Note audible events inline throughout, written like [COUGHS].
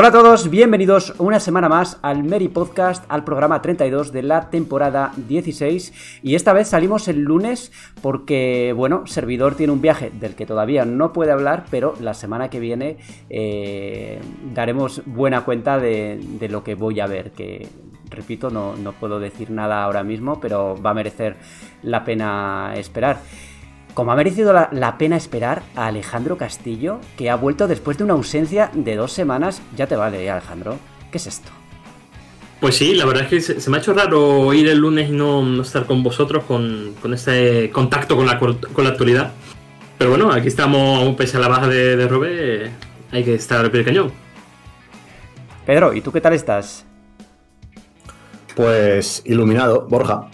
Hola a todos, bienvenidos una semana más al Mary Podcast, al programa 32 de la temporada 16. Y esta vez salimos el lunes porque, bueno, Servidor tiene un viaje del que todavía no puede hablar, pero la semana que viene eh, daremos buena cuenta de, de, lo que voy a ver, que repito, no, no puedo decir nada ahora mismo, pero va a merecer la pena esperar. Como ha merecido la, la, pena esperar a Alejandro Castillo, que ha vuelto después de una ausencia de dos semanas. Ya te vale, ¿eh, Alejandro. ¿Qué es esto? Pues sí, la verdad es que se, se me ha hecho raro ir el lunes y no, no estar con vosotros, con, con este contacto con la, con la, actualidad. Pero bueno, aquí estamos, aún pese a la baja de, de Robe, hay que estar al pie del cañón. Pedro, ¿y tú qué tal estás? Pues iluminado, Borja,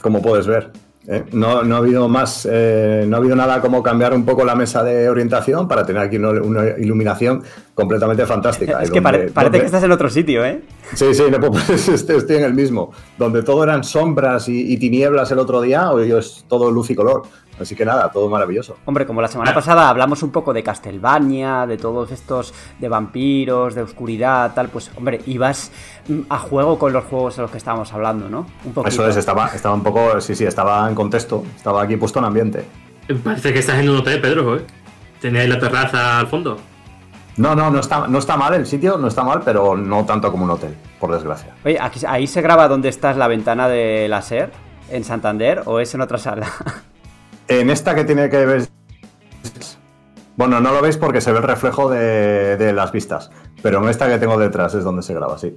como puedes ver. ¿Eh? No, no, ha habido más, eh, no ha habido nada como cambiar un poco la mesa de orientación para tener aquí una, una iluminación completamente fantástica. Es que donde, pare, parece donde... que estás en otro sitio, ¿eh? Sí, sí, no, [LAUGHS] pues, estoy en el mismo. Donde todo eran sombras y, y, tinieblas el otro día, hoy es todo luz y color. Así que nada, todo maravilloso. Hombre, como la semana pasada hablamos un poco de Castlevania, de todos estos de vampiros, de oscuridad, tal, pues hombre, ibas a juego con los juegos de los que estábamos hablando, ¿no? Un poquito. Eso es, estaba, estaba un poco, sí, sí, estaba en contexto, estaba aquí puesto en ambiente. Parece que estás en un hotel, Pedro, ¿eh? Teníais la terraza al fondo. No, no, no está, no está mal el sitio, no está mal, pero no tanto como un hotel, por desgracia. Oye, aquí, ahí se graba donde estás la ventana de la SER, en Santander, o es en otra sala? [LAUGHS] En esta que tiene que ver. Bueno, no lo veis porque se ve el reflejo de, las vistas. Pero en esta que tengo detrás es donde se graba, sí.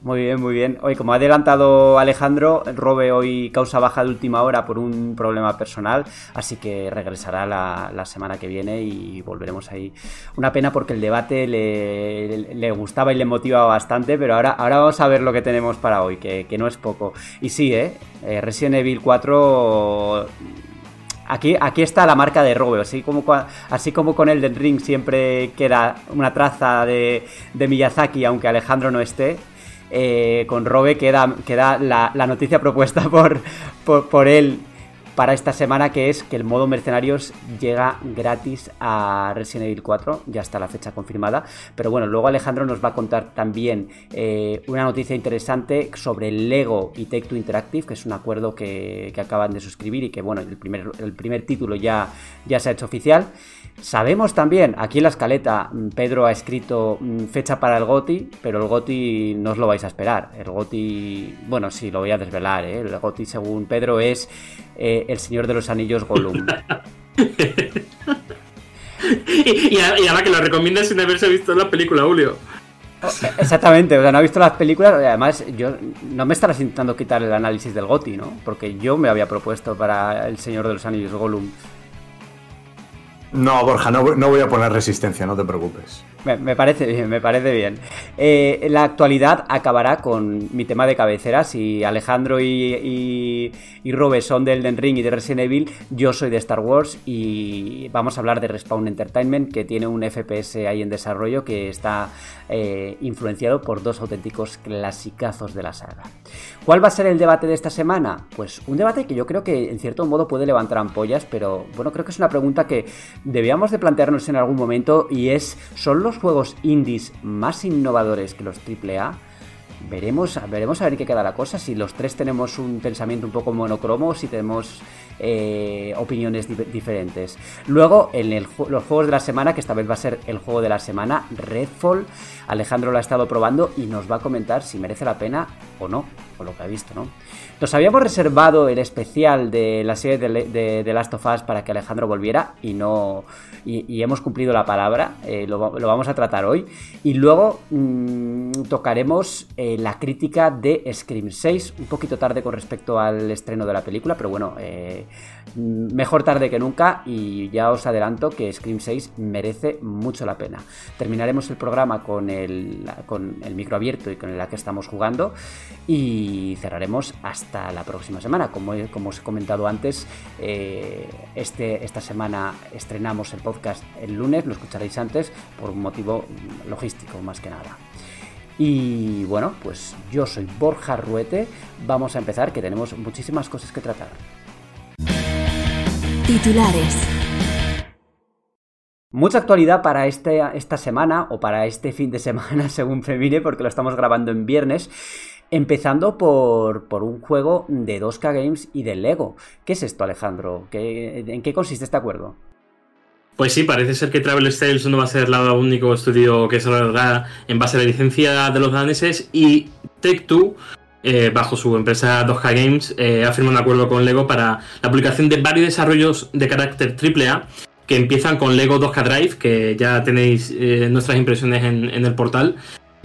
Muy bien, muy bien. Hoy, como ha adelantado Alejandro, Robe hoy causa baja de última hora por un problema personal, así que regresará la, semana que viene y volveremos ahí. Una pena porque el debate le, gustaba y le motivaba bastante, pero ahora, ahora vamos a ver lo que tenemos para hoy, que, que no es poco. Y sí, ¿eh? Resident Evil 4 Aquí, aquí está la marca de Robe, así como, así como con el del Ring siempre queda una traza de, de Miyazaki, aunque Alejandro no esté. Eh, con Robe queda, queda la, la, noticia propuesta [LAUGHS] por, por, por él para esta semana, que es que el modo mercenarios llega gratis a Resident Evil 4, ya está la fecha confirmada, pero bueno, luego Alejandro nos va a contar también eh, una noticia interesante sobre Lego y Take Two Interactive, que es un acuerdo que, que acaban de suscribir y que bueno, el primer, el primer título ya, ya se ha hecho oficial. Sabemos también, aquí en la escaleta Pedro ha escrito fecha para el GOTI, pero el GOTI no os lo vais a esperar. El GOTI, bueno, sí, lo voy a desvelar, ¿eh? El GOTI, según Pedro, es eh, El Señor de los Anillos Gollum. [LAUGHS] y, ahora que lo recomiendas sin haberse visto la película, Julio. Exactamente, o sea, no ha visto las películas, además yo no me estarás intentando quitar el análisis del GOTI, ¿no? Porque yo me había propuesto para El Señor de los Anillos Gollum no, Borja, no, no, voy a poner resistencia, no te preocupes. Me, parece bien, me parece bien. Eh, la actualidad acabará con mi tema de cabecera. Si Alejandro y, y, y Robe son de Elden Ring y de Resident Evil, yo soy de Star Wars y vamos a hablar de Respawn Entertainment, que tiene un FPS ahí en desarrollo que está eh, influenciado por dos auténticos clasicazos de la saga. ¿Cuál va a ser el debate de esta semana? Pues un debate que yo creo que en cierto modo puede levantar ampollas, pero bueno, creo que es una pregunta que debíamos de plantearnos en algún momento y es, ¿son los juegos indies más innovadores que los AAA? Veremos, veremos a ver qué queda la cosa, si los tres tenemos un pensamiento un poco monocromo, si tenemos eh, opiniones di diferentes. Luego, en los juegos de la semana, que esta vez va a ser el juego de la semana, Redfall, Alejandro lo ha estado probando y nos va a comentar si merece la pena o no, o lo que ha visto, ¿no? Nos habíamos reservado el especial de la serie de, de, de Last of Us para que Alejandro volviera y no y, hemos cumplido la palabra, eh, lo, vamos a tratar hoy. Y luego mmm, tocaremos... Eh, la crítica de Scream 6, un poquito tarde con respecto al estreno de la película, pero bueno, eh, mejor tarde que nunca y ya os adelanto que Scream 6 merece mucho la pena. Terminaremos el programa con el, con el micro abierto y con el que estamos jugando y cerraremos hasta la próxima semana. Como, como os he comentado antes, este, esta semana estrenamos el podcast el lunes, lo escucharéis antes por un motivo logístico más que nada. Y bueno, pues yo soy Borja Ruete, vamos a empezar que tenemos muchísimas cosas que tratar. Titulares. Mucha actualidad para este, esta semana o para este fin de semana, [LAUGHS] según Femine, porque lo estamos grabando en viernes. Empezando por, por, un juego de 2K Games y de Lego. ¿Qué es esto, Alejandro? ¿Qué, ¿En qué consiste este acuerdo? Pues sí, parece ser que Travel Tales no va a ser el único estudio que se lo en base a la licencia de los daneses y Take-Two, eh, bajo su empresa 2K Games, eh, ha firmado un acuerdo con Lego para la publicación de varios desarrollos de carácter AAA que empiezan con Lego 2K Drive, que ya tenéis eh, nuestras impresiones en, el portal,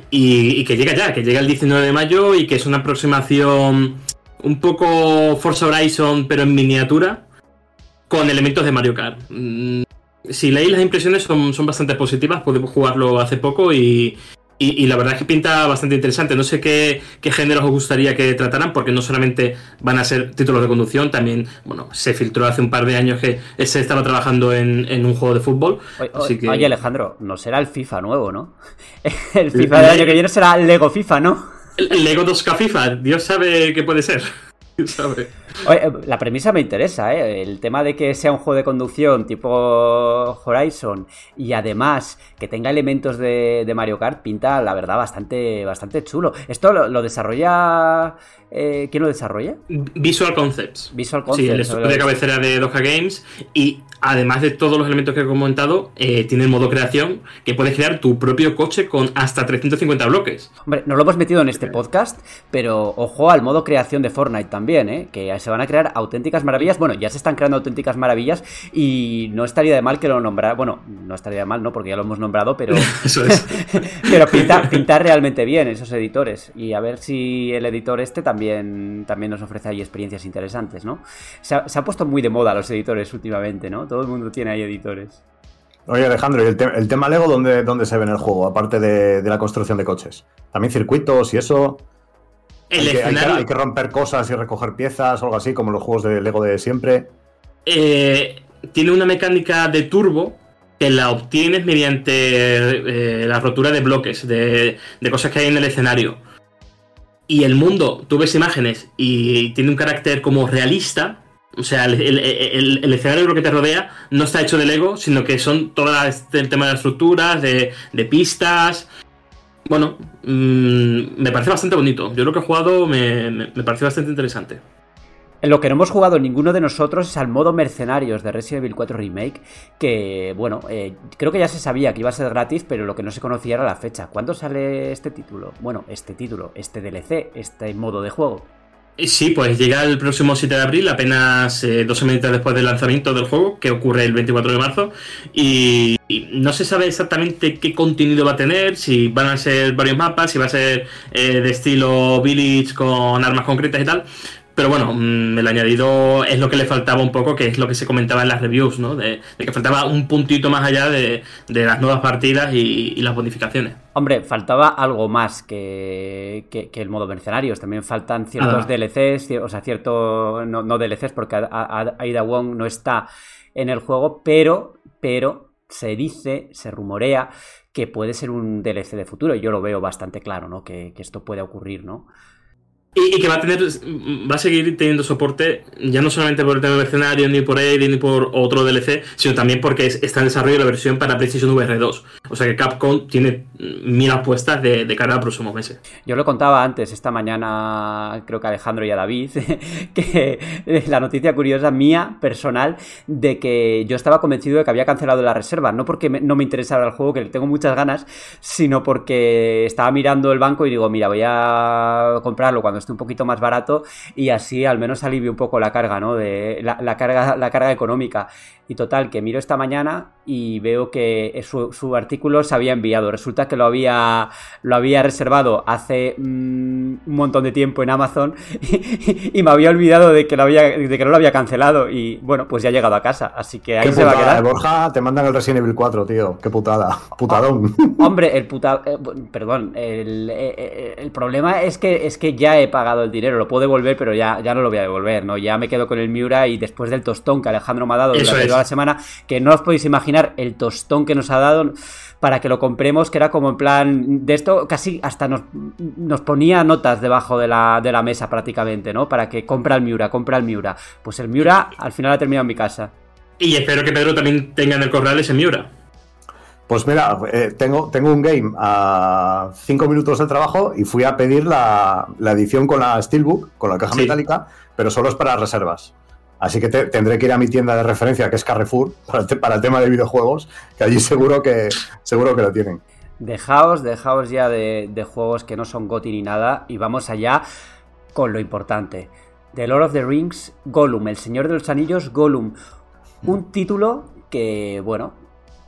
y, que llega ya, que llega el 19 de mayo y que es una aproximación un poco Forza Horizon, pero en miniatura, con elementos de Mario Kart. Si leéis las impresiones son, son bastante positivas, podemos jugarlo hace poco y, la verdad es que pinta bastante interesante. No sé qué, qué, géneros os gustaría que trataran, porque no solamente van a ser títulos de conducción, también, bueno, se filtró hace un par de años que se estaba trabajando en, un juego de fútbol. Oye, Alejandro, no será el FIFA nuevo, ¿no? [LAUGHS] El FIFA del año que viene será Lego FIFA, ¿no? Lego 2K FIFA, Dios sabe qué puede ser. [LAUGHS] Eh, la premisa me interesa, ¿eh? El tema de que sea un juego de conducción tipo Horizon y además que tenga elementos de, Mario Kart pinta, la verdad, bastante, bastante chulo. ¿Esto lo, desarrolla... Eh, ¿Quién lo desarrolla? Visual Concepts. Visual Concepts. Sí, el estudio de cabecera de Doja Games y además de todos los elementos que he comentado, eh, tiene el modo creación que puedes crear tu propio coche con hasta 350 bloques. Hombre, no lo hemos metido en este podcast, pero ojo al modo creación de Fortnite también, ¿eh? que se van a crear auténticas maravillas. Bueno, ya se están creando auténticas maravillas y no estaría de mal que lo nombrara. Bueno, no estaría de mal, ¿no? Porque ya lo hemos nombrado, pero. [LAUGHS] Eso es. [LAUGHS] pero pintar, realmente bien esos editores. Y a ver si el editor este también, también nos ofrece ahí experiencias interesantes, ¿no? Se ha, se ha puesto muy de moda los editores últimamente, ¿no? todo el mundo tiene ahí editores. Oye, Alejandro, ¿y el, tema Lego dónde, dónde, se ve en el juego, aparte de, la construcción de coches? ¿También circuitos y eso? El hay, escenario... que, hay, que, romper cosas y recoger piezas o algo así, como los juegos de Lego de siempre. Eh, tiene una mecánica de turbo que la obtienes mediante eh, la rotura de bloques, de, de cosas que hay en el escenario. Y el mundo, tú ves imágenes y tiene un carácter como realista, o sea, el, escenario de lo que te rodea no está hecho de Lego, sino que son todo el tema de estructuras, de, pistas. Bueno, mm, me parece bastante bonito. Yo lo que he jugado me, parece bastante interesante. En lo que no hemos jugado ninguno de nosotros es al modo mercenarios de Resident Evil 4 Remake, que bueno, eh, creo que ya se sabía que iba a ser gratis, pero lo que no se conocía era la fecha. ¿Cuándo sale este título? Bueno, este título, este DLC, este modo de juego. Sí, pues llega el próximo 7 de abril, apenas eh, dos semanas después del lanzamiento del juego, que ocurre el 24 de marzo. Y, no se sabe exactamente qué contenido va a tener, si van a ser varios mapas, si va a ser eh, de estilo Village con armas concretas y tal. Pero bueno, mm, el añadido es lo que le faltaba un poco, que es lo que se comentaba en las reviews, ¿no? De, que faltaba un puntito más allá de, las nuevas partidas y, las bonificaciones. Hombre, faltaba algo más que, el modo mercenarios. También faltan ciertos ah. DLCs, o sea, ciertos. No, no, DLCs, porque Aida Wong no está en el juego, pero, pero se dice, se rumorea que puede ser un DLC de futuro. Yo lo veo bastante claro, ¿no? Que, que esto puede ocurrir, ¿no? Y, que va a tener, va a seguir teniendo soporte, ya no solamente por el tema mercenario, ni por él, ni por otro DLC, sino también porque está en desarrollo la versión para PlayStation VR 2. O sea que Capcom tiene mil apuestas de, de cara a los próximos meses. Yo lo contaba antes, esta mañana, creo que Alejandro y a David, [LAUGHS] que la noticia curiosa mía, personal, de que yo estaba convencido de que había cancelado la reserva. No porque no me interesara el juego, que le tengo muchas ganas, sino porque estaba mirando el banco y digo, mira, voy a comprarlo cuando esté un poquito más barato y así al menos alivio un poco la carga, ¿no? De la, carga, la carga económica. Y total, que miro esta mañana y veo que su, artículo se había enviado. Resulta que lo había, lo había reservado hace mm, un montón de tiempo en Amazon [LAUGHS] y, me había olvidado de que, lo había, de que no lo había cancelado. Y bueno, pues ya ha llegado a casa, así que ahí se va a quedar. Eh, Borja, te mandan el Resident Evil 4, tío. Qué putada. [LAUGHS] Putadón. Hombre, el puta... Eh, perdón, el, eh, el, problema es que, es que ya he pagado el dinero. Lo puedo devolver, pero ya, ya no lo voy a devolver, ¿no? Ya me quedo con el Miura y después del tostón que Alejandro me ha dado durante toda la semana, que no os podéis imaginar el tostón que nos ha dado para que lo compremos, que era como en plan de esto, casi hasta nos, nos ponía notas debajo de la, de la, mesa prácticamente, ¿no? Para que compra el Miura, compra el Miura. Pues el Miura al final ha terminado en mi casa. Y espero que Pedro también tenga en el corral ese Miura. Pues mira, eh, tengo, tengo un game a 5 minutos de trabajo y fui a pedir la, edición con la Steelbook, con la caja metálica, pero solo es para reservas. Así que tendré que ir a mi tienda de referencia, que es Carrefour, [LAUGHS] para el, tema de videojuegos, que allí seguro que, seguro que lo tienen. Dejaos, dejaos ya de, juegos que no son GOTI ni nada y vamos allá con lo importante. The Lord of the Rings, Gollum, El Señor de los Anillos, Gollum. Un título que, bueno,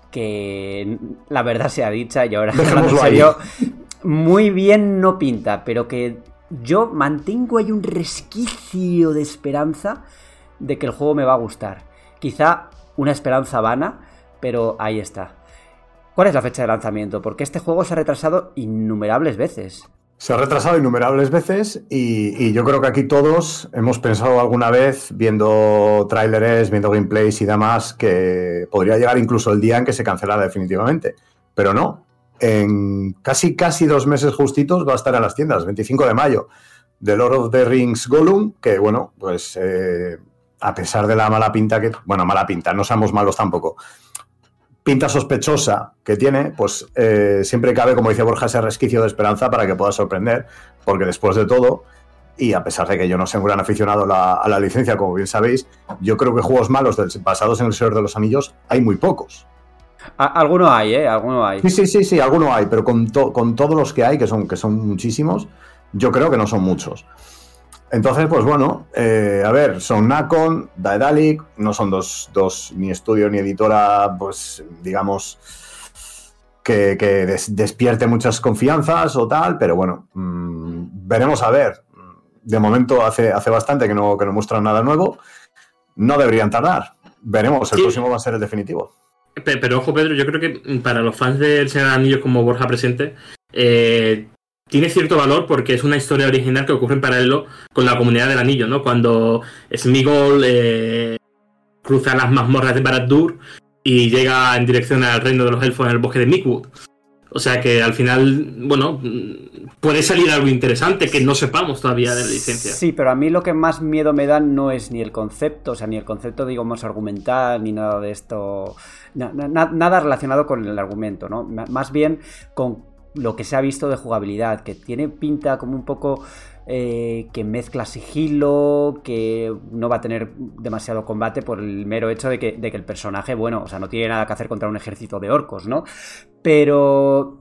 que la verdad sea dicha y ahora [LAUGHS] en serio, muy bien no pinta, pero que yo mantengo ahí un resquicio de esperanza de que el juego me va a gustar. Quizá una esperanza vana, pero ahí está. ¿Cuál es la fecha de lanzamiento? Porque este juego se ha retrasado innumerables veces. Se ha retrasado innumerables veces y, yo creo que aquí todos hemos pensado alguna vez, viendo tráileres, viendo gameplays y demás, que podría llegar incluso el día en que se cancelara definitivamente. Pero no, en casi casi dos meses justitos va a estar en las tiendas, 25 de mayo, The Lord of the Rings Gollum, que bueno, pues eh, a pesar de la mala pinta que, bueno, mala pinta, no somos malos tampoco, pinta sospechosa que tiene, pues eh, siempre cabe, como dice Borja, ese resquicio de esperanza para que pueda sorprender, porque después de todo, y a pesar de que yo no soy un gran aficionado a la licencia, como bien sabéis, yo creo que juegos malos basados en el Señor de los Anillos hay muy pocos. Alguno hay, ¿eh? Alguno hay. Sí, sí, sí, sí, alguno hay, pero con, con todos los que hay, que son, que son muchísimos, yo creo que no son muchos. Entonces, pues bueno, eh, a ver, son Nacon, Daedalic, no son dos, ni estudio ni editora, pues digamos, que, despierte muchas confianzas o tal, pero bueno, mm, veremos a ver. De momento hace, hace bastante que no, que no muestran nada nuevo. No deberían tardar. Veremos, el próximo va a ser el definitivo. Pero, ojo, Pedro, yo creo que para los fans del Señor Anillo como Borja presente, eh, tiene cierto valor porque es una historia original que ocurre en paralelo con la comunidad del anillo, ¿no? Cuando Smigol eh, cruza las mazmorras de Barad-dûr y llega en dirección al reino de los elfos en el bosque de Mickwood. O sea que al final, bueno, puede salir algo interesante que no sepamos todavía de la licencia. Sí, pero a mí lo que más miedo me da no es ni el concepto, o sea, ni el concepto, digamos, argumental, ni nada de esto, nada relacionado con el argumento, ¿no? Más bien con lo que se ha visto de jugabilidad, que tiene pinta como un poco eh, que mezcla sigilo, que no va a tener demasiado combate por el mero hecho de que, el personaje, bueno, o sea, no tiene nada que hacer contra un ejército de orcos, ¿no? Pero...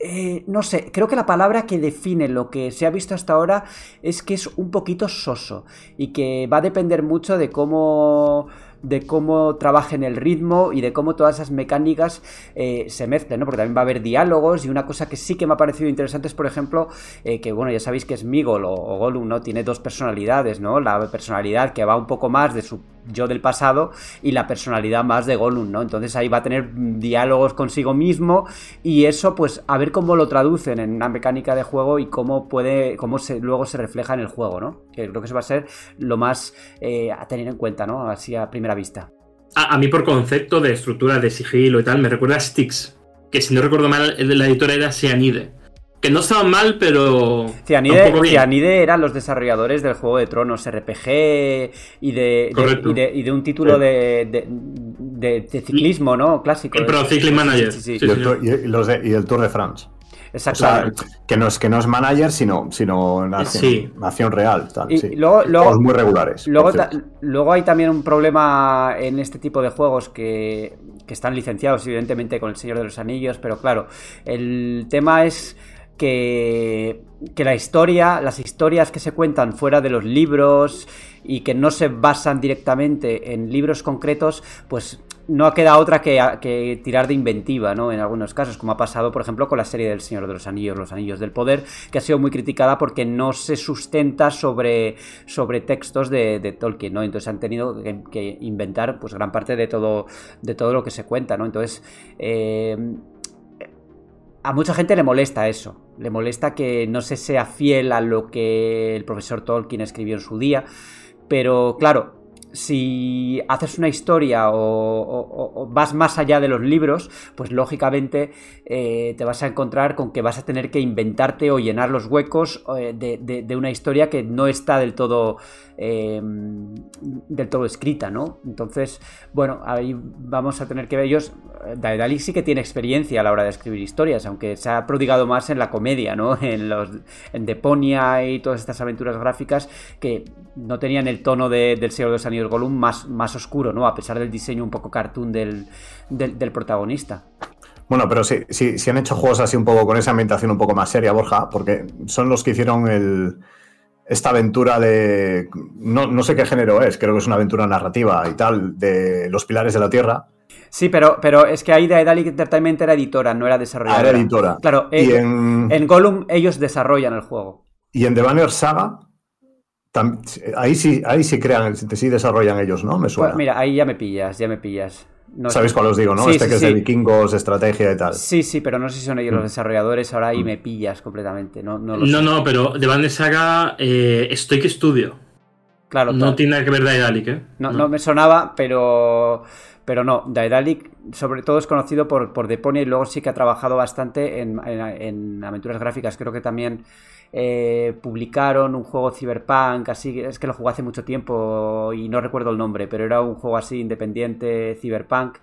Eh, no sé, creo que la palabra que define lo que se ha visto hasta ahora es que es un poquito soso y que va a depender mucho de cómo de cómo trabajen el ritmo y de cómo todas esas mecánicas eh, se mezclen, ¿no? Porque también va a haber diálogos y una cosa que sí que me ha parecido interesante es, por ejemplo, eh, que, bueno, ya sabéis que es Migol o, o Gollum, ¿no? Tiene dos personalidades, ¿no? La personalidad que va un poco más de su yo del pasado y la personalidad más de Gollum, ¿no? Entonces ahí va a tener diálogos consigo mismo y eso pues a ver cómo lo traducen en una mecánica de juego y cómo puede, cómo se, luego se refleja en el juego, ¿no? Que creo que eso va a ser lo más eh, a tener en cuenta, ¿no? Así a primera vista. A, mí por concepto de estructura de sigilo y tal me recuerda a Styx, que si no recuerdo mal la editora era Seanide. Que no estaban mal, pero. Cianide, eran los desarrolladores del Juego de Tronos RPG y de, y de, un título de, de, ciclismo, ¿no? Clásico. El Pro Cycling Manager. y, el, los y, el Tour de France. Exacto. que no es que no es manager, sino, sino nación, real. y luego, muy regulares. Luego, luego hay también un problema en este tipo de juegos que, que están licenciados, evidentemente, con el Señor de los Anillos, pero claro, el tema es que, la historia, las historias que se cuentan fuera de los libros y que no se basan directamente en libros concretos, pues no ha quedado otra que, tirar de inventiva, ¿no? En algunos casos, como ha pasado, por ejemplo, con la serie del Señor de los Anillos, Los Anillos del Poder, que ha sido muy criticada porque no se sustenta sobre, sobre textos de, Tolkien, ¿no? Entonces han tenido que, inventar, pues, gran parte de todo, de todo lo que se cuenta, ¿no? Entonces, eh, a mucha gente le molesta eso. Le molesta que no se sea fiel a lo que el profesor Tolkien escribió en su día. Pero claro, si haces una historia o, vas más allá de los libros, pues lógicamente eh, te vas a encontrar con que vas a tener que inventarte o llenar los huecos eh, de, una historia que no está del todo eh, del todo escrita, ¿no? Entonces, bueno, ahí vamos a tener que ver ellos. Daedalic sí que tiene experiencia a la hora de escribir historias, aunque se ha prodigado más en la comedia, ¿no? [LAUGHS] En los en Deponia y todas estas aventuras gráficas que no tenían el tono del Señor de los Anillos Gollum más, más oscuro, ¿no? A pesar del diseño un poco cartoon del, del, protagonista. Bueno, pero sí, sí han hecho juegos así un poco con esa ambientación un poco más seria, Borja, porque son los que hicieron el, esta aventura de. No, sé qué género es, creo que es una aventura narrativa y tal, de los pilares de la Tierra. Sí, pero, pero es que ahí Daedalic Entertainment era editora, no era desarrolladora. Ah, era editora. Claro, y en... en Gollum ellos desarrollan el juego. Y en The Banner Saga, ahí sí, ahí sí crean, sí desarrollan ellos, ¿no? Me suena. Pues mira, ahí ya me pillas, ya me pillas. No ¿Sabéis cuál os digo, no? este que es de vikingos, estrategia y tal. Sí, sí, pero no sé si son ellos los mm. desarrolladores, ahora ahí mm. me pillas completamente. No, no, no, no, pero de Band Saga eh, Stoic Studio. Claro, No tiene nada que ver Daedalic, ¿eh? No, no, me sonaba, pero. Pero no, Daedalic sobre todo es conocido por, por Deponia y luego sí que ha trabajado bastante en, en aventuras gráficas. Creo que también eh, publicaron un juego Cyberpunk, así, es que lo jugué hace mucho tiempo y no recuerdo el nombre, pero era un juego así independiente, Cyberpunk.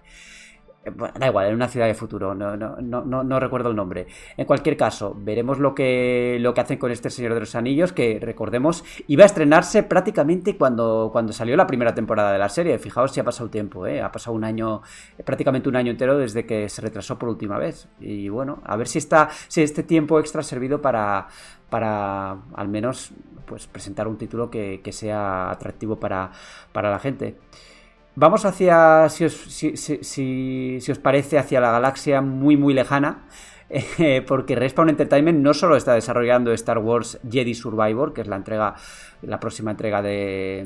Eh, da igual, en una ciudad de futuro, no, no, no, no, recuerdo el nombre. En cualquier caso, veremos lo que, lo que hacen con este Señor de los Anillos, que recordemos, iba a estrenarse prácticamente cuando, cuando salió la primera temporada de la serie. Fijaos si ha pasado tiempo, ¿eh? ha pasado un año, prácticamente un año entero desde que se retrasó por última vez. Y bueno, a ver si, está, si este tiempo extra ha servido para, para al menos pues, presentar un título que, sea atractivo para, para la gente. Vamos hacia, si os, si, os, parece, hacia la galaxia muy muy lejana, [LAUGHS] eh, porque Respawn Entertainment no solo está desarrollando Star Wars Jedi Survivor, que es la entrega la próxima entrega de,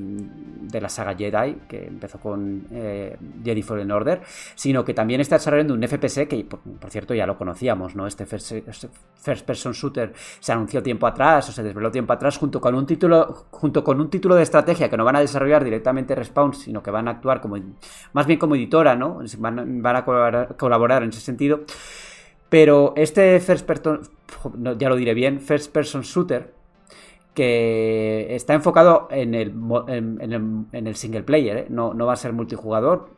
la saga Jedi, que empezó con eh, Jedi Fallen Order, sino que también está desarrollando un FPS que, por, cierto, ya lo conocíamos, ¿no? Este first, este first, person shooter se anunció tiempo atrás, o se desveló tiempo atrás, junto con un título, junto con un título de estrategia que no van a desarrollar directamente Respawn, sino que van a actuar como más bien como editora, ¿no? Van, van a colaborar, colaborar en ese sentido. Pero este first person, ya lo diré bien, first person shooter que está enfocado en el, en, el, single player, ¿eh? no, no, va a ser multijugador,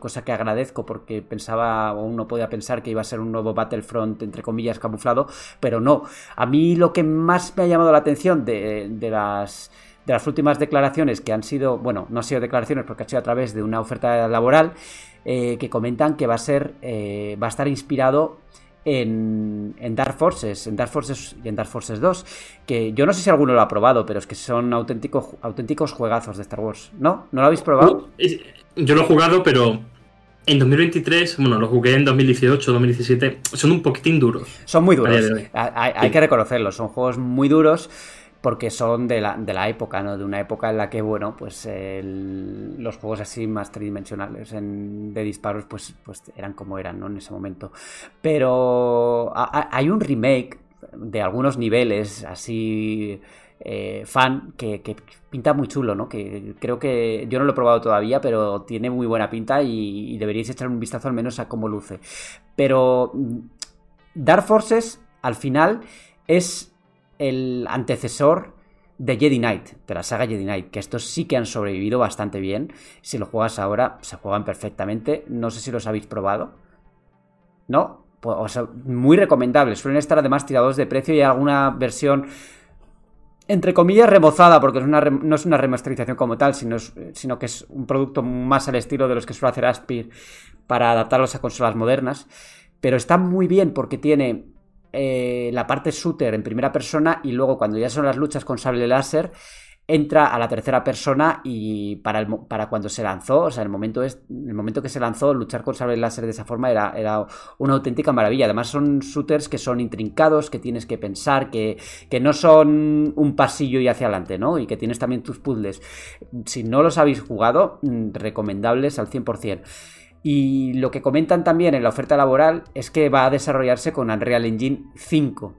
cosa que agradezco porque pensaba o uno podía pensar que iba a ser un nuevo Battlefront entre comillas camuflado, pero no. A mí lo que más me ha llamado la atención de, las de las últimas declaraciones que han sido, bueno, no han sido declaraciones porque ha sido a través de una oferta laboral, eh, que comentan que va a ser, eh, va a estar inspirado en, Dark Forces, en Dark Forces y en Dark Forces 2, que yo no sé si alguno lo ha probado, pero es que son auténticos, auténticos juegazos de Star Wars. ¿No? ¿No lo habéis probado? Yo lo he jugado, pero en 2023, bueno, lo jugué en 2018, 2017, son un poquitín duros. Son muy duros. Hay, que reconocerlo, son juegos muy duros porque son de la, de la época, ¿no? De una época en la que, bueno, pues los juegos así más tridimensionales de disparos, pues, pues eran como eran, ¿no? En ese momento. Pero hay un remake de algunos niveles así eh, fan que, pinta muy chulo, ¿no? Que creo que yo no lo he probado todavía, pero tiene muy buena pinta y, y deberíais echar un vistazo al menos a cómo luce. Pero mm, Dark Forces, al final, es el antecesor de Jedi Knight, de la saga Jedi Knight, que estos sí que han sobrevivido bastante bien. Si lo juegas ahora, se juegan perfectamente. No sé si los habéis probado. ¿No? Pues, muy recomendables. Suelen estar además tirados de precio y alguna versión, entre comillas, remozada, porque no es una remasterización como tal, sino, sino que es un producto más al estilo de los que suele hacer Aspir para adaptarlos a consolas modernas. Pero está muy bien porque tiene eh, la parte shooter en primera persona y luego cuando ya son las luchas con sable láser, entra a la tercera persona y para, el, para cuando se lanzó, o sea, el momento, es, el momento que se lanzó, luchar con sables láser de esa forma era, era una auténtica maravilla. Además son shooters que son intrincados, que tienes que pensar, que, que no son un pasillo y hacia adelante, ¿no? Y que tienes también tus puzzles. Si no los habéis jugado, mm, recomendables al 100%. Y lo que comentan también en la oferta laboral es que va a desarrollarse con Unreal Engine 5.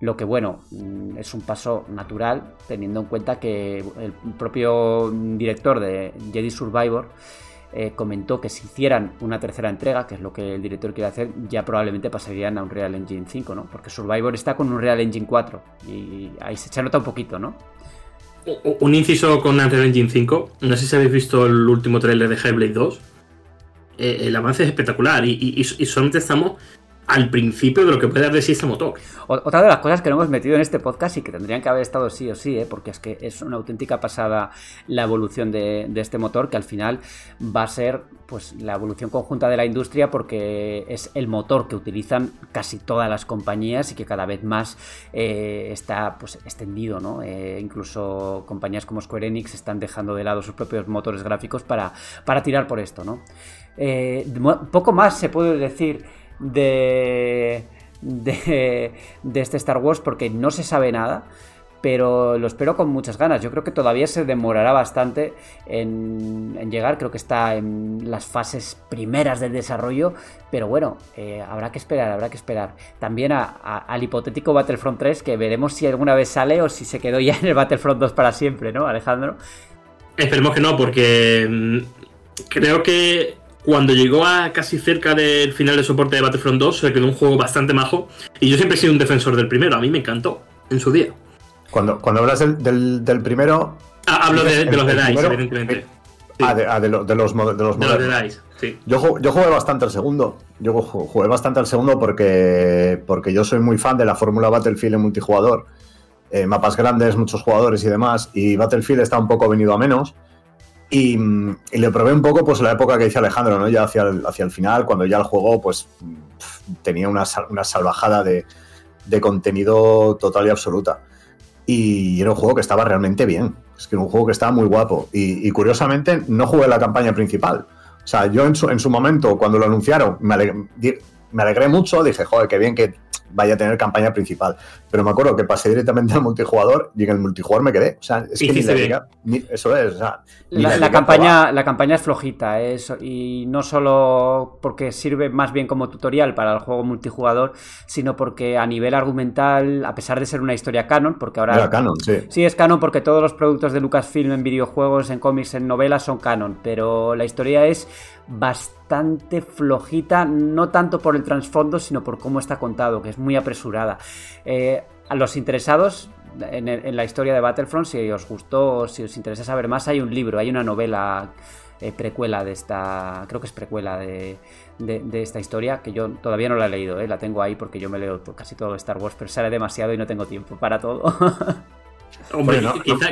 Lo que, bueno, mm, es un paso natural, teniendo en cuenta que el propio director de Jedi Survivor eh, comentó que si hicieran una tercera entrega, que es lo que el director quiere hacer, ya probablemente pasarían a un Real Engine 5, ¿no? Porque Survivor está con un Real Engine 4 y ahí se nota un poquito, ¿no? Un inciso con Unreal Engine 5. No sé si habéis visto el último trailer de Hellblade 2. Eh, el avance es espectacular y, solamente estamos al principio de lo que puede dar de sí este motor. Otra de las cosas que no hemos metido en este podcast y que tendrían que haber estado sí o sí, ¿eh? porque es que es una auténtica pasada la evolución de, este motor, que al final va a ser pues la evolución conjunta de la industria porque es el motor que utilizan casi todas las compañías y que cada vez más eh, está pues extendido, ¿no? Eh, incluso compañías como Square Enix están dejando de lado sus propios motores gráficos para, para tirar por esto, ¿no? Poco más se puede decir de, de, este Star Wars porque no se sabe nada pero lo espero con muchas ganas. Yo creo que todavía se demorará bastante en, llegar, creo que está en las fases primeras del desarrollo, pero bueno, eh, habrá que esperar, habrá que esperar. También al hipotético Battlefront 3, que veremos si alguna vez sale o si se quedó ya en el Battlefront 2 para siempre, ¿no, Alejandro? Esperemos que no, porque mm, creo que cuando llegó a casi cerca del final de soporte de Battlefront 2, se quedó un juego bastante majo. Y yo siempre he sido un defensor del primero, a mí me encantó en su día. Cuando, cuando hablas del, del, primero. Ah, hablo de, los de DICE, evidentemente. Ah, de, ah, de, los, de los, de los, de DICE, sí. Yo, yo jugué bastante al segundo. Yo jugué bastante al segundo porque, porque yo soy muy fan de la fórmula Battlefield en multijugador. Eh, mapas grandes, muchos jugadores y demás. Y Battlefield está un poco venido a menos. Y, le probé un poco pues la época que dice Alejandro, ¿no? Ya hacia el, hacia el final, cuando ya el juego pues tenía una, una salvajada de, de, contenido total y absoluta. Y era un juego que estaba realmente bien. Es que era un juego que estaba muy guapo. Y, curiosamente no jugué la campaña principal. O sea, yo en su, en su momento, cuando lo anunciaron, me me alegré mucho. Dije, joder, qué bien que vaya a tener campaña principal. Pero me acuerdo que pasé directamente al multijugador y en el multijugador me quedé. O sea, es que ni eso es. la, campaña, la campaña es flojita, eso y no solo porque sirve más bien como tutorial para el juego multijugador, sino porque a nivel argumental, a pesar de ser una historia canon, porque ahora. Era canon, sí. Sí, es canon porque todos los productos de Lucasfilm en videojuegos, en cómics, en novelas son canon, pero la historia es bastante flojita, no tanto por el trasfondo, sino por cómo está contado, que es muy apresurada. Eh, a los interesados en, la historia de Battlefront, si os gustó, si os interesa saber más, hay un libro, hay una novela eh, precuela de esta, creo que es precuela de, esta historia, que yo todavía no la he leído, eh, la tengo ahí porque yo me leo casi todo Star Wars, pero sale demasiado y no tengo tiempo para todo. [LAUGHS] Hombre,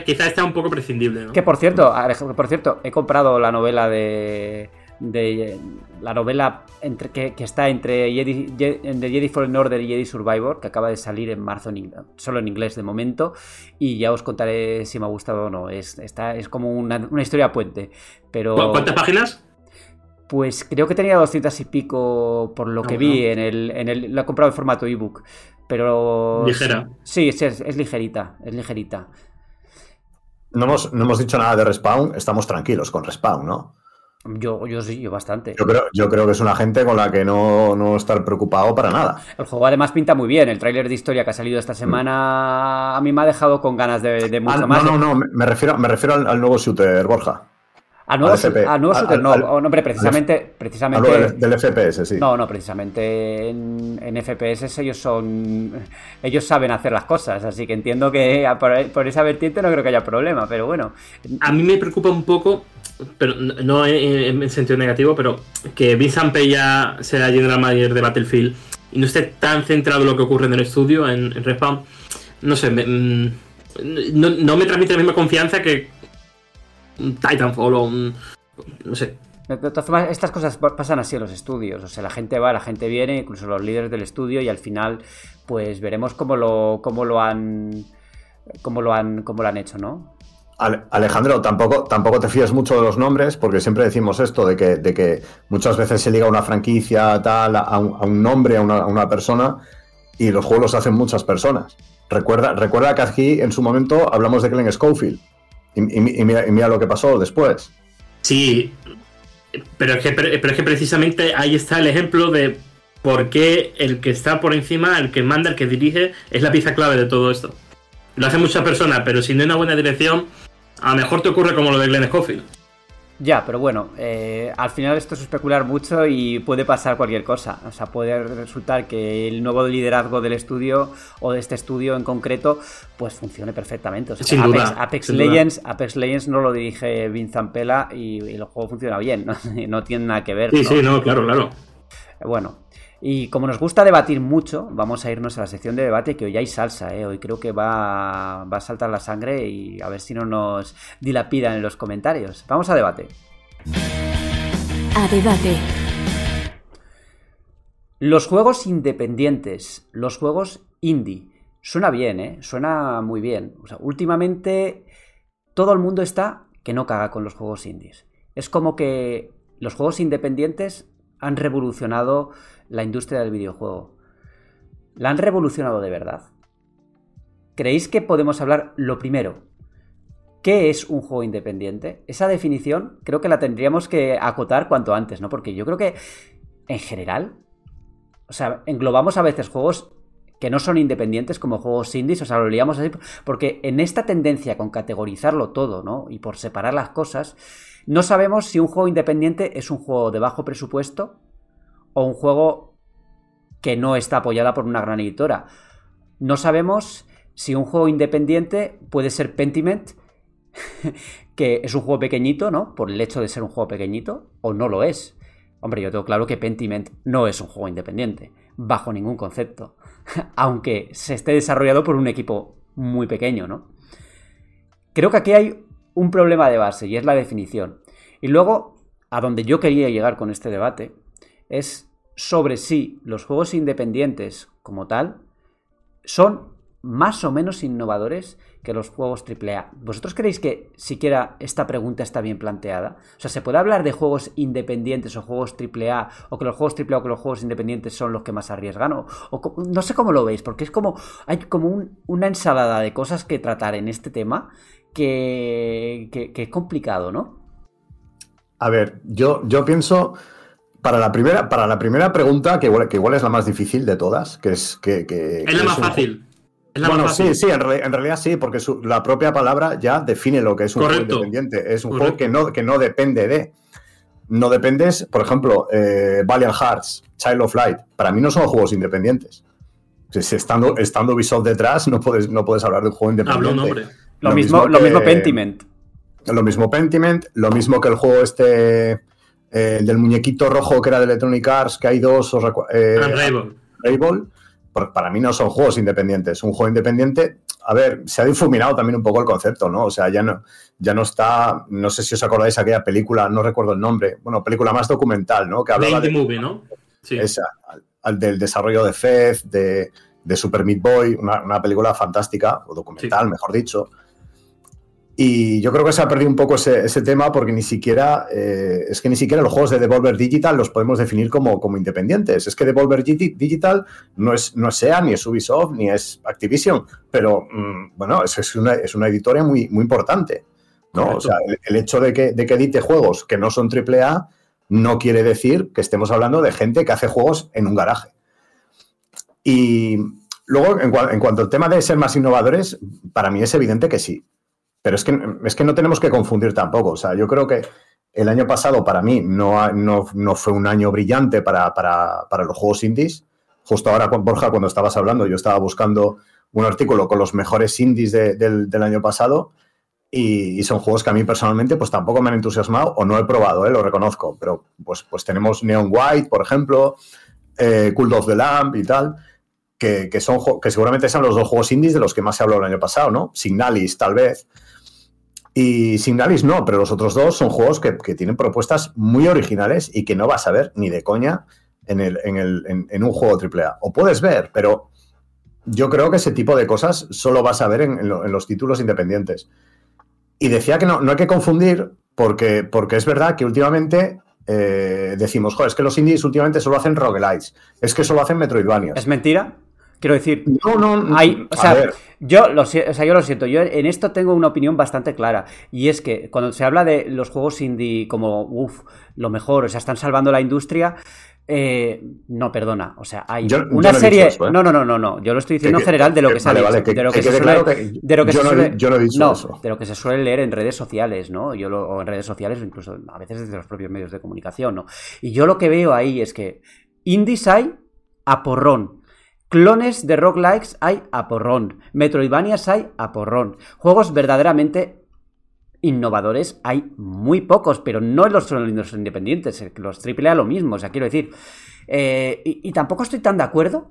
quizá, está un poco prescindible. Que por cierto, por cierto, he comprado la novela de de la novela entre, que, está entre Jedi, The Jedi Fallen Order y Jedi Survivor, que acaba de salir en marzo solo en inglés de momento, y ya os contaré si me ha gustado o no. Es, está, es como una, historia puente. Pero, ¿Cuántas páginas? Pues creo que tenía 200 y pico por lo que vi en el, en el... Lo he comprado en formato ebook. Pero... Ligera. Sí, es, es, ligerita, es ligerita. No hemos, no hemos dicho nada de Respawn, estamos tranquilos con Respawn, ¿no? Yo, yo sí, yo bastante. Yo creo, yo creo que es una gente con la que no, no estar preocupado para nada. El juego además pinta muy bien. El tráiler de historia que ha salido esta semana a mí me ha dejado con ganas de, mucho ah, más. No, no, no, me refiero, me refiero al, nuevo shooter, Borja. A nuevo, a nuevo shooter, no, hombre, precisamente. precisamente del, FPS, sí. No, no, precisamente en, en, FPS ellos son. Ellos saben hacer las cosas, así que entiendo que por, por esa vertiente no creo que haya problema, pero bueno. A mí me preocupa un poco pero no en, sentido negativo, pero que Vincent ya sea general manager de Battlefield y no esté tan centrado en lo que ocurre en el estudio, en, Respawn, no sé, mm, no, me transmite la misma confianza que Titanfall o un, no sé. De todas formas, estas cosas pasan así en los estudios. O sea, la gente va, la gente viene, incluso los líderes del estudio, y al final, pues veremos cómo lo, cómo lo han. cómo lo han. cómo lo han hecho, ¿no? Alejandro, tampoco, tampoco te fíes mucho de los nombres, porque siempre decimos esto, de que, de que muchas veces se liga una franquicia tal a un, nombre, a una, persona, y los juegos los hacen muchas personas. Recuerda, recuerda que aquí en su momento hablamos de Glenn Schofield, y, mira, lo que pasó después. Sí, pero es, que, pero es que precisamente ahí está el ejemplo de por qué el que está por encima, el que manda, el que dirige, es la pieza clave de todo esto. Lo hacen muchas personas, pero si no hay una buena dirección, a lo mejor te ocurre como lo de Glenn Scofield. Ya, pero bueno, eh, al final esto es especular mucho y puede pasar cualquier cosa. O sea, puede resultar que el nuevo liderazgo del estudio o de este estudio en concreto, pues funcione perfectamente. O sea, sin Apex, duda, Apex Legends, Apex Legends no lo dirige Vincent Pela y, el juego funciona bien, [LAUGHS] ¿no? no tiene nada que ver. Sí, sí, no, claro, claro. Bueno, y como nos gusta debatir mucho, vamos a irnos a la sección de debate que hoy hay salsa, ¿eh? hoy creo que va, va a saltar la sangre y a ver si no nos dilapidan en los comentarios. Vamos a debate. A debate. Los juegos independientes, los juegos indie. Suena bien, ¿eh? Suena muy bien. O sea, últimamente todo el mundo está que no caga con los juegos indies. Es como que los juegos independientes han revolucionado la industria del videojuego. ¿La han revolucionado de verdad? ¿Creéis que podemos hablar lo primero? ¿Qué es un juego independiente? Esa definición creo que la tendríamos que acotar cuanto antes, ¿no? Porque yo creo que en general, o sea, englobamos a veces juegos que no son independientes como juegos indies, o sea, lo liamos así, porque en esta tendencia con categorizarlo todo, ¿no? Y por separar las cosas, no sabemos si un juego independiente es un juego de bajo presupuesto o un juego que no está apoyada por una gran editora. No sabemos si un juego independiente puede ser Pentiment, [LAUGHS] que es un juego pequeñito, ¿no? Por el hecho de ser un juego pequeñito, o no lo es. Hombre, yo tengo claro que Pentiment no es un juego independiente, bajo ningún concepto. [LAUGHS] Aunque se esté desarrollado por un equipo muy pequeño, ¿no? Creo que aquí hay un problema de base y es la definición. Y luego, a donde yo quería llegar con este debate, es sobre si los juegos independientes como tal son más o menos innovadores que los juegos AAA. ¿Vosotros creéis que siquiera esta pregunta está bien planteada? O sea, ¿se puede hablar de juegos independientes o juegos AAA o que los juegos AAA o que los juegos independientes son los que más arriesgan? O, no sé cómo lo veis, porque es como hay como una ensalada de cosas que tratar en este tema que, que, es complicado, ¿no? A ver, yo, yo pienso para la primera, para la primera pregunta, que igual, que igual es la más difícil de todas, que es que. es la más fácil. bueno, sí, sí, en, realidad sí, porque la propia palabra ya define lo que es un juego independiente. Es un juego que no, que no depende de. No dependes, por ejemplo, eh, Valiant Hearts, Child of Light, para mí no son juegos independientes. Si estando, estando Ubisoft detrás, no puedes, no puedes hablar de un juego independiente. Lo, mismo, lo mismo Pentiment. Lo mismo Pentiment, lo mismo que el juego este el del muñequito rojo que era de Electronic Arts, que hay dos. Eh, ah, para mí no son juegos independientes. Un juego independiente, a ver, se ha difuminado también un poco el concepto, ¿no? O sea, ya no, ya no está. No sé si os acordáis aquella película, no recuerdo el nombre. Bueno, película más documental, ¿no? Que hablaba de. Movie, ¿no? Sí. Esa, al, del desarrollo de Fez, de, de Super Meat Boy, una, película fantástica, o documental, mejor dicho y yo creo que se ha perdido un poco ese, tema porque ni siquiera, eh, es que ni siquiera los juegos de Devolver Digital los podemos definir como, como independientes. Es que Devolver Digital no es, no SEA, ni es Ubisoft, ni es Activision, pero mm, bueno, es, es, una, es una editorial muy, muy importante. ¿no? O sea, el, hecho de que, de que edite juegos que no son AAA no quiere decir que estemos hablando de gente que hace juegos en un garaje. Y luego, en cuanto al tema de ser más innovadores, para mí es evidente que sí. Pero es que, es que no tenemos que confundir tampoco. O sea, yo creo que el año pasado para mí no, no, fue un año brillante para, los juegos indies. Justo ahora, Borja, cuando estabas hablando, yo estaba buscando un artículo con los mejores indies del, año pasado y, son juegos que a mí personalmente pues tampoco me han entusiasmado o no he probado, ¿eh? lo reconozco. Pero pues, pues tenemos Neon White, por ejemplo, eh, Cult of the Lamp y tal. Que, que, son, que seguramente sean los dos juegos indies de los que más se habló el año pasado, ¿no? Signalis, tal vez. Y Signalis no, pero los otros dos son juegos que, tienen propuestas muy originales y que no vas a ver ni de coña en, el, en, el, en, un juego AAA. O puedes ver, pero yo creo que ese tipo de cosas solo vas a ver en, los títulos independientes. Y decía que no, no hay que confundir, porque, porque es verdad que últimamente eh, decimos, joder, es que los indies últimamente solo hacen roguelites, es que solo hacen Metroidvanias. ¿Es mentira? Quiero decir, no, no, hay, o sea, yo lo, si- o sea, yo lo siento, yo en esto tengo una opinión bastante clara y es que cuando se habla de los juegos indie como, uff, lo mejor, o sea, están salvando la industria, eh, no, perdona, o sea, hay Yo- yo una no serie, eso, ¿eh? no, no, no, no, no, yo lo estoy diciendo Que- en general de lo que- se ha vale, de lo que que se quede suele, claro que de lo que yo se no he- suele- yo no he dicho no, eso. de lo que se suele leer en redes sociales, ¿no? Yo lo, o en redes sociales incluso a veces desde los propios medios de comunicación, ¿no? Y yo lo que veo ahí es que indies hay a porrón. Clones de roguelikes hay a porrón. Metroidvanias hay a porrón. Juegos verdaderamente innovadores hay muy pocos, pero no en los, en los independientes. eh, Los AAA lo mismo, o sea, quiero decir. eh, y, y tampoco estoy tan de acuerdo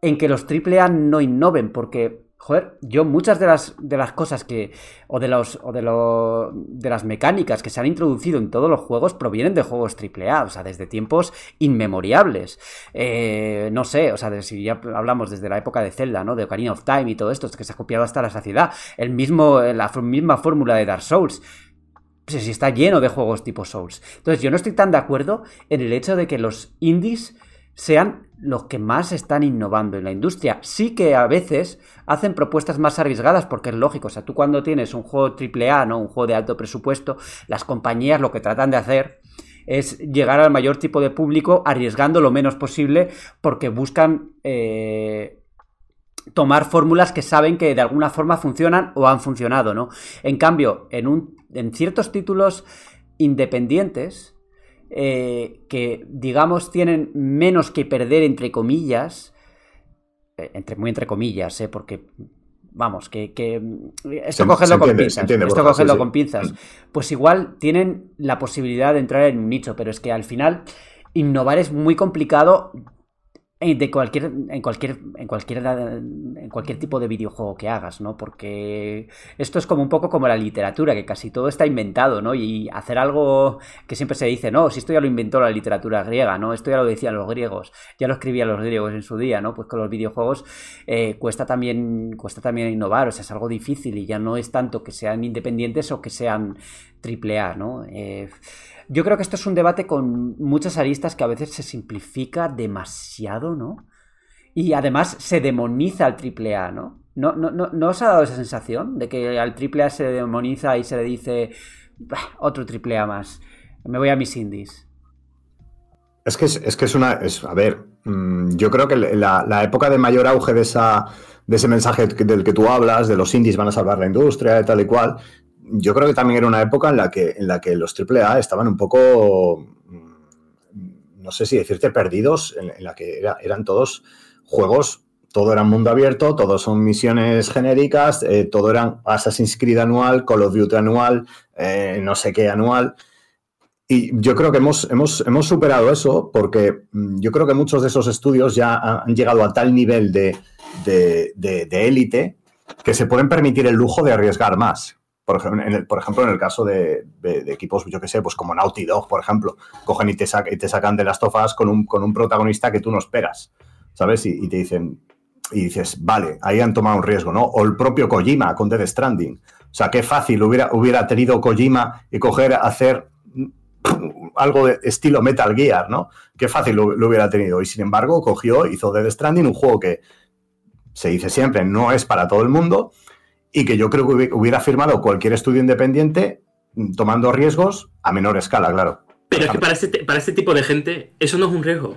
en que los AAA no innoven, porque, joder, yo muchas de las, de las cosas que. o de los. o de lo, de las mecánicas que se han introducido en todos los juegos provienen de juegos AAA, o sea, desde tiempos inmemoriables. Eh, no sé, o sea, si ya hablamos desde la época de Zelda, ¿no? De Ocarina of Time y todo esto, que se ha copiado hasta la saciedad. El mismo, la f- misma fórmula de Dark Souls. Pues si está lleno de juegos tipo Souls. Entonces, yo no estoy tan de acuerdo en el hecho de que los indies sean los que más están innovando en la industria. Sí que a veces hacen propuestas más arriesgadas porque es lógico. O sea, tú cuando tienes un juego AAA, ¿no? Un juego de alto presupuesto, las compañías lo que tratan de hacer es llegar al mayor tipo de público arriesgando lo menos posible porque buscan eh, tomar fórmulas que saben que de alguna forma funcionan o han funcionado, ¿no? En cambio, en, un, en ciertos títulos independientes, eh, que digamos tienen menos que perder, entre comillas, eh, entre, muy entre comillas, ¿eh? porque vamos, que, que esto se con pinzas, entiende, esto sí, sí. con pinzas, pues igual tienen la posibilidad de entrar en un nicho, pero es que al final innovar es muy complicado de cualquier, en cualquier, en cualquier, en cualquier tipo de videojuego que hagas, ¿no? Porque esto es como un poco como la literatura, que casi todo está inventado, ¿no? Y hacer algo que siempre se dice, no, si esto ya lo inventó la literatura griega, ¿no? Esto ya lo decían los griegos, ya lo escribían los griegos en su día, ¿no? Pues con los videojuegos eh, cuesta también, cuesta también innovar, o sea, es algo difícil y ya no es tanto que sean independientes o que sean triple A, ¿no? Eh, yo creo que esto es un debate con muchas aristas que a veces se simplifica demasiado, ¿no? Y además se demoniza al AAA, ¿no? ¿No, no, no, ¿no os ha dado esa sensación de que al AAA se demoniza y se le dice "Bah, otro AAA más? Me voy a mis indies. Es que es, que es una. Es, a ver, mm, yo creo que la, la época de mayor auge de, esa, de ese mensaje del que tú hablas, de los indies van a salvar la industria, de tal y cual, yo creo que también era una época en la que, en la que los AAA estaban un poco. mm, No sé si decirte perdidos, en, en la que era- eran todos juegos. Todo era mundo abierto, todos son misiones genéricas, eh, todo eran Assassin's Creed anual, Call of Duty anual, eh, no sé qué anual. Y yo creo que hemos, hemos, hemos superado eso porque mm, yo creo que muchos de esos estudios ya han llegado a tal nivel de de- de- de élite que se pueden permitir el lujo de arriesgar más. Por ejemplo, en el, caso de, equipos, yo que sé, pues como Naughty Dog, por ejemplo, cogen y te, y te sacan de las tofas con un, con un protagonista que tú no esperas, ¿sabes? Y, te dicen, y dices, vale, ahí han tomado un riesgo, ¿no? O el propio Kojima con Death Stranding. O sea, qué fácil hubiera, hubiera tenido Kojima y coger, hacer algo de estilo Metal Gear, ¿no? Qué fácil lo, lo hubiera tenido. Y sin embargo, cogió, hizo Death Stranding, un juego que se dice siempre no es para todo el mundo y que yo creo que hubi- hubiera firmado cualquier estudio independiente mm, tomando riesgos a menor escala, claro. Pero es que para este, para este tipo de gente eso no es un riesgo.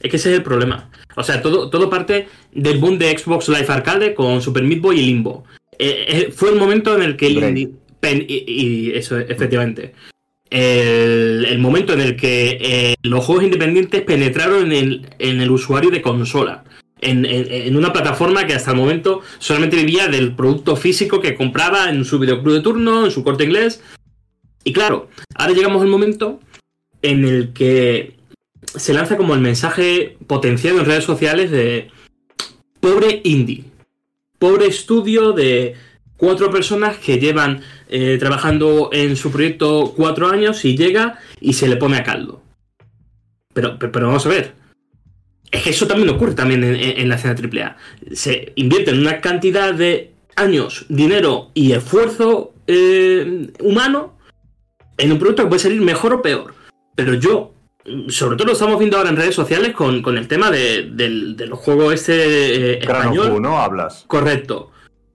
Es que ese es el problema. O sea, todo, todo parte del boom de Xbox Live Arcade con Super Meat Boy y Limbo. Eh, eh, fue el momento en el que el Braid. indie- pen- y, y eso, efectivamente. El, el momento en el que eh, los juegos independientes penetraron en el, en el usuario de consola. En, una plataforma que hasta el momento solamente vivía del producto físico que compraba en su videoclub de turno, en su corte inglés. Y claro, ahora llegamos al momento en el que se lanza como el mensaje potenciado en redes sociales de pobre indie, pobre estudio de cuatro personas que llevan eh, trabajando en su proyecto cuatro años y llega y se le pone a caldo. Pero, pero vamos a ver. Es que eso también ocurre también en, en- en la escena AAA. Se invierten una cantidad de años, dinero y esfuerzo eh, humano en un producto que puede salir mejor o peor. Pero yo, sobre todo lo estamos viendo ahora en redes sociales con, el tema de, del, juego este eh, español. ¿no? Hablas. Correcto.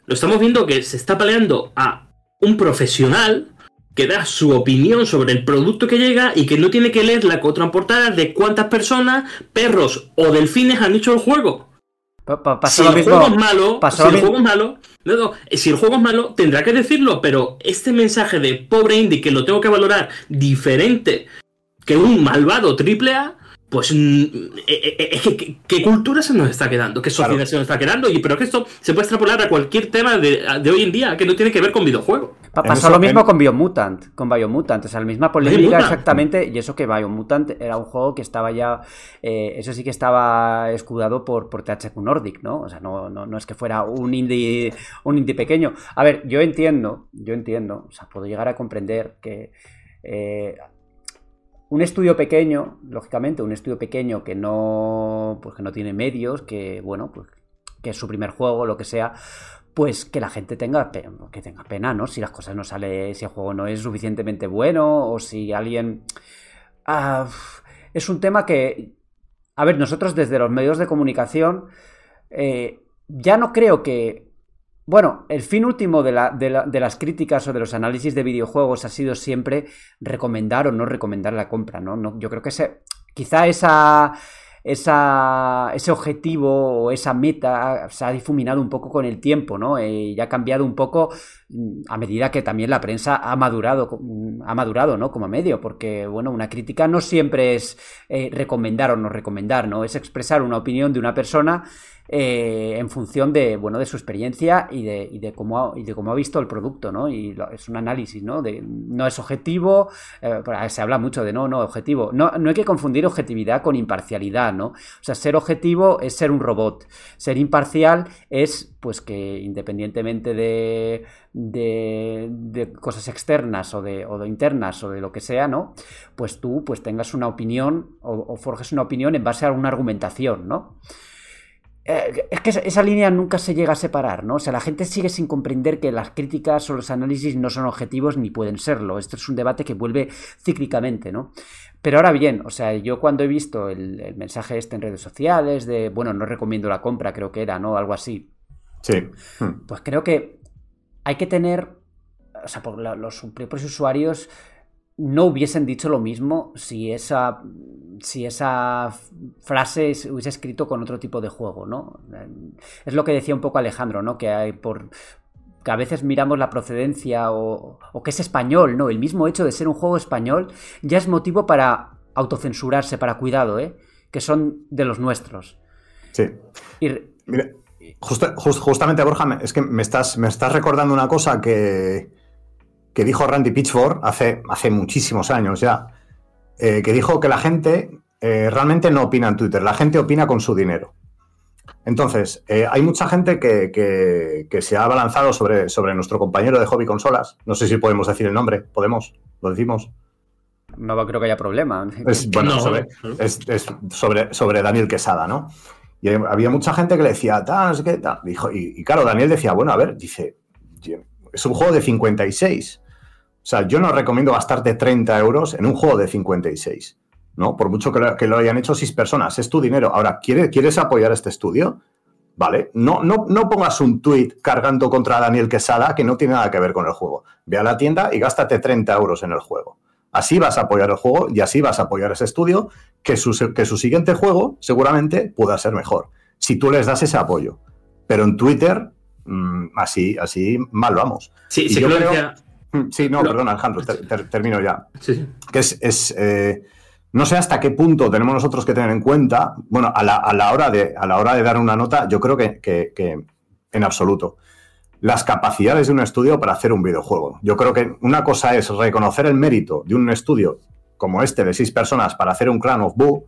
Lo estamos viendo que se está peleando a un profesional que da su opinión sobre el producto que llega y que no tiene que leer la contraportada de cuántas personas, perros o delfines han hecho el juego. si, el juego es malo, si el juego es malo, si el juego es malo, tendrá que decirlo, pero este mensaje de pobre indie que lo tengo que valorar diferente que un malvado triple A, pues mm, eh, eh, eh, es que qué cultura se nos está quedando, qué sociedad se nos está quedando, y pero que esto se puede extrapolar a cualquier tema de, hoy en día que no tiene que ver con videojuegos. Pasó lo mismo con Biomutant, con Biomutant, o sea, la misma polémica exactamente, y eso que Biomutant era un juego que estaba ya, eso sí que estaba escudado por, por THQ Nordic, ¿no? O sea, no, no, no, es que fuera un indie, un indie pequeño. A ver, yo entiendo, yo entiendo, o sea, puedo llegar a comprender que un estudio pequeño, lógicamente, un estudio pequeño que no, pues que no tiene medios, que bueno, pues que es su primer juego, lo que sea, pues que la gente tenga, que tenga pena, ¿no? Si las cosas no salen, si el juego no es suficientemente bueno o si alguien... Ah, es un tema que, a ver, nosotros desde los medios de comunicación eh, ya no creo que bueno, el fin último de, las críticas o de los análisis de videojuegos ha sido siempre recomendar o no recomendar la compra, ¿no? yo creo que ese, quizá esa, ese objetivo o esa meta se ha difuminado un poco con el tiempo, ¿no? Eh, y ha cambiado un poco mm, a medida que también la prensa ha madurado, mm, ha madurado, ¿no? Como medio, porque, bueno, una crítica no siempre es eh, recomendar o no recomendar, ¿no? Es expresar una opinión de una persona eh, en función de, bueno, de su experiencia y de, cómo ha, y de cómo ha visto el producto, ¿no? Y es un análisis, ¿no? No es objetivo, eh, se habla mucho de no, no, objetivo. No, no hay que confundir objetividad con imparcialidad, ¿no? O sea, ser objetivo es ser un robot. Ser imparcial es, pues, que independientemente de, de, cosas externas o de, internas o de lo que sea, ¿no? Pues tú, pues, tengas una opinión o, o forjes una opinión en base a una argumentación, ¿no? Eh, es que esa línea nunca se llega a separar, ¿no? O sea, la gente sigue sin comprender que las críticas o los análisis no son objetivos ni pueden serlo. Esto es un debate que vuelve cíclicamente, ¿no? Pero ahora bien, o sea, yo cuando he visto el, mensaje este en redes sociales de, bueno, no recomiendo la compra, creo que era, ¿no? Algo así. Sí. Pues creo que hay que tener, o sea, por los propios usuarios no hubiesen dicho lo mismo si esa, si esa frase hubiese escrito con otro tipo de juego, ¿no? Es lo que decía un poco Alejandro, ¿no? Que hay por que a veces miramos la procedencia o, que es español, ¿no? El mismo hecho de ser un juego español ya es motivo para autocensurarse, para cuidado, ¿eh? Que son de los nuestros. Sí. Mira, justamente, Borja, es que me estás, me estás recordando una cosa que, que dijo Randy Pitchford hace, hace muchísimos años ya, eh, que dijo que la gente eh, realmente no opina en Twitter, la gente opina con su dinero. Entonces, eh, hay mucha gente que, se ha abalanzado sobre, sobre nuestro compañero de hobby consolas. No sé si podemos decir el nombre. ¿Podemos? ¿Lo decimos? No creo que haya problema. Es, bueno, sobre, es, sobre, sobre, Daniel Quesada, ¿no? Y había mucha gente que le decía, qué, tal. Dijo, y, y, claro, Daniel decía, bueno, a ver, dice, es un juego de 56. O sea, yo no recomiendo gastarte 30 euros en un juego de 56, ¿no? Por mucho que lo, hayan hecho seis personas, es tu dinero. Ahora, ¿quieres, apoyar este estudio? ¿Vale? No, no, no pongas un tweet cargando contra Daniel Quesada que no tiene nada que ver con el juego. Ve a la tienda y gástate 30 euros en el juego. Así vas a apoyar el juego y así vas a apoyar ese estudio que su, que su siguiente juego seguramente pueda ser mejor. Si tú les das ese apoyo. Pero en Twitter, mm, así, así mal vamos. Sí, sí, yo creo, sí, no, perdón, Alejandro, termino ya. Sí. Que es, eh, no sé hasta qué punto tenemos nosotros que tener en cuenta, bueno, a la, hora, de, a la hora de dar una nota, yo creo que, en absoluto, las capacidades de un estudio para hacer un videojuego. Yo creo que una cosa es reconocer el mérito de un estudio como este de seis personas para hacer un Clan of Boo,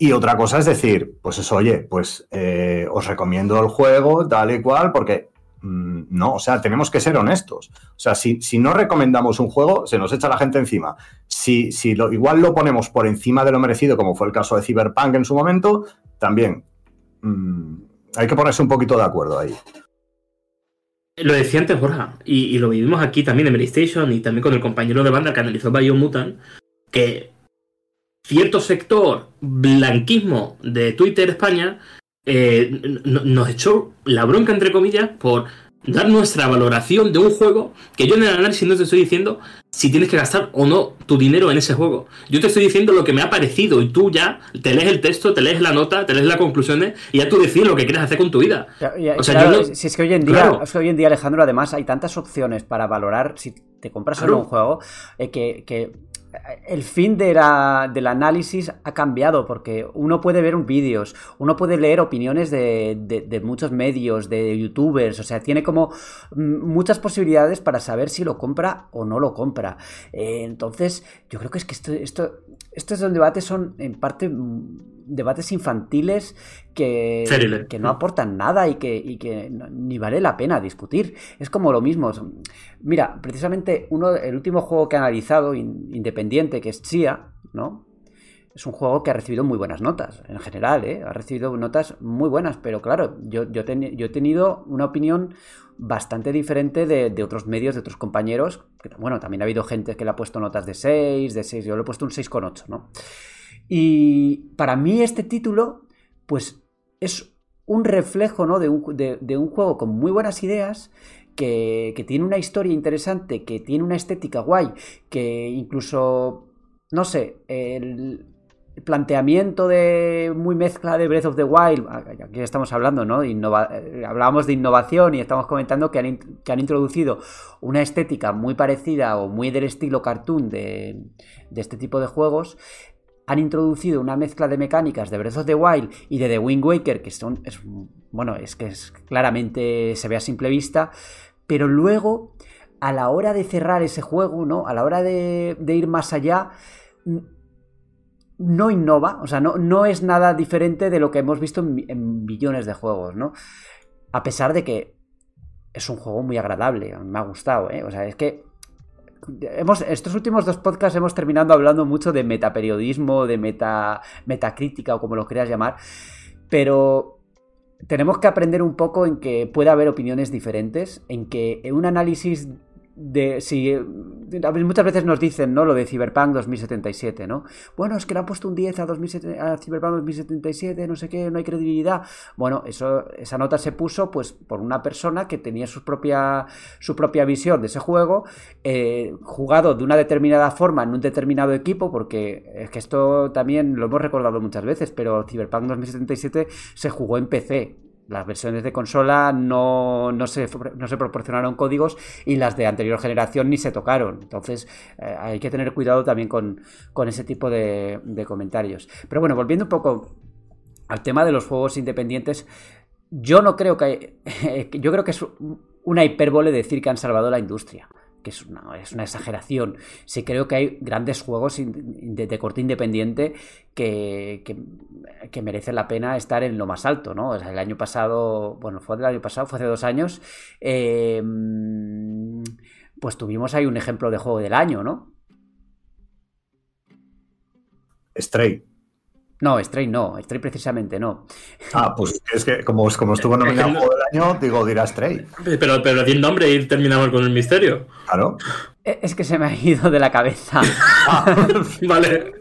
y otra cosa es decir, pues eso, oye, pues eh, os recomiendo el juego, tal y cual, porque Mm, no, o sea, tenemos que ser honestos. O sea, si, no recomendamos un juego, se nos echa la gente encima. Si, si lo, igual lo ponemos por encima de lo merecido, como fue el caso de Cyberpunk en su momento, también mm, hay que ponerse un poquito de acuerdo ahí. lo decía antes Borja, y, y, lo vivimos aquí también en PlayStation y también con el compañero de banda que analizó Biomutant, que cierto sector blanquismo de Twitter España eh, nos echó la bronca, entre comillas, por dar nuestra valoración de un juego que yo en el análisis no te estoy diciendo si tienes que gastar o no tu dinero en ese juego. Yo te estoy diciendo lo que me ha parecido y tú ya te lees el texto, te lees la nota, te lees las conclusiones y ya tú decides lo que quieres hacer con tu vida. o sea, si es que hoy en día, hoy en día, Alejandro, además hay tantas opciones para valorar si te compras un juego eh, que el fin de la, del análisis ha cambiado porque uno puede ver vídeos, uno puede leer opiniones de, muchos medios, de youtubers, o sea, tiene como muchas posibilidades para saber si lo compra o no lo compra. Eh, entonces, yo creo que es que esto, esto, estos debates son en parte debates infantiles que, que no aportan nada y que, que ni vale la pena discutir. Es como lo mismo. Mira, precisamente uno, el último juego que he analizado, independiente, que es Chia, ¿no? Es un juego que ha recibido muy buenas notas, en general, ¿eh? Ha recibido notas muy buenas, pero claro, yo, yo, yo he tenido una opinión bastante diferente de, de, otros medios, de otros compañeros. Que, bueno, también ha habido gente que le ha puesto notas de 6, de 6, yo le he puesto un 6,8, ¿no? Y para mí este título, pues es un reflejo ¿no? de, un, de, un juego con muy buenas ideas, que, tiene una historia interesante, que tiene una estética guay, que incluso, no sé, el, planteamiento de muy mezcla de Breath of the Wild, aquí estamos hablando, ¿no? Eh, hablábamos de innovación y estamos comentando que han, introducido una estética muy parecida o muy del estilo cartoon de este tipo de juegos han introducido una mezcla de mecánicas de Breath of the Wild y de The Wind Waker, que son, es, bueno, es que es, claramente se ve a simple vista, pero luego, a la hora de cerrar ese juego, ¿no? A la hora de, ir más allá, no innova, o sea, no, no, es nada diferente de lo que hemos visto en, en billones de juegos, ¿no? A pesar de que es un juego muy agradable, me ha gustado, ¿eh? O sea, es que estos últimos dos podcasts hemos terminado hablando mucho de metaperiodismo, de meta, metacrítica o como lo quieras llamar, pero tenemos que aprender un poco en que puede haber opiniones diferentes, en que un análisis de si muchas veces nos dicen no lo de Cyberpunk 2077 no bueno es que le han puesto un 10 a, 2007, a Cyberpunk 2077 no sé qué no hay credibilidad. Bueno eso esa nota se puso pues por una persona que tenía su propia su propia visión de ese juego eh, jugado de una determinada forma en un determinado equipo porque es que esto también lo hemos recordado muchas veces pero Cyberpunk 2077 se jugó en PC las versiones de consola no, no, se, no, se, proporcionaron códigos y las de anterior generación ni se tocaron. Entonces eh, hay que tener cuidado también con, ese tipo de, de, comentarios. Pero bueno, volviendo un poco al tema de los juegos independientes, yo no creo que... [LAUGHS] yo creo que es una hipérbole decir que han salvado la industria que es una, es una exageración. Sí creo que hay grandes juegos de, corte independiente que, que, merecen la pena estar en lo más alto, ¿no? El año pasado, bueno, fue del año pasado, fue hace dos años, eh, pues tuvimos ahí un ejemplo de juego del año, ¿no? Stray. No, Stray no, Stray precisamente no. Ah, pues es que como, como estuvo nominado Juego del Año, digo, dirá Stray. Pero, pero di el nombre y terminamos con el misterio. Claro. Eh, es que se me ha ido de la cabeza. ah, [LAUGHS] [LAUGHS] vale.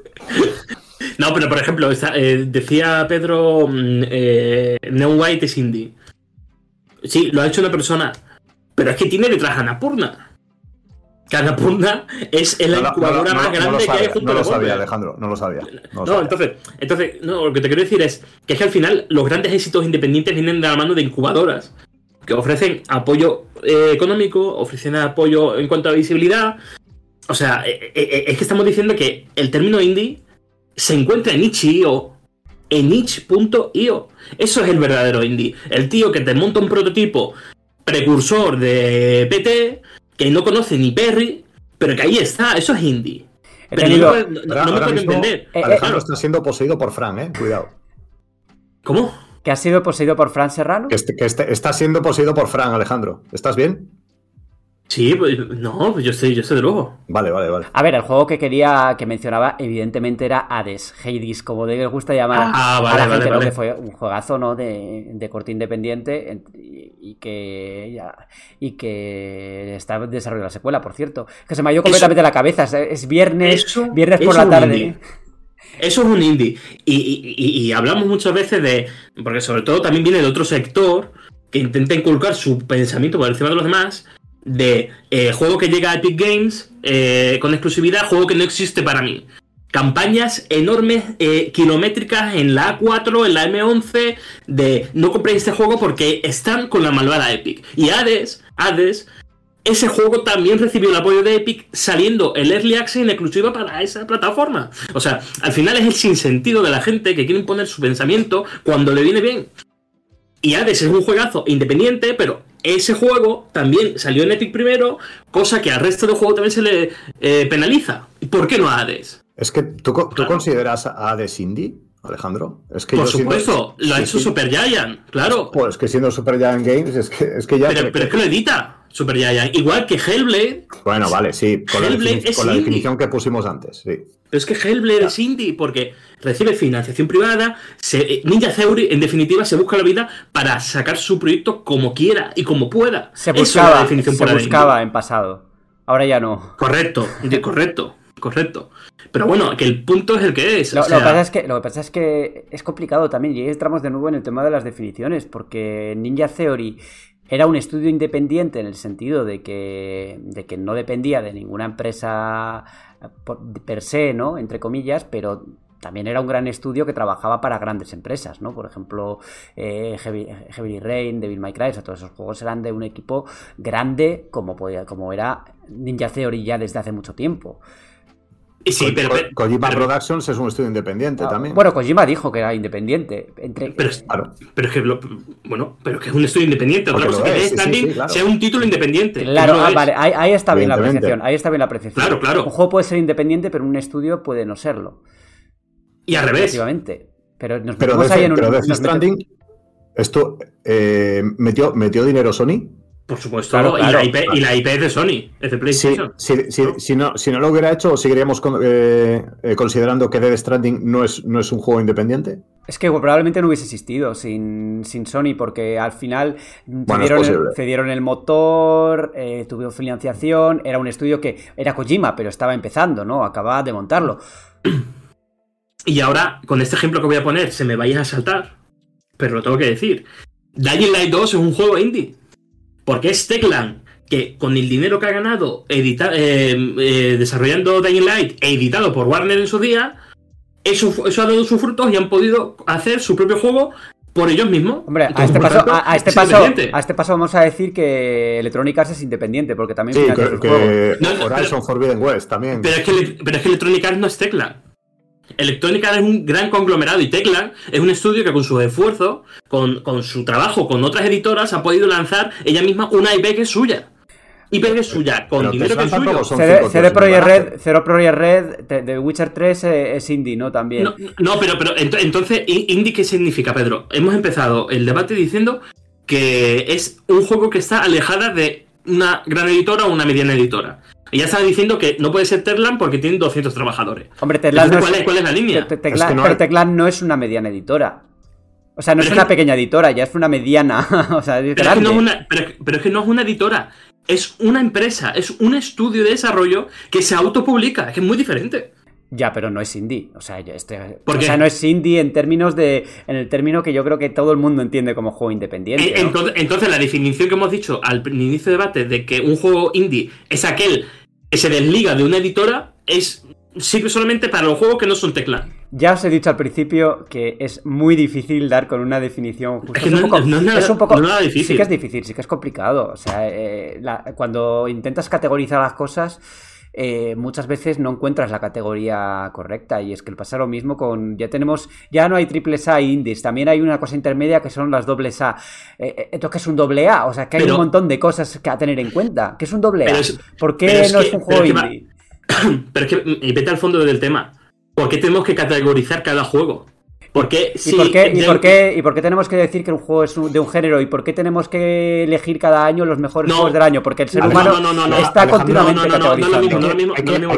No, pero por ejemplo, eh, decía Pedro, mm, eh, Neon White es indie. Sí, lo ha hecho una persona, pero es que tiene detrás a Napurna. Canapunda es la incubadora más grande que hay junto No lo sabía, Alejandro, no lo sabía. No, entonces, entonces lo que te quiero decir es que es que al final los grandes éxitos independientes vienen de la mano de incubadoras que ofrecen apoyo eh, económico, ofrecen apoyo en cuanto a visibilidad. O sea, eh, eh, es que estamos diciendo que el término indie se encuentra en itch.io. En itch.io. Eso es el verdadero indie. El tío que te monta un prototipo precursor de PT que no conoce ni Perry, pero que ahí está, eso es indie. Pero no, me puede entender. Eh, Alejandro está siendo poseído por Fran, eh. Cuidado. ¿Cómo? ¿Que ha sido poseído por Fran Serrano? Que, este, que este, está siendo poseído por Fran, Alejandro. ¿Estás bien? Sí, pues, no, pues yo sé, yo sé de luego. Vale, vale, vale. A ver, el juego que quería, que mencionaba, evidentemente era Hades, Hades, como de les gusta llamar ah, vale, a la gente, que fue un juegazo, ¿no? De, corte independiente. Y, y que ya, y que está desarrollando la secuela, por cierto. Que se me ha ido completamente la cabeza. Es, viernes, viernes por la tarde. Eso es un indie. Y, hablamos muchas veces de. Porque sobre todo también viene de otro sector que intenta inculcar su pensamiento por encima de los demás. De eh, juego que llega a Epic Games eh, con exclusividad, juego que no existe para mí campañas enormes, eh, kilométricas en la A4, en la M11, de no compréis este juego porque están con la malvada Epic. Y Hades, Hades, ese juego también recibió el apoyo de Epic saliendo el Early Access en exclusiva para esa plataforma. O sea, al final es el sinsentido de la gente que quiere imponer su pensamiento cuando le viene bien. Y Hades es un juegazo independiente, pero ese juego también salió en Epic primero, cosa que al resto del juego también se le eh, penaliza. ¿Por qué no a Hades? Es que tú, consideras a The Indie, Alejandro. Es que Por supuesto, lo ha hecho Super Giant, claro. Pues que siendo Super Giant Games, es que, es que ya. Pero, pero es que lo edita Super Giant. Igual que Hellblade. Bueno, vale, sí. Con, la, definición, que pusimos antes, sí. Pero es que Hellblade es indie porque recibe financiación privada. Se, Ninja Theory, en definitiva, se busca la vida para sacar su proyecto como quiera y como pueda. Se buscaba, definición se buscaba en pasado. Ahora ya no. Correcto, correcto correcto. Pero bueno, que el punto es el que es. Lo, que pasa es que, lo que pasa es que es complicado también, y ahí entramos de nuevo en el tema de las definiciones, porque Ninja Theory era un estudio independiente en el sentido de que, de que no dependía de ninguna empresa per se, ¿no? Entre comillas, pero también era un gran estudio que trabajaba para grandes empresas, ¿no? Por ejemplo, eh, Heavy, Rain, Devil May Cry, o sea, todos esos juegos eran de un equipo grande como, podía, como era Ninja Theory ya desde hace mucho tiempo. Sí, pero, Kojima Productions es un estudio independiente ah, también. Bueno, Kojima dijo que era independiente. Entre... Pero, pero es que bueno, pero que es un estudio independiente. Otra cosa que es, sea un título independiente. Claro, ah, vale, ahí, está bien la apreciación. Ahí está bien la apreciación. Claro, claro. Un juego puede ser independiente, pero un estudio puede no serlo. Y al revés. Efectivamente. Pero nos pero ahí en un. Pero Death Stranding, esto eh, metió, metió dinero Sony. Por supuesto, Y, la IP, y, la IP, es de Sony, es de PlayStation. si, ¿no? si, no, lo hubiera hecho, ¿seguiríamos eh, eh, considerando que Dead Stranding no es, no es un juego independiente? Es que probablemente no hubiese existido sin, sin Sony, porque al final cedieron, el, motor, eh, tuvieron financiación, era un estudio que era Kojima, pero estaba empezando, ¿no? Acababa de montarlo. Y ahora, con este ejemplo que voy a poner, se me vaya a saltar, pero lo tengo que decir. Dying Light 2 es un juego indie. Porque es Techland que con el dinero que ha ganado eh, eh, desarrollando Dying Light e editado por Warner en su día, eso, eso ha dado sus frutos y han podido hacer su propio juego por ellos mismos. Hombre, a este, paso, a, este paso, a este paso vamos a decir que Electronic Arts es independiente, porque también sí, que, que Horizon Forbidden West también. Pero es que, pero es que Electronic Arts no es Tecla. Electrónica es un gran conglomerado y Tecla es un estudio que con su esfuerzo, con, su trabajo con otras editoras, ha podido lanzar ella misma una IP que es suya. IP que es suya, con dinero que es suyo. Zero Project Red, Zero Project Red de Witcher 3 es indie, ¿no? También. No, pero, pero entonces, ¿indie qué significa, Pedro? Hemos empezado el debate diciendo que es un juego que está alejada de una gran editora o una mediana editora. Y ya estaba diciendo que no puede ser Terlan porque tienen 200 trabajadores. Hombre, Terlan no ¿cuál, es, ¿cuál, es, la línea? pero Teclan no es una mediana editora. O sea, no es una pequeña editora, ya es una mediana. [LAUGHS] o sea, pero, es que no es una, pero, es que no es una editora. Es una empresa, es un estudio de desarrollo que se autopublica. Es que es muy diferente. Ya, pero no es indie. O sea, este, o sea, no es indie en términos de. En el término que yo creo que todo el mundo entiende como juego independiente. Eh, entonces, la definición que hemos dicho al inicio del debate de que un juego indie es aquel que se desliga de una editora es sirve solamente para los juegos que no son tecla. Ya os he dicho al principio que es muy difícil dar con una definición Es, que no, es un poco, nada difícil. Sí que es difícil, sí que es complicado. O sea, eh, cuando intentas categorizar las cosas eh, muchas veces no encuentras la categoría correcta. Y es que pasa lo mismo con. Ya tenemos. Ya no hay triples A indies. También hay una cosa intermedia que son las dobles A. Eh, eh, ¿Esto que es un doble A? O sea, que hay un montón de cosas que a tener en cuenta. ¿Qué es un doble A? ¿Por qué no es, un juego indie? [COUGHS] pero es que. Y vete al fondo del tema. ¿Por qué tenemos que categorizar cada juego? Porque ¿Y, por qué, y, por qué, ¿Y por qué tenemos que decir que un juego es de un género? ¿Y por qué tenemos que elegir cada año los mejores juegos del año? Porque el ser humano está continuamente categorizando.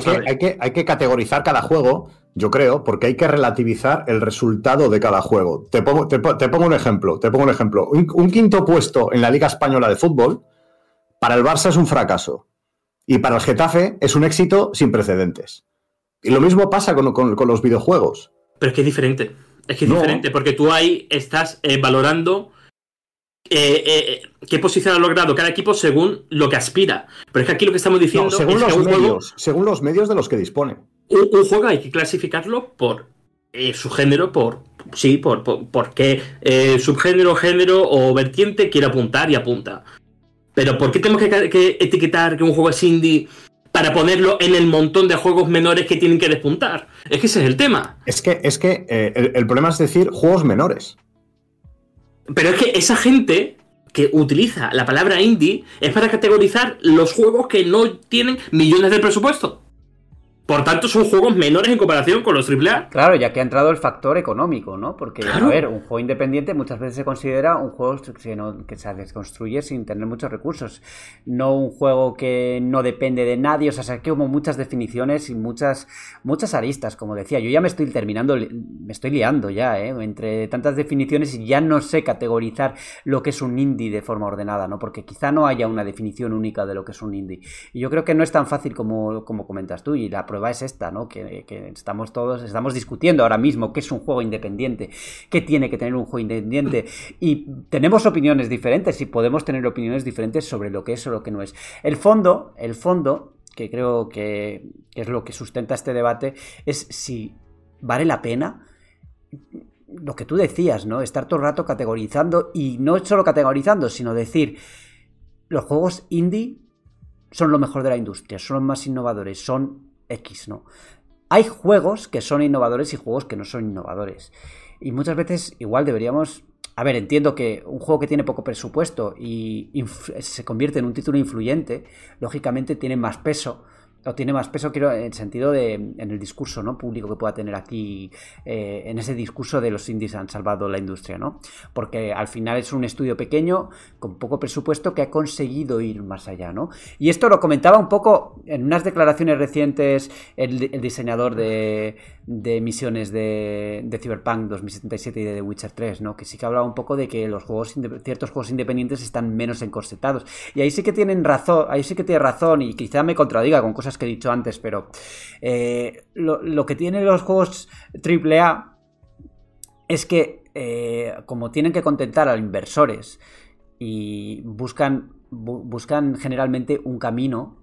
Hay que categorizar cada juego, yo creo, porque hay que relativizar el resultado de cada juego. Te pongo, te, pongo un ejemplo. Te pongo un ejemplo. Un, quinto puesto en la Liga Española de Fútbol, para el Barça es un fracaso. Y para el Getafe es un éxito sin precedentes. Y lo mismo pasa con, con los videojuegos. Pero es que es diferente. Es que es diferente, porque tú ahí estás eh, valorando eh, eh, qué posición ha logrado cada equipo según lo que aspira. Pero es que aquí lo que estamos diciendo según los medios, según los medios de los que dispone. Un, juego hay que clasificarlo por su género, por sí, por, por, qué subgénero, género o vertiente quiere apuntar y apunta. Pero ¿por qué tenemos que etiquetar que un juego es indie para ponerlo en el montón de juegos menores que tienen que despuntar. Es que ese es el tema. Es que, es que eh, el, problema es decir juegos menores. Pero es que esa gente que utiliza la palabra indie es para categorizar los juegos que no tienen millones de presupuesto. Por tanto, son juegos menores en comparación con los AAA. Claro, ya que ha entrado el factor económico, ¿no? Porque, a ver, un juego independiente muchas veces se considera un juego que, se desconstruye sin tener muchos recursos. No un juego que no depende de nadie. O sea, hay como muchas definiciones y muchas, muchas aristas, como decía. Yo ya me estoy terminando, me estoy liando ya, ¿eh? Entre tantas definiciones y ya no sé categorizar lo que es un indie de forma ordenada, ¿no? Porque quizá no haya una definición única de lo que es un indie. Y yo creo que no es tan fácil como, como comentas tú. Y la prueba es esta, ¿no? Que, estamos todos, estamos discutiendo ahora mismo qué es un juego independiente, qué tiene que tener un juego independiente. Y tenemos opiniones diferentes y podemos tener opiniones diferentes sobre lo que es o lo que no es. El fondo, el fondo, que creo que, es lo que sustenta este debate, es si vale la pena lo que tú decías, ¿no? Estar todo el rato categorizando y no solo categorizando, sino decir, los juegos indie son lo mejor de la industria, son los más innovadores, son X, ¿no? Hay juegos que son innovadores y juegos que no son innovadores. Y muchas veces igual deberíamos... A ver, entiendo que un juego que tiene poco presupuesto y se convierte en un título influyente, lógicamente tiene más peso o tiene más peso, quiero, en el sentido de, en el discurso ¿no? público que pueda tener aquí, eh, en ese discurso de los indies han salvado la industria, ¿no? Porque al final es un estudio pequeño, con poco presupuesto, que ha conseguido ir más allá, ¿no? Y esto lo comentaba un poco en unas declaraciones recientes el, diseñador de, de misiones de, de, Cyberpunk 2077 y de The Witcher 3, ¿no? Que sí que hablaba un poco de que los juegos, ciertos juegos independientes están menos encorsetados. Y ahí sí que tienen razón, ahí sí que tiene razón, y quizá me contradiga con cosas que he dicho antes, pero eh, lo, que tienen los juegos AAA es que eh, como tienen que contentar a inversores y buscan, buscan generalmente un camino,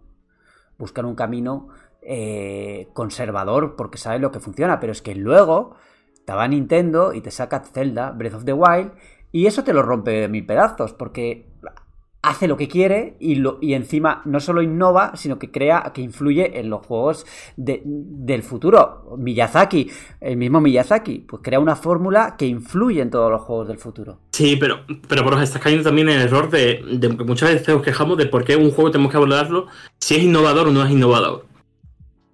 buscan un camino eh, conservador porque saben lo que funciona, pero es que luego te va Nintendo y te saca Zelda, Breath of the Wild, y eso te lo rompe de mil pedazos, porque hace lo que quiere y, lo, y encima no solo innova, sino que crea, que influye en los juegos del futuro. Miyazaki, el mismo Miyazaki, pues crea una fórmula que influye en todos los juegos del futuro. Sí, pero, pero por estás cayendo también en el error de, de muchas veces nos quejamos de por qué un juego tenemos que abordarlo si es innovador o no es innovador.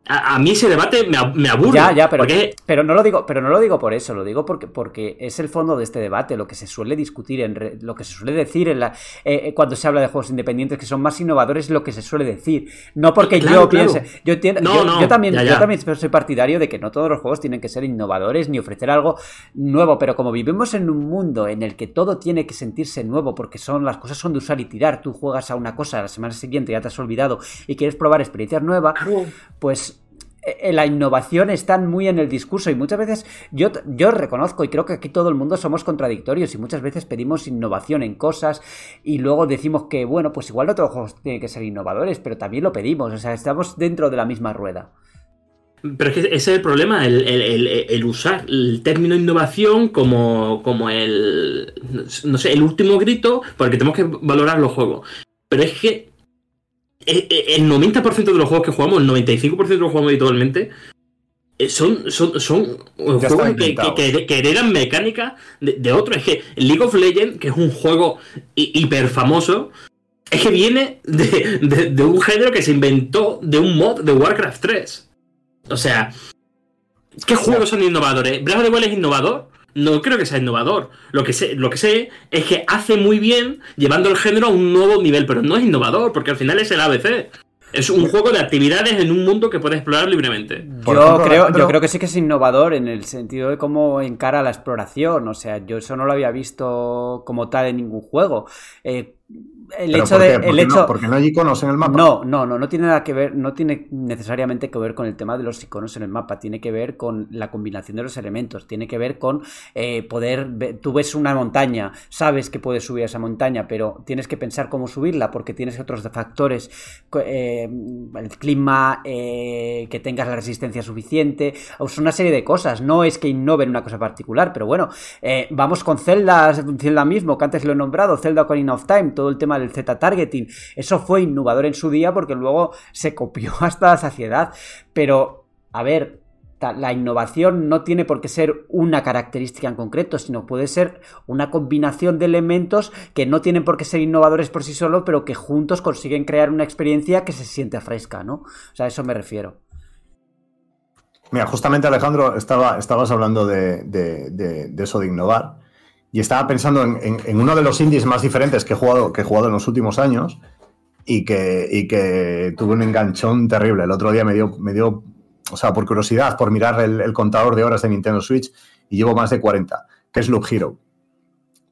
A, mí ese debate me, aburre. Ya, ya, pero, pero, no lo digo, pero no lo digo por eso, lo digo porque, porque es el fondo de este debate, lo que se suele discutir, en lo que se suele decir en la, eh, eh, cuando se habla de juegos independientes que son más innovadores, lo que se suele decir. No porque yo piense. Yo, yo, también, yo también soy partidario de que no todos los juegos tienen que ser innovadores ni ofrecer algo nuevo, pero como vivimos en un mundo en el que todo tiene que sentirse nuevo porque son las cosas son de usar y tirar, tú juegas a una cosa, la semana siguiente ya te has olvidado y quieres probar experiencias nuevas, pues la innovación está muy en el discurso y muchas veces yo, yo reconozco y creo que aquí todo el mundo somos contradictorios y muchas veces pedimos innovación en cosas y luego decimos que, bueno, pues igual no todos tienen que ser innovadores, pero también lo pedimos, o sea, estamos dentro de la misma rueda. Pero es que ese es el problema, el, usar el término innovación como, como el, no sé, el último grito porque tenemos que valorar los juegos. Pero es que eh, eh, el 90% de los juegos que jugamos, el 95% de los que jugamos habitualmente, eh, son, son, son juegos que, que, heredan mecánica de, de otros. Es que League of Legends, que es un juego hiper famoso, es que viene de, un género que se inventó de un mod de Warcraft 3. O sea, ¿qué juegos son innovadores? ¿Breath of the Wild es innovador? No creo que sea innovador. Lo que, sé, lo que sé es que hace muy bien llevando el género a un nuevo nivel, pero no es innovador, porque al final es el ABC. Es un juego de actividades en un mundo que puedes explorar libremente. Yo creo, yo creo que sí que es innovador en el sentido de cómo encara la exploración. O sea, yo eso no lo había visto como tal en ningún juego. Eh, el hecho de. El hecho... no, porque no hay iconos en el mapa. No, no, no, no tiene nada que ver, no tiene necesariamente que ver con el tema de los iconos en el mapa, tiene que ver con la combinación de los elementos, tiene que ver con eh, poder. Tú ves una montaña, sabes que puedes subir a esa montaña, pero tienes que pensar cómo subirla porque tienes otros factores, eh, el clima, eh, que tengas la resistencia suficiente, o sea, una serie de cosas. No es que innoven una cosa particular, pero bueno, eh, vamos con Zelda, Zelda mismo, que antes lo he nombrado, Zelda Ocarina of Time, todo el tema del Z-targeting. Eso fue innovador en su día porque luego se copió [LAUGHS] hasta la saciedad. Pero, a ver, la innovación no tiene por qué ser una característica en concreto, sino puede ser una combinación de elementos que no tienen por qué ser innovadores por sí solos, pero que juntos consiguen crear una experiencia que se siente fresca, ¿no? O sea, a eso me refiero. Mira, justamente Alejandro, estaba, estabas hablando de, de eso de innovar. Y estaba pensando en, uno de los indies más diferentes que he jugado, que he jugado en los últimos años y que, tuve un enganchón terrible. El otro día me dio, me dio o sea, por curiosidad, por mirar el, contador de horas de Nintendo Switch y llevo más de 40, que es Loop Hero.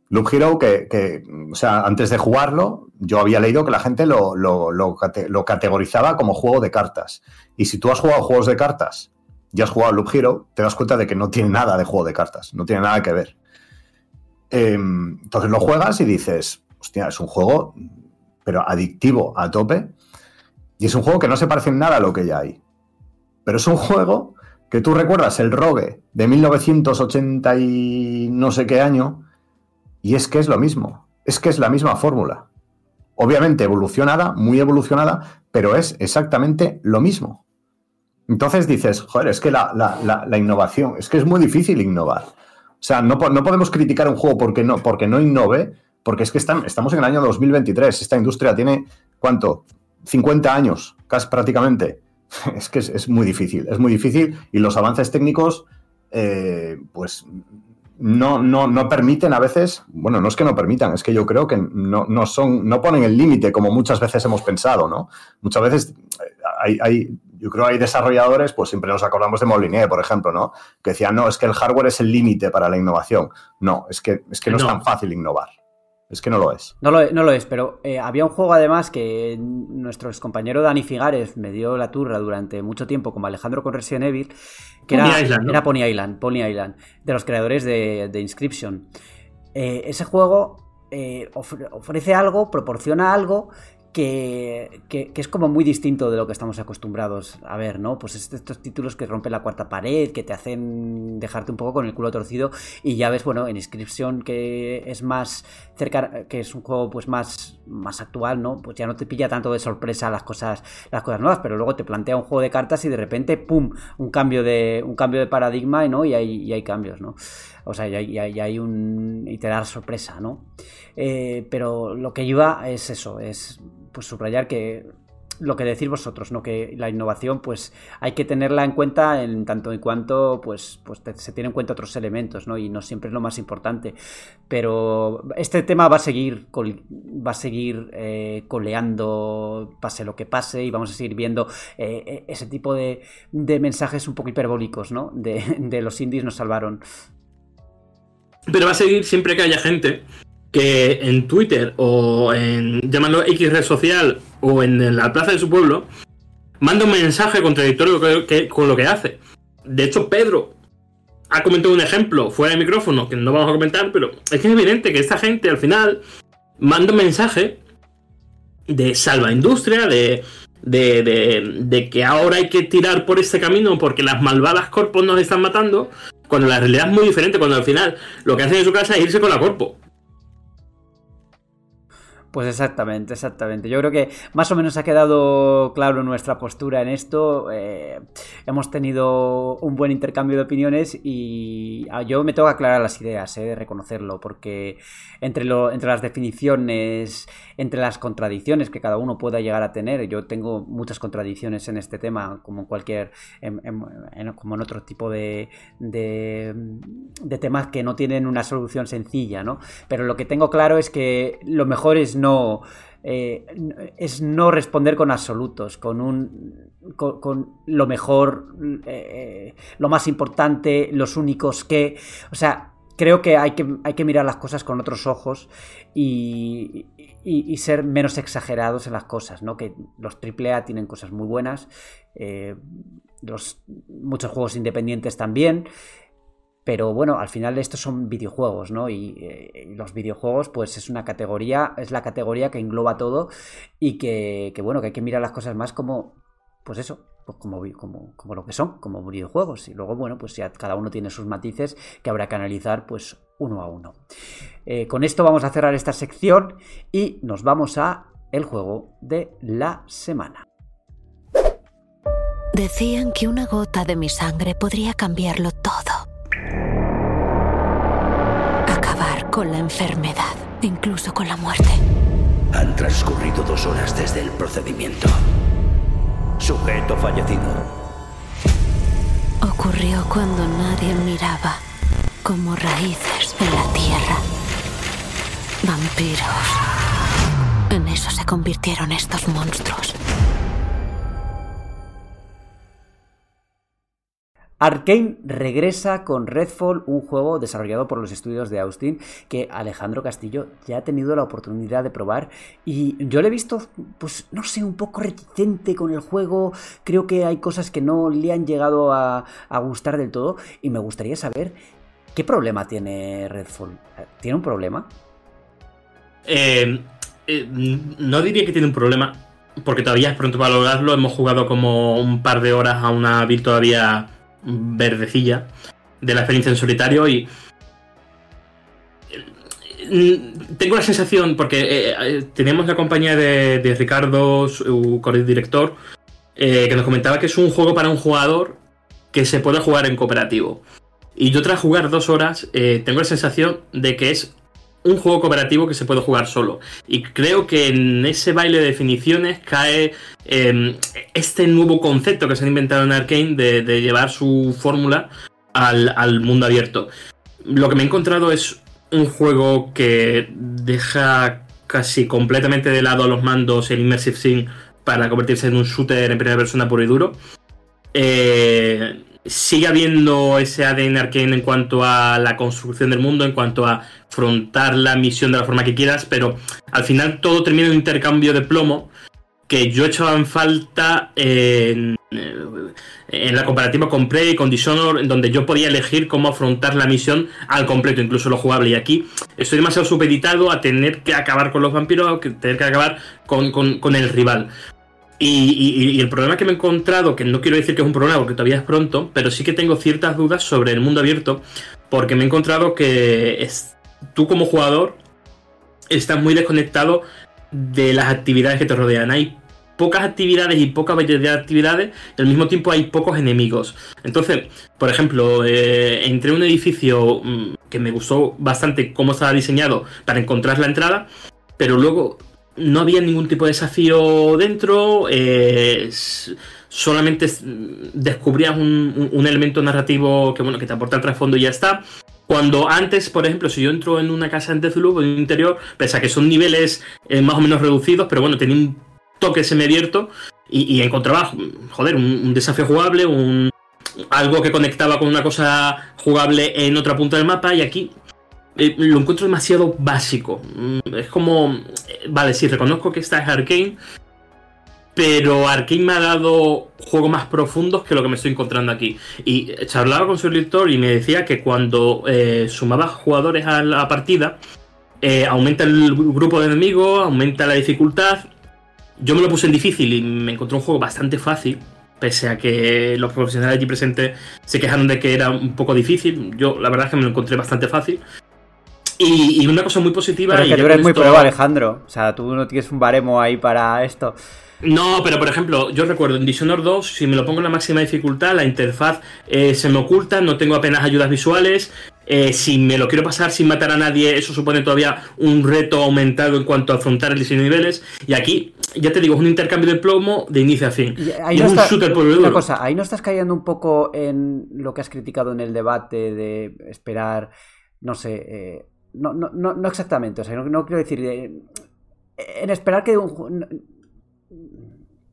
Loop Hero, que, que o sea, antes de jugarlo, yo había leído que la gente lo, lo, lo, lo, categorizaba como juego de cartas. Y si tú has jugado juegos de cartas y has jugado Loop Hero, te das cuenta de que no tiene nada de juego de cartas, no tiene nada que ver. Eh, entonces lo juegas y dices, hostia, es un juego, pero adictivo a tope. Y es un juego que no se parece en nada a lo que ya hay. Pero es un juego que tú recuerdas el Rogue de 1980 y no sé qué año, y es que es lo mismo. Es que es la misma fórmula. Obviamente evolucionada, muy evolucionada, pero es exactamente lo mismo. Entonces dices, joder, es que la innovación, es que es muy difícil innovar. O sea, no, no, podemos criticar un juego porque no, porque no innove, porque es que estamos en el año 2023. Esta industria tiene, ¿cuánto? 50 años, casi prácticamente. [LAUGHS] Es que es, muy difícil, es muy difícil y los avances técnicos, eh, pues no, no, no, permiten a veces, bueno, no es que no permitan, es que yo creo que no, no son, no ponen el límite como muchas veces hemos pensado, ¿no? Muchas veces hay, hay yo creo que hay desarrolladores, pues siempre nos acordamos de Molinier, por ejemplo, ¿no? Que decían, no, es que el hardware es el límite para la innovación. No, es que, es que no, no, es tan fácil innovar. Es que no lo es. No lo, no lo es, pero eh, había un juego además que nuestro compañero Dani Figares me dio la turra durante mucho tiempo, como Alejandro con Resident Evil, que Pony era, Island, ¿no? era Pony Island, Pony Island, de los creadores de, de Inscription. Eh, ese juego eh, ofre, ofrece algo, proporciona algo que, que, es como muy distinto de lo que estamos acostumbrados a ver, ¿no? Pues estos títulos que rompen la cuarta pared, que te hacen dejarte un poco con el culo torcido y ya ves, bueno, en Inscription que es más cerca, que es un juego pues más, más actual, ¿no? Pues ya no te pilla tanto de sorpresa las cosas, las cosas nuevas, pero luego te plantea un juego de cartas y de repente, ¡pum! un cambio de, un cambio de paradigma, ¿no? Y hay, y hay cambios, ¿no? O sea, y hay, un... y te da sorpresa, ¿no? Eh, pero lo que iba es eso, es pues subrayar que lo que decís vosotros, ¿no? Que la innovación, pues, hay que tenerla en cuenta en tanto y cuanto, pues, pues se tiene en cuenta otros elementos, ¿no? Y no siempre es lo más importante. Pero este tema va a seguir, va a seguir eh, coleando, pase lo que pase, y vamos a seguir viendo eh, ese tipo de, de, mensajes un poco hiperbólicos, ¿no? De, de los indies nos salvaron. Pero va a seguir siempre que haya gente que en Twitter o en, llámalo X red social o en la plaza de su pueblo, manda un mensaje contradictorio que, con lo que hace. De hecho, Pedro ha comentado un ejemplo fuera de micrófono que no vamos a comentar, pero es que es evidente que esta gente al final manda un mensaje de salva industria, de, de, de, de, que ahora hay que tirar por este camino porque las malvadas corpos nos están matando, cuando la realidad es muy diferente, cuando al final lo que hacen en su casa es irse con la corpo. Pues exactamente, exactamente. Yo creo que más o menos ha quedado claro nuestra postura en esto. Eh, hemos tenido un buen intercambio de opiniones y ah, yo me tengo que aclarar las ideas, eh, de reconocerlo, porque entre, lo, entre las definiciones, entre las contradicciones que cada uno pueda llegar a tener, yo tengo muchas contradicciones en este tema, como en cualquier, como en otro tipo de, de, de temas que no tienen una solución sencilla, ¿no? Pero lo que tengo claro es que lo mejor es no. Eh, es no responder con absolutos, con un. con, lo mejor, eh, lo más importante, los únicos que. O sea, creo que hay que, hay que mirar las cosas con otros ojos y, y, ser menos exagerados en las cosas, ¿no? Que los AAA tienen cosas muy buenas, eh, los, muchos juegos independientes también. Pero bueno, al final estos son videojuegos, ¿no? Eh, y, los videojuegos, pues es una categoría, es la categoría que engloba todo y que, bueno, que hay que mirar las cosas más como, pues eso, pues como, lo que son, como videojuegos. Y luego, bueno, pues ya cada uno tiene sus matices que habrá que analizar, pues uno a uno. Eh, con esto vamos a cerrar esta sección y nos vamos a el juego de la semana. Decían que una gota de mi sangre podría cambiarlo todo con la enfermedad, incluso con la muerte. Han transcurrido dos horas desde el procedimiento. Sujeto fallecido. Ocurrió cuando nadie miraba, como raíces en la tierra. Vampiros. En eso se convirtieron estos monstruos. Arkane regresa con Redfall, un juego desarrollado por los estudios de Austin que Alejandro Castillo ya ha tenido la oportunidad de probar y yo le he visto, pues no sé, un poco reticente con el juego, creo que hay cosas que no le han llegado a, gustar del todo y me gustaría saber qué problema tiene Redfall. ¿Tiene un problema? Eh, eh, no diría que tiene un problema, porque todavía es pronto para lograrlo. Hemos jugado como un par de horas a una build todavía verdecilla de la experiencia en solitario y mm, tengo la sensación, porque eh, eh, teníamos la compañía de, Ricardo, su director, eh, que nos comentaba que es un juego para un jugador que se puede jugar en cooperativo. Y yo tras jugar dos horas, tengo la sensación de que es un juego cooperativo que se puede jugar solo. Y creo que en ese baile de definiciones cae em, este nuevo concepto que se han inventado en Arkane de, llevar su fórmula al, mundo abierto. Lo que me he encontrado es un juego que deja casi completamente de lado a los mandos el Immersive Sim para convertirse en un shooter en primera persona puro y duro. Eh, sigue habiendo ese ADN Arkane en cuanto a la construcción del mundo, en cuanto a afrontar la misión de la forma que quieras, pero al final todo termina en un intercambio de plomo que yo he echado en falta en, en, la comparativa con Prey y con Dishonor, en donde yo podía elegir cómo afrontar la misión al completo, incluso lo jugable. Y aquí estoy demasiado supeditado a tener que acabar con los vampiros, a tener que acabar con, con el rival. Y, el problema que me he encontrado, que no quiero decir que es un problema porque todavía es pronto, pero sí que tengo ciertas dudas sobre el mundo abierto, porque me he encontrado que es, tú como jugador estás muy desconectado de las actividades que te rodean. Hay pocas actividades y poca variedad de actividades, y al mismo tiempo hay pocos enemigos. Entonces, por ejemplo, eh, entré en un edificio mm, que me gustó bastante cómo estaba diseñado para encontrar la entrada, pero luego no había ningún tipo de desafío dentro, eh, solamente descubrías un, elemento narrativo que, bueno, que te aporta el trasfondo y ya está. Cuando antes, por ejemplo, si yo entro en una casa en Deathloop, en un interior, pese a que son niveles eh, más o menos reducidos, pero bueno, tenía un toque semiabierto y, y encontraba, joder, un, desafío jugable, un, algo que conectaba con una cosa jugable en otra punta del mapa y aquí eh, lo encuentro demasiado básico. Mm, es como, eh, vale, sí, reconozco que esta es Arkane, pero Arkane me ha dado juegos más profundos que lo que me estoy encontrando aquí. Y charlaba con su director y me decía que cuando eh, sumaba jugadores a la partida, aumenta el grupo de enemigos, aumenta la dificultad. Yo me lo puse en difícil y me encontré un juego bastante fácil, pese a que los profesionales allí presentes se quejaron de que era un poco difícil. Yo la verdad es que me lo encontré bastante fácil. Y, y una cosa muy positiva. Pero es que tú eres muy pro, Alejandro. O sea, tú no tienes un baremo ahí para esto. No, pero por ejemplo, yo recuerdo en Dishonored 2, si me lo pongo en la máxima dificultad, la interfaz eh, se me oculta, no tengo apenas ayudas visuales. eh, si me lo quiero pasar sin matar a nadie, eso supone todavía un reto aumentado en cuanto a afrontar el diseño de niveles. Y aquí, ya te digo, es un intercambio de plomo de inicio a fin. Y Y, ahí es no un está- shooter por el Una cosa, ahí no estás cayendo un poco en lo que has criticado en el debate de esperar, no sé, eh, no, no, no, no exactamente, o sea, no, no quiero decir, eh, en esperar que un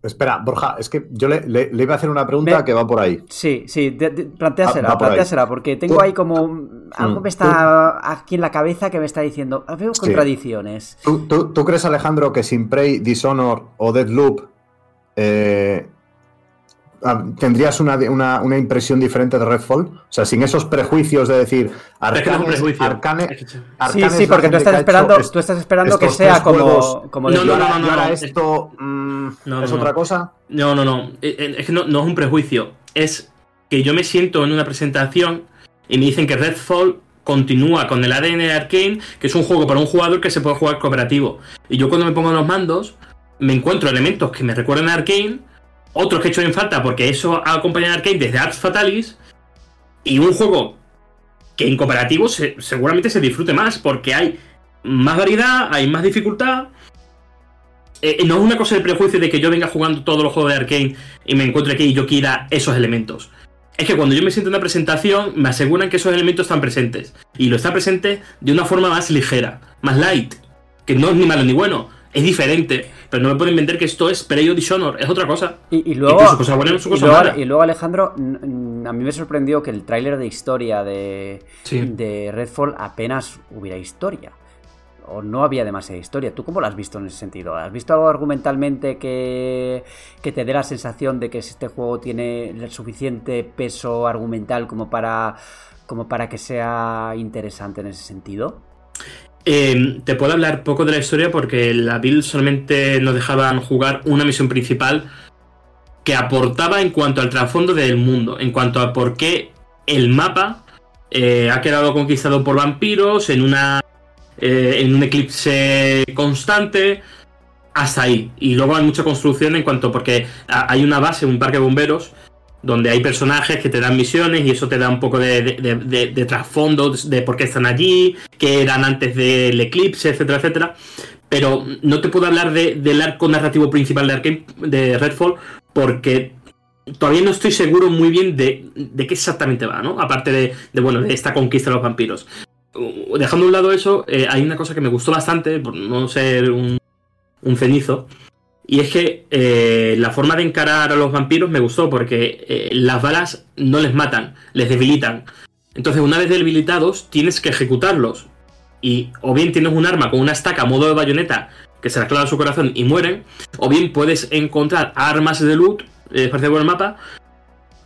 Espera, Borja, es que yo le, le- le iba a hacer una pregunta Me- que va por ahí. Sí, sí, de- de- ahí. plantéasela, porque tengo Tú- ahí como algo Mm, me está aquí en la cabeza que me está diciendo, "Ah, veo Sí. contradicciones. ¿Tú, tú, tú crees, Alejandro, que sin Prey, Dishonor o Deadloop eh, ah, tendrías una, una- una impresión diferente de Redfall? O sea, sin esos prejuicios de decir Es que no es un Arcane, prejuicio. Arcane- Es que- Sí, Arcane sí, porque tú estás esperando, tú estás esperando que sea como, juegos. como No, no, no, no, esto mm, No, es no, otra no. cosa. No, no, no. Eh, eh, Es que no, no es un prejuicio. Es que yo me siento en una presentación y me dicen que Redfall continúa con el ADN de Arkane, que es un juego para un jugador que se puede jugar cooperativo. Y yo cuando me pongo en los mandos, me encuentro elementos que me recuerdan a Arkane, otros que he hecho en falta porque eso ha acompañado a Arkane desde Arts Fatalis, y un juego que en cooperativo se- seguramente se disfrute más porque hay más variedad, hay más dificultad. Eh, no es una cosa de prejuicio de que yo venga jugando todos los juegos de Arkane y me encuentre aquí y yo quiera esos elementos. Es que cuando yo me siento en una presentación, me aseguran que esos elementos están presentes. Y lo están presentes de una forma más ligera, más light. Que no es ni malo ni bueno, es diferente. Pero no me pueden vender que esto es Prey o Dishonor, es otra cosa. Y, y luego, cosa buena y luego- mala. y luego, Alejandro, a mí me sorprendió que el tráiler de historia de, Sí. de Redfall apenas hubiera historia. O no había demasiada historia. ¿Tú cómo lo has visto en ese sentido? ¿Has visto algo argumentalmente que, que te dé la sensación de que este juego tiene el suficiente peso argumental como para, como para que sea interesante en ese sentido? Eh, te puedo hablar poco de la historia porque la build solamente nos dejaban jugar una misión principal que aportaba en cuanto al trasfondo del mundo, en cuanto a por qué el mapa eh, ha quedado conquistado por vampiros en una eh, en un eclipse constante hasta ahí. Y luego hay mucha construcción en cuanto porque hay una base un parque de bomberos donde hay personajes que te dan misiones y eso te da un poco de, trasfondo de por qué están allí, qué eran antes del eclipse, etcétera, etcétera. Pero no te puedo hablar de- del arco narrativo principal de, Arkane, de Redfall porque todavía no estoy seguro muy bien de, de qué exactamente va, ¿no? Aparte de, bueno, de esta conquista de los vampiros. Dejando a un lado eso, eh, hay una cosa que me gustó bastante, por no ser un, un cenizo, y es que eh, la forma de encarar a los vampiros me gustó porque eh, las balas no les matan, les debilitan. Entonces, una vez debilitados, tienes que ejecutarlos. Y o bien tienes un arma con una estaca a modo de bayoneta que se la clava a su corazón y mueren, o bien puedes encontrar armas de loot, eh, esparcidas por el mapa,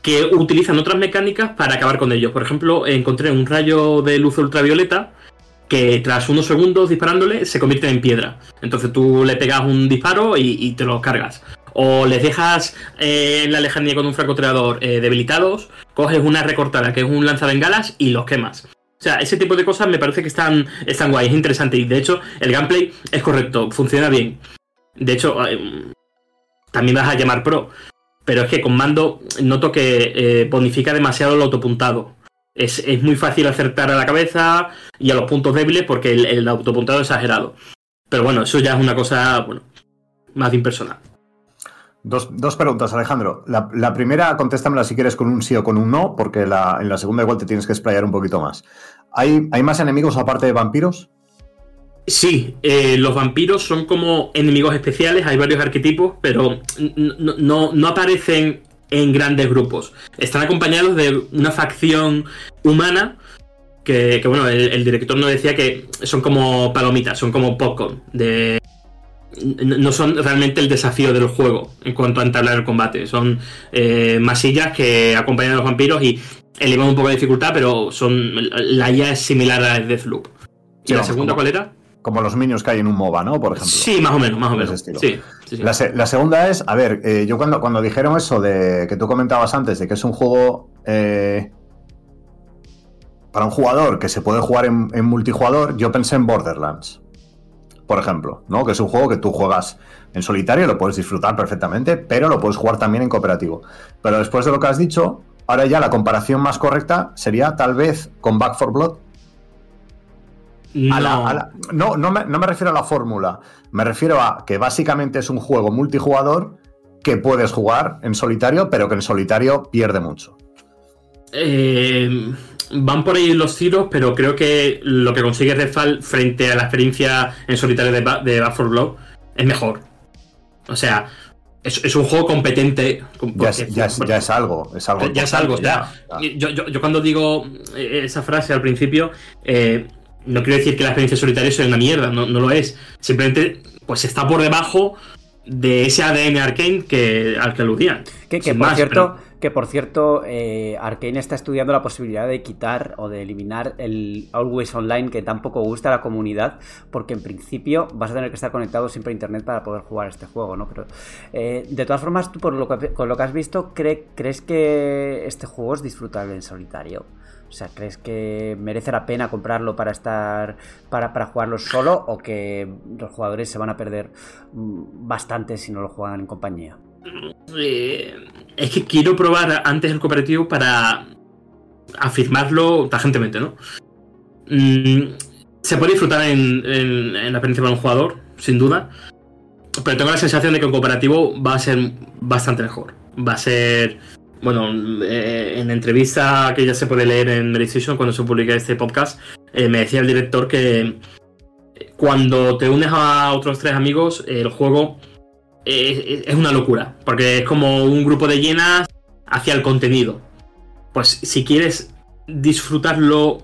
que utilizan otras mecánicas para acabar con ellos. Por ejemplo, encontré un rayo de luz ultravioleta que tras unos segundos disparándole se convierte en piedra. Entonces tú le pegas un disparo y, te lo cargas. O les dejas eh, en la lejanía con un francotirador eh, debilitados, coges una recortada que es un lanzabengalas y los quemas. O sea, ese tipo de cosas me parece que están, están guay, es interesante. Y de hecho, el gameplay es correcto, funciona bien. De hecho, eh, también vas a llamar pro. Pero es que con mando noto que bonifica demasiado el autopuntado. Es, es muy fácil acertar a la cabeza y a los puntos débiles porque el, el autopuntado es exagerado. Pero bueno, eso ya es una cosa, bueno, más bien personal. Dos, dos preguntas, Alejandro. La, la primera, contéstamela si quieres con un sí o con un no, porque la- en la segunda igual te tienes que explayar un poquito más. ¿Hay, ¿Hay más enemigos aparte de vampiros? Sí, eh, los vampiros son como enemigos especiales, hay varios arquetipos, pero no, no- no aparecen en grandes grupos. Están acompañados de una facción humana que, que, bueno, el, el director nos decía que son como palomitas, son como popcorn. De, no son realmente el desafío del juego en cuanto a entablar el combate. Son eh, masillas que acompañan a los vampiros y elevan un poco de dificultad, pero son la IA es similar a Deathloop. ¿Y Sí, la segunda como- cuál era? Como los minions que hay en un MOBA, ¿no? Por ejemplo. Sí, más o menos, más o menos. Sí, sí, sí. La, se- la segunda es, a ver, eh, yo cuando, cuando dijeron eso de que tú comentabas antes, de que es un juego eh, para un jugador que se puede jugar en, en multijugador, yo pensé en Borderlands, por ejemplo, ¿no? Que es un juego que tú juegas en solitario, lo puedes disfrutar perfectamente, pero lo puedes jugar también en cooperativo. Pero después de lo que has dicho, ahora ya la comparación más correcta sería tal vez con Back 4 Blood. No, A la- a la- no, no me, no me refiero a la fórmula, me refiero a que básicamente es un juego multijugador que puedes jugar en solitario, pero que en solitario pierde mucho. Eh, van por ahí los tiros, pero creo que lo que consigue Redfall frente a la experiencia en solitario de, Ba- de Back 4 Blood es mejor. O sea, es, es un juego competente. Ya es, ya es- ya es algo, es algo. ya es algo. ya. ya. Yo, yo- yo cuando digo eh, esa frase al principio, eh, no quiero decir que la experiencia solitaria sea una mierda, no, no lo es. Simplemente, pues está por debajo de ese ADN arcane que, al que aludían. Que, por más, cierto, pero- que por cierto, eh, Arkane está estudiando la posibilidad de quitar o de eliminar el Always Online que tampoco gusta a la comunidad, porque en principio vas a tener que estar conectado siempre a internet para poder jugar este juego, ¿no? Pero eh, de todas formas, tú por lo que, con lo que has visto, ¿cree- ¿crees que este juego es disfrutable en solitario? O sea, ¿crees que merece la pena comprarlo para estar. para, para jugarlo solo? ¿O que los jugadores se van a perder mm, bastante si no lo juegan en compañía? Es que quiero probar antes el cooperativo para afirmarlo tajantemente, ¿no? Mm, se puede disfrutar en, la experiencia para un jugador, sin duda. Pero tengo la sensación de que el cooperativo va a ser bastante mejor. Va a ser. Bueno, eh, en entrevista que ya se puede leer en Medistation cuando se publique este podcast, eh, me decía el director que cuando te unes a otros tres amigos, el juego es, una locura, porque es como un grupo de llenas hacia el contenido. Pues si quieres disfrutarlo,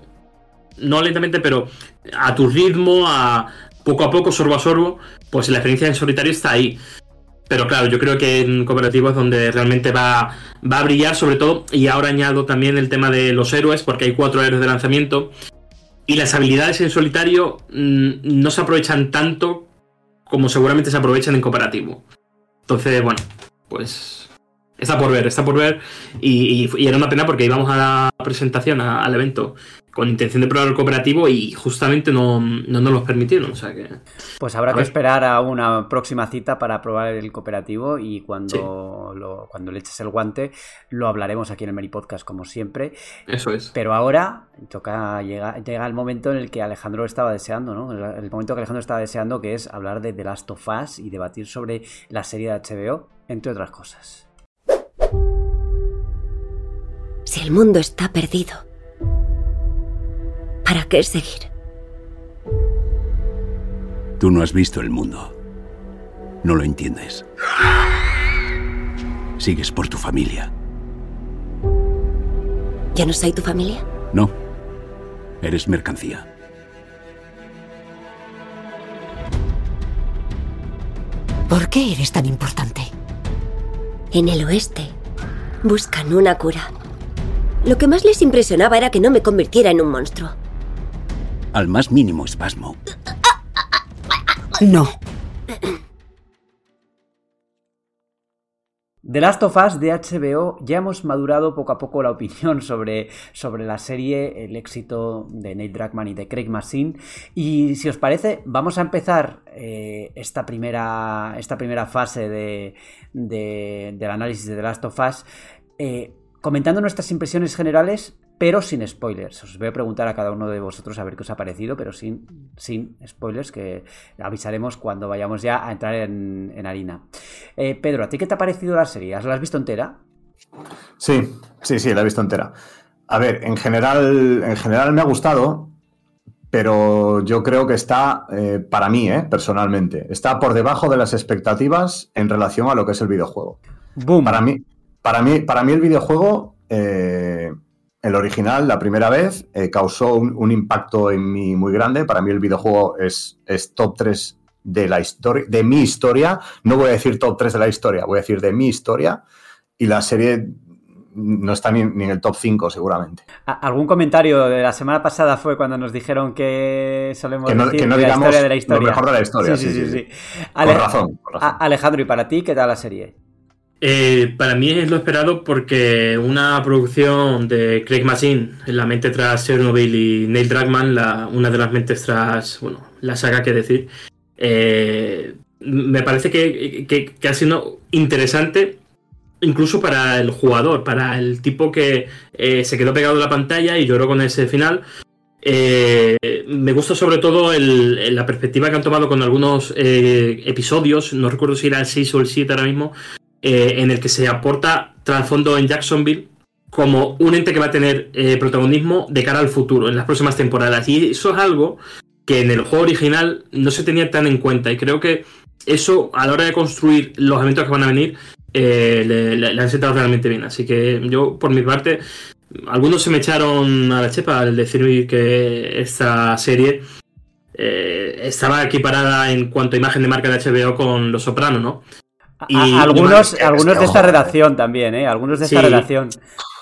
no lentamente, pero a tu ritmo, a poco a poco, sorbo a sorbo, pues la experiencia en solitario está ahí. Pero claro, yo creo que en cooperativo es donde realmente va, va a brillar, sobre todo, y ahora añado también el tema de los héroes, porque hay cuatro héroes de lanzamiento, y las habilidades en solitario mm, no se aprovechan tanto como seguramente se aprovechan en cooperativo. Entonces, bueno, pues está por ver, está por ver. Y, era una pena porque íbamos a la presentación, al evento, con intención de probar el cooperativo y justamente no, no nos lo permitieron. O sea que. Pues habrá A que ver. esperar a una próxima cita para probar el cooperativo y cuando, lo- cuando le eches el guante lo hablaremos aquí en el Meri Podcast como siempre. Eso es. Pero ahora toca llega, llega el momento en el que Alejandro estaba deseando, ¿no? El, el momento que Alejandro estaba deseando que es hablar de The Last of Us y debatir sobre la serie de HBO, entre otras cosas. Si el mundo está perdido, ¿para qué seguir? Tú no has visto el mundo. No lo entiendes. Sigues por tu familia. ¿Ya no soy tu familia? No. Eres mercancía. ¿Por qué eres tan importante? En el oeste buscan una cura. Lo que más les impresionaba era que no me convirtiera en un monstruo. Al más mínimo espasmo. No. The Last of Us de HBO ya hemos madurado poco a poco la opinión sobre, sobre la serie, el éxito de Nate Druckmann y de Craig Massin. Y si os parece, vamos a empezar eh, esta, primera, esta primera fase de, de- del análisis de The Last of Us eh, comentando nuestras impresiones generales, pero sin spoilers. Os voy a preguntar a cada uno de vosotros a ver qué os ha parecido, pero sin, sin spoilers, que avisaremos cuando vayamos ya a entrar en, en harina. Eh, Pedro, ¿a ti qué te ha parecido la serie? ¿Has- ¿La has visto entera? Sí, sí, sí, la he visto entera. A ver, en general, en general me ha gustado, pero yo creo que está, eh, para mí, eh, personalmente, está por debajo de las expectativas en relación a lo que es el videojuego. ¡Boom! Para mí, para mí, para mí el videojuego, eh, el original, la primera vez, eh, causó un, un impacto en mí muy grande. Para mí el videojuego es, es top 3 de la historia, de mi historia. No voy a decir top 3 de la historia, voy a decir de mi historia. Y la serie no está ni, ni en el top 5 seguramente. ¿Algún comentario de la semana pasada fue cuando nos dijeron que solemos Que no- decir que no de la digamos historia de la lo historia? mejor de la historia, Sí, sí, sí, sí. sí, sí. Con razón, con razón. A- Alejandro, ¿y para ti qué tal la serie? Eh, para mí es lo esperado porque una producción de Craig Mazin, la mente tras Chernobyl y Neil la, una de las mentes tras, bueno, la saga que decir, eh, me parece que, ha sido interesante incluso para el jugador, para el tipo que eh, se quedó pegado a la pantalla y lloró con ese final. me gusta sobre todo la perspectiva que han tomado con algunos episodios, no recuerdo si era el 6 o el 7 ahora mismo, eh, en el que se aporta trasfondo en Jacksonville como un ente que va a tener eh, protagonismo de cara al futuro, en las próximas temporadas. Y eso es algo que en el juego original no se tenía tan en cuenta. Y creo que eso, a la hora de construir los eventos que van a venir, eh, le, han sentado realmente bien. Así que yo, por mi parte, algunos se me echaron a la chepa al decir que esta serie estaba equiparada en cuanto a imagen de marca de HBO con Los Sopranos, ¿no? Algunos algunos de esta redacción también, ¿eh? Algunos de esta redacción.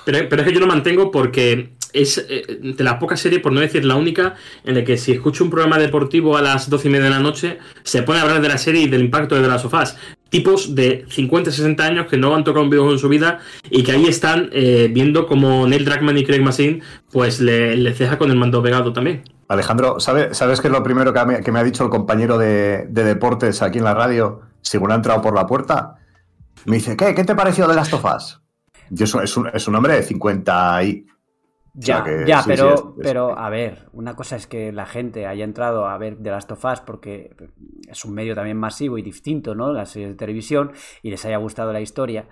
Pero, pero, es que yo lo mantengo porque es eh, de las pocas series, por no decir la única, en la que si escucho un programa deportivo a las doce y media de la noche, se puede hablar de la serie y del impacto de las sofás. Tipos de 50, 60 años que no han tocado un videojuego en su vida y que ahí están eh, viendo como Neil Druckmann y Craig Massin pues le, le, ceja con el mando pegado también. Alejandro, ¿sabes, ¿sabes qué es lo primero que me, que me ha dicho el compañero de, de deportes aquí en la radio? Según ha entrado por la puerta, me dice, ¿qué? ¿Qué te pareció de las tofas? Yo es un, es un hombre de 50 y... Ya, ya pero, pero a ver, una cosa es que la gente haya entrado a ver The Last of Us porque es un medio también masivo y distinto, ¿no? La serie de televisión y les haya gustado la historia.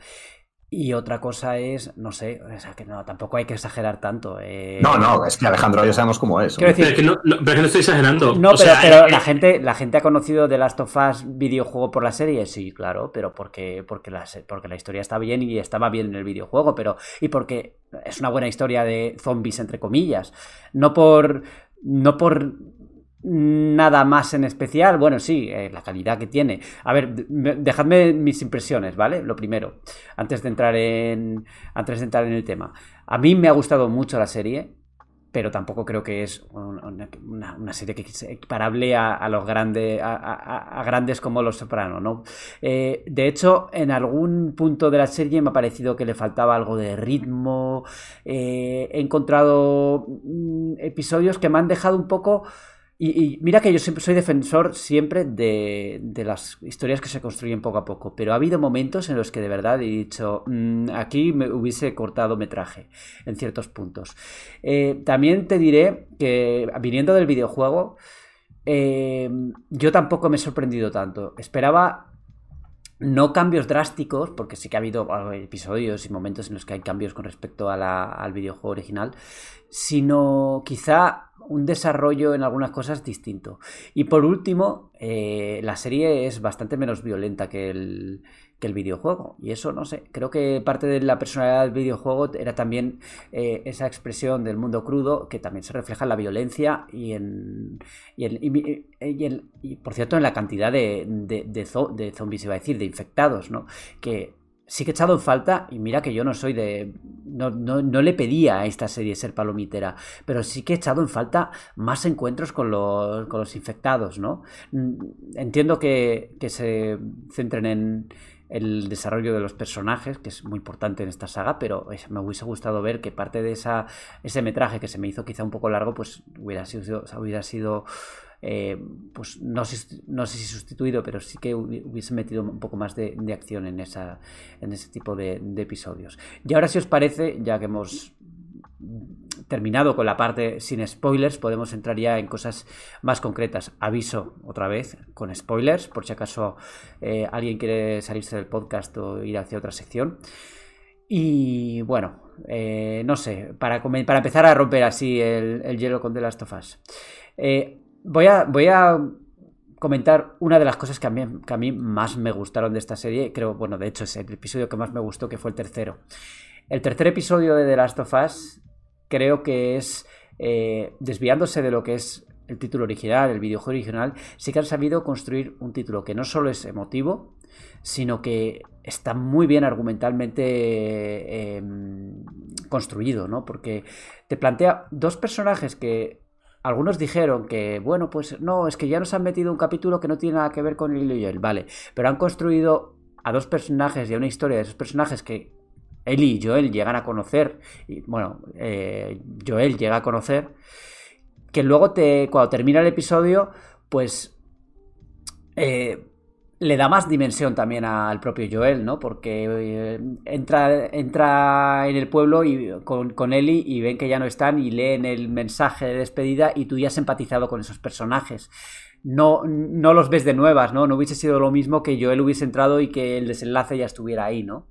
Y otra cosa es, no sé, o sea, que no, tampoco hay que exagerar tanto. Eh. No, no, es que Alejandro ya sabemos cómo es. Quiero decir, pero, que no, pero que no estoy exagerando. No, pero, la, gente, la gente ha conocido The Last of Us videojuego por la serie, sí, claro, pero porque, porque, la, porque la historia está bien y estaba bien en el videojuego, pero y porque es una buena historia de zombies, entre comillas. No por, no por nada más en especial. Bueno, sí, eh, la calidad que tiene. A ver, dejadme mis impresiones, ¿vale? Lo primero, antes de entrar en. Antes de entrar en el tema. A mí me ha gustado mucho la serie. Pero tampoco creo que es una, serie que es equiparable a, los grandes a, grandes como Los Sopranos, ¿no? Eh, de hecho, en algún punto de la serie me ha parecido que le faltaba algo de ritmo. Eh, he encontrado mm, episodios que me han dejado un poco y, mira que yo siempre soy defensor siempre de, las historias que se construyen poco a poco, pero ha habido momentos en los que de verdad he dicho, mm, aquí me hubiese cortado metraje en ciertos puntos. Eh, también te diré que viniendo del videojuego, eh, yo tampoco me he sorprendido tanto. Esperaba no cambios drásticos, porque sí que ha habido episodios y momentos en los que hay cambios con respecto al videojuego original, sino quizá un desarrollo en algunas cosas distinto. Y por último, eh, la serie es bastante menos violenta que el, que el videojuego. Y eso, no sé, creo que parte de la personalidad del videojuego era también eh, esa expresión del mundo crudo que también se refleja en la violencia y en... Y, por cierto, en la cantidad de, de, de, zombies, iba a decir, de infectados, ¿no? Que sí que he echado en falta, y mira que yo no soy de. No, le pedía a esta serie ser palomitera, pero sí que he echado en falta más encuentros con los, con los infectados, ¿no? Mm, entiendo que, que se centren en el desarrollo de los personajes, que es muy importante en esta saga, pero me hubiese gustado ver que parte de esa, ese metraje que se me hizo quizá un poco largo, pues hubiera sido, hubiera sido eh, pues no sé, no sé si sustituido, pero sí que hubiese metido un poco más de, acción en, esa, en ese tipo de, episodios. Y ahora, si os parece, ya que hemos terminado con la parte sin spoilers, podemos entrar ya en cosas más concretas. Aviso otra vez con spoilers, por si acaso eh, alguien quiere salirse del podcast o ir hacia otra sección. Y bueno, eh, no sé, para, para empezar a romper así el, hielo con The Last of Us voy a, comentar una de las cosas que a, mí, más me gustaron de esta serie. Creo, bueno, de hecho es el episodio que más me gustó, que fue el tercero. El tercer episodio de The Last of Us creo que es, eh, desviándose de lo que es el título original, el videojuego original, sí que han sabido construir un título que no solo es emotivo, sino que está muy bien argumentalmente em, construido, ¿no? Porque te plantea dos personajes que algunos dijeron que, bueno, pues no, es que ya nos han metido un capítulo que no tiene nada que ver con el y él, vale, pero han construido a dos personajes y a una historia de esos personajes que Ellie y Joel llegan a conocer, y bueno, eh, Joel llega a conocer, que luego te, cuando termina el episodio, pues eh, le da más dimensión también al propio Joel, ¿no? Porque eh, entra, entra en el pueblo y, con, con y ven que ya no están y leen el mensaje de despedida y tú ya has empatizado con esos personajes. No, no los ves de nuevas, ¿no? No hubiese sido lo mismo que Joel hubiese entrado y que el desenlace ya estuviera ahí, ¿no?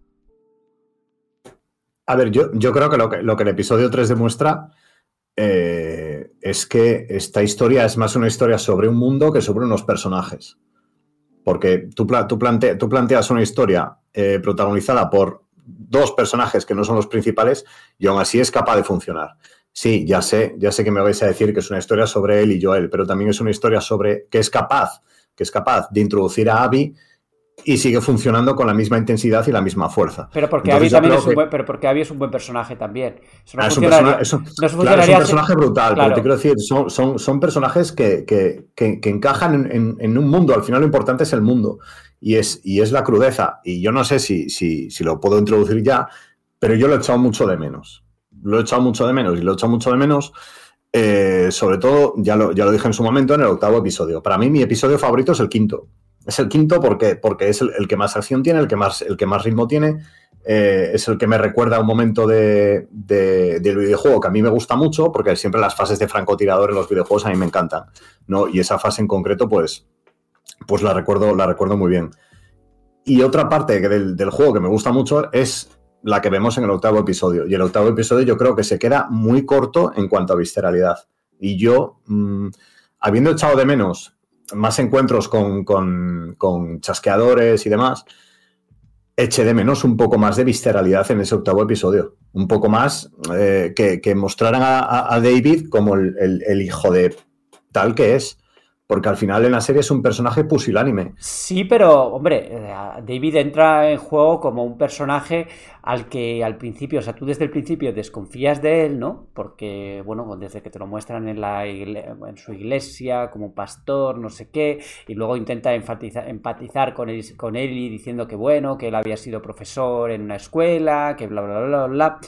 A ver, yo, yo creo que lo, que lo que el episodio 3 demuestra eh, es que esta historia es más una historia sobre un mundo que sobre unos personajes. Porque tú, tú, plante, tú planteas una historia eh, protagonizada por dos personajes que no son los principales y aún así es capaz de funcionar. Sí, ya sé, ya sé que me vais a decir que es una historia sobre él y Joel, pero también es una historia sobre que es capaz, que es capaz de introducir a Abby y sigue funcionando con la misma intensidad y la misma fuerza. Pero porque Abby también es un buen, pero porque Abby es un buen personaje también. Eso no ah, es, un personaje, eso, no claro, es un personaje brutal, pero te quiero decir, son, son, son personajes que, que, que, que encajan en, en, en, un mundo. Al final lo importante es el mundo y es, y es la crudeza. Y yo no sé si, si, si lo puedo introducir ya, pero yo lo he echado mucho de menos. Lo he echado mucho de menos y lo he echado mucho de menos. Eh, sobre todo, ya lo, ya lo dije en su momento en el octavo episodio. Para mí, mi episodio favorito es el quinto. Es el quinto porque, porque es el, que más acción tiene, el que más, el que más ritmo tiene. Eh, es el que me recuerda a un momento de, del videojuego que a mí me gusta mucho, porque siempre las fases de francotirador en los videojuegos a mí me encantan. ¿no? Y esa fase en concreto, pues, pues la, recuerdo, la recuerdo muy bien. Y otra parte del, del juego que me gusta mucho es la que vemos en el octavo episodio. Y el octavo episodio yo creo que se queda muy corto en cuanto a visceralidad. Y yo, mmm, habiendo echado de menos más encuentros con, con, con, chasqueadores y demás, eché de menos un poco más de visceralidad en ese octavo episodio. Un poco más eh, que, que, mostraran a, David como el, el, hijo de tal que es. Porque al final en la serie es un personaje pusilánime. Sí, pero, hombre, eh, David entra en juego como un personaje al que al principio, o sea, tú desde el principio desconfías de él, ¿no? Porque, bueno, desde que te lo muestran en, la en su iglesia como pastor, no sé qué, y luego intenta empatizar, empatizar con, él, con él y diciendo que, bueno, que él había sido profesor en una escuela, que bla, bla, bla, bla, bla.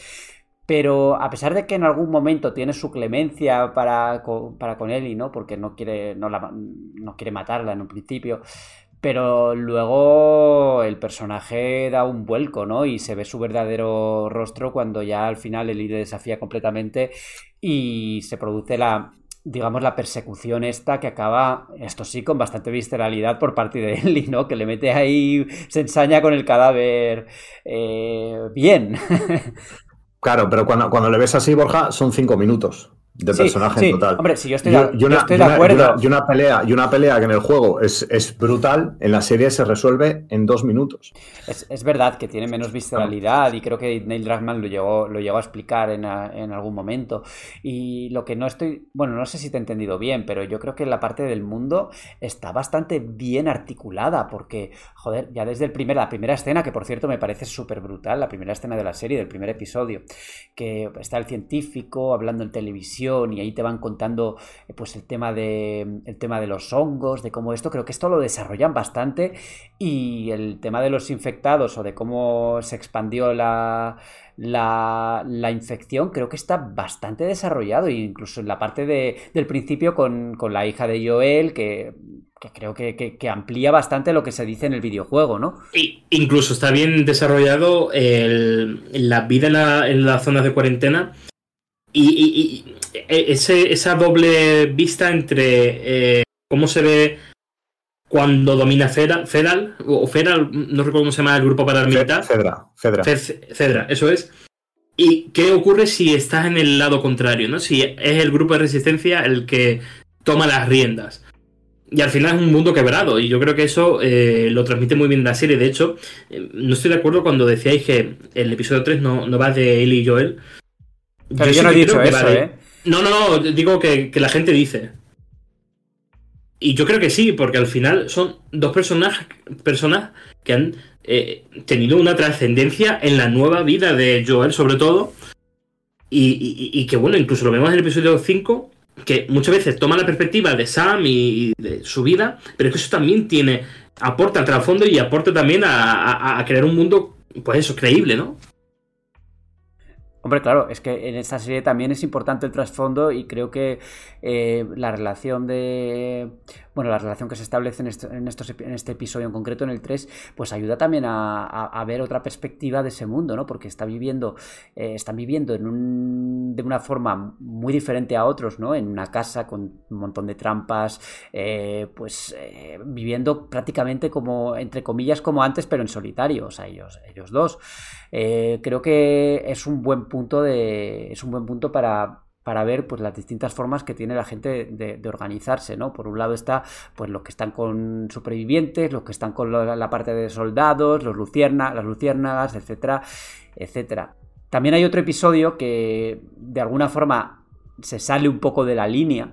Pero a pesar de que en algún momento tiene su clemencia para, para con Ellie, ¿no? Porque no quiere, no, la, no quiere matarla en un principio. Pero luego el personaje da un vuelco, ¿no? Y se ve su verdadero rostro cuando ya al final Ellie le desafía completamente y se produce la, digamos, la persecución esta que acaba, esto sí, con bastante visceralidad por parte de [LAUGHS] Ellie, ¿no? Que le mete ahí, se ensaña con el cadáver eh, bien. [LAUGHS] Claro, pero cuando, cuando le ves así, Borja, son cinco minutos de sí, personaje sí. en total. Hombre, si yo estoy, de, y una, yo estoy de acuerdo. Y una, y una, pelea, y una pelea que en el juego es, es, brutal, en la serie se resuelve en dos minutos. Es, es verdad que tiene menos visceralidad y creo que Neil Druckmann lo llegó, lo llegó a explicar en, a, en, algún momento. Y lo que no estoy, bueno, no sé si te he entendido bien, pero yo creo que la parte del mundo está bastante bien articulada porque, joder, ya desde el primer, la primera escena, que por cierto me parece súper brutal, la primera escena de la serie, del primer episodio, que está el científico hablando en televisión y ahí te van contando eh, pues el tema de el tema de los hongos, de cómo esto, creo que esto lo desarrollan bastante y el tema de los infectados o de cómo se expandió la, la, infección creo que está bastante desarrollado, incluso en la parte de, del principio con, con, la hija de Joel, que, creo que, que, amplía bastante lo que se dice en el videojuego, ¿no? Y incluso está bien desarrollado el, la vida en la, en las zonas de cuarentena y ese, esa doble vista entre eh, cómo se ve cuando domina Fedal, Fedal, o Fedal, no recuerdo cómo se llama el grupo paramilitar. Fedra, Fedra. Fedra, eso es. ¿Y qué ocurre si estás en el lado contrario? ¿no? Si es el grupo de resistencia el que toma las riendas. Y al final es un mundo quebrado, y yo creo que eso eh, lo transmite muy bien la serie. De hecho, eh, no estoy de acuerdo cuando decíais que el episodio 3 no, no va de Ellie y Joel. Pero yo, yo no he dicho eso, ¿eh? No, no, digo que, que, la gente dice. Y yo creo que sí, porque al final son dos personas, personas que han eh, tenido una trascendencia en la nueva vida de Joel, sobre todo. Y, y, que bueno, incluso lo vemos en el episodio 5, que muchas veces toma la perspectiva de Sam y, de su vida, pero que eso también tiene aporta al trasfondo y aporta también a, a, crear un mundo, pues eso, creíble, ¿no? Hombre, claro, es que en esta serie también es importante el trasfondo y creo que eh, la relación de bueno, la relación que se establece en, estos, en este episodio en concreto, en el 3, pues ayuda también a, ver otra perspectiva de ese mundo, ¿no? Porque está viviendo, eh, están viviendo en un, de una forma muy diferente a otros, ¿no? En una casa con un montón de trampas, eh, pues viviendo prácticamente como, entre comillas, como antes, pero en solitario, o sea, ellos, ellos dos. Creo que es un buen punto de. es un buen punto para para ver pues las distintas formas que tiene la gente de, organizarse, ¿no? Por un lado está pues los que están con supervivientes, los que están con la, parte de soldados, los lucierna, las luciérnagas, etcétera, etcétera. También hay otro episodio que de alguna forma se sale un poco de la línea,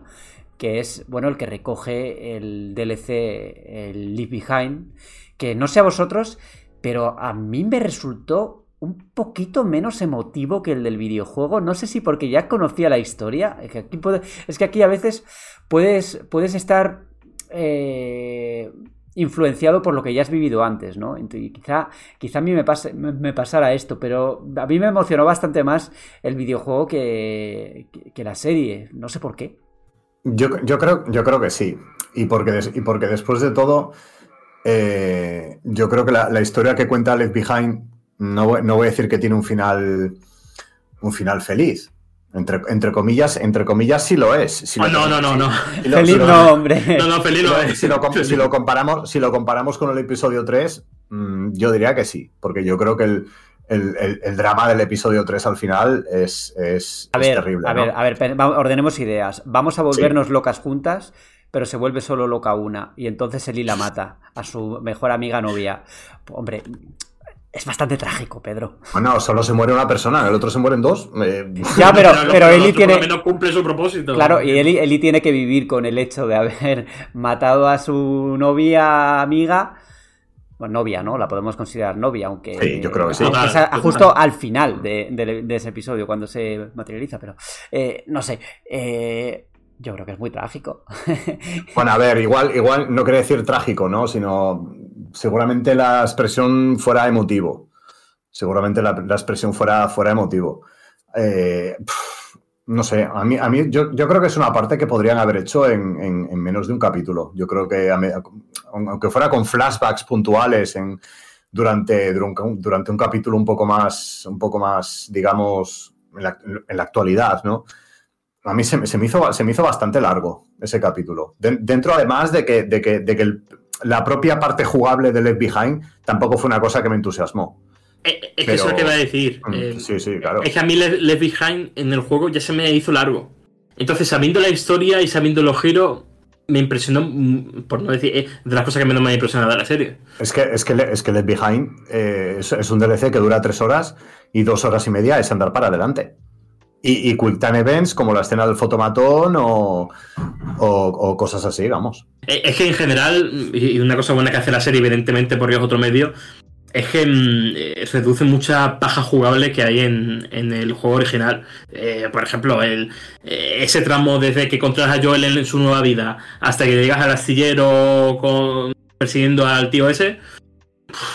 que es bueno el que recoge el DLC, el Leave Behind, que no sé a vosotros, pero a mí me resultó un poquito menos emotivo que el del videojuego. No sé si porque ya conocía la historia. Es que aquí, es que aquí a veces puedes, puedes estar eh, influenciado por lo que ya has vivido antes, ¿no? Y quizá, quizá a mí me, me, pasara esto, pero a mí me emocionó bastante más el videojuego que, la serie. No sé por qué. Yo, creo, yo creo que sí. Y porque, y porque después de todo, eh, yo creo que la, la historia que cuenta Left Behind no, voy a decir que tiene un final, un final feliz. Entre, entre, comillas, entre comillas sí lo es. no, no, [LAUGHS] no, no, feliz no, hombre. No, no, feliz no es. Si lo, comparamos, si lo comparamos con el episodio 3, mm, yo diría que sí, porque yo creo que el, el, drama del episodio 3 al final es, es, terrible. A ver, a ver, ordenemos ideas. Vamos a volvernos locas juntas, pero se vuelve solo loca una. Y entonces Eli la mata a su mejor amiga novia. Hombre, es bastante trágico, Pedro. Bueno, solo se muere una persona, el otro se mueren dos. Eh, ya, pero, [LAUGHS] pero, Eli tiene. No cumple su propósito. Claro, y Eli, tiene que vivir con el hecho de haber [LAUGHS] matado a su novia amiga. Bueno, novia, ¿no? La podemos considerar novia, aunque. Sí, yo creo que sí. justo al final de, ese episodio, cuando se materializa, pero. Eh, no sé. Eh, yo creo que es muy trágico. [LAUGHS] bueno, a ver, igual, igual no quiere decir trágico, ¿no? Sino seguramente la expresión fuera emotivo. Seguramente la, expresión fuera, fuera emotivo. Eh, no sé, a mí, a mí yo, creo que es una parte que podrían haber hecho en, menos de un capítulo. Yo creo que, aunque fuera con flashbacks puntuales en, durante, durante un capítulo un poco más, un poco más digamos, en la, en la actualidad, ¿no? a mí se, me hizo, se me hizo bastante largo ese capítulo. dentro, además, de que, de que, de que la propia parte jugable de Left Behind tampoco fue una cosa que me entusiasmó. Eh, eh, es que eso te iba a decir. Mm, eh, sí, sí, claro. Es que a mí Left Behind en el juego ya se me hizo largo. Entonces, sabiendo la historia y sabiendo los giros, me impresionó, mm, por no decir, de las cosas que menos me ha impresionado de la serie. Es que, es que, es que Left Behind es, un DLC que dura tres horas y dos horas y media es andar para adelante. Y, y Quick Time Events como la escena del fotomatón o, o, cosas así, vamos. Eh, es que en general, y una cosa buena que hace la serie, evidentemente porque es otro medio, es que mm, eh, reduce mucha paja jugable que hay en, el juego original. Eh, por ejemplo, el, ese tramo desde que controlas a Joel en, su nueva vida hasta que llegas al astillero con, persiguiendo al tío ese.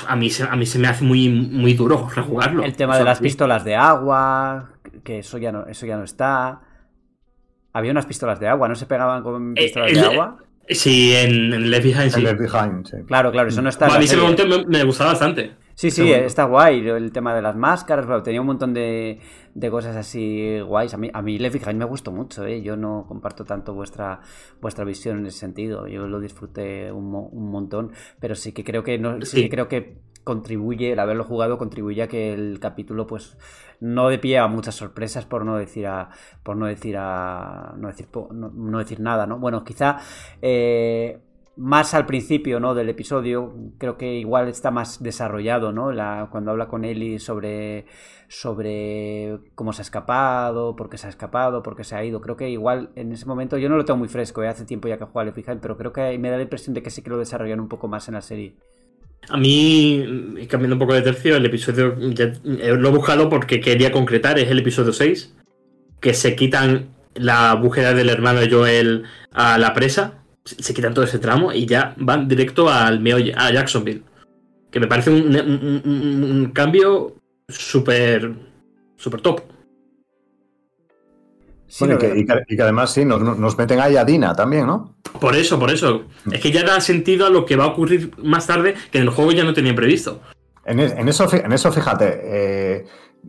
A mí, a mí se me hace muy, muy duro rejugarlo. El tema de las pistolas de agua, que eso ya no, eso ya no está. Había unas pistolas de agua, ¿no se pegaban con eh, pistolas de agua? Sí, en, en Left Behind, sí. Left Behind, sí. Claro, claro, eso no está. a mí ese momento me, me gustaba bastante. Sí, sí, está guay. El tema de las máscaras, tenía un montón de, de, cosas así guays. A mí, a mí Left Behind me gustó mucho, ¿eh? Yo no comparto tanto vuestra, vuestra visión en ese sentido. Yo lo disfruté un, un montón, pero sí que creo que no, sí que creo que contribuye, el haberlo jugado contribuye a que el capítulo pues no de pie a muchas sorpresas por no decir a por no decir a no decir no, decir nada, ¿no? Bueno, quizá eh, más al principio ¿no? del episodio, creo que igual está más desarrollado, ¿no? La, cuando habla con Ellie sobre, sobre cómo se ha escapado, por qué se ha escapado, por qué se ha ido. Creo que igual en ese momento, yo no lo tengo muy fresco, ¿eh? hace tiempo ya que juego al pero creo que me da la impresión de que sí que lo desarrollan un poco más en la serie. A mí, cambiando un poco de tercio, el episodio eh, lo he buscado porque quería concretar, es el episodio 6, que se quitan la búsqueda del hermano Joel a la presa, se quitan todo ese tramo y ya van directo al meollo, a Jacksonville. Que me parece un cambio súper súper top. Sí, Bueno, y, que, veo. y que- y que además sí, nos, nos meten ahí a Dina también, ¿no? Por eso, por eso. Es que ya da sentido a lo que va a ocurrir más tarde, que en el juego ya no tenían previsto. En, es- en eso, en eso, fíjate, eh,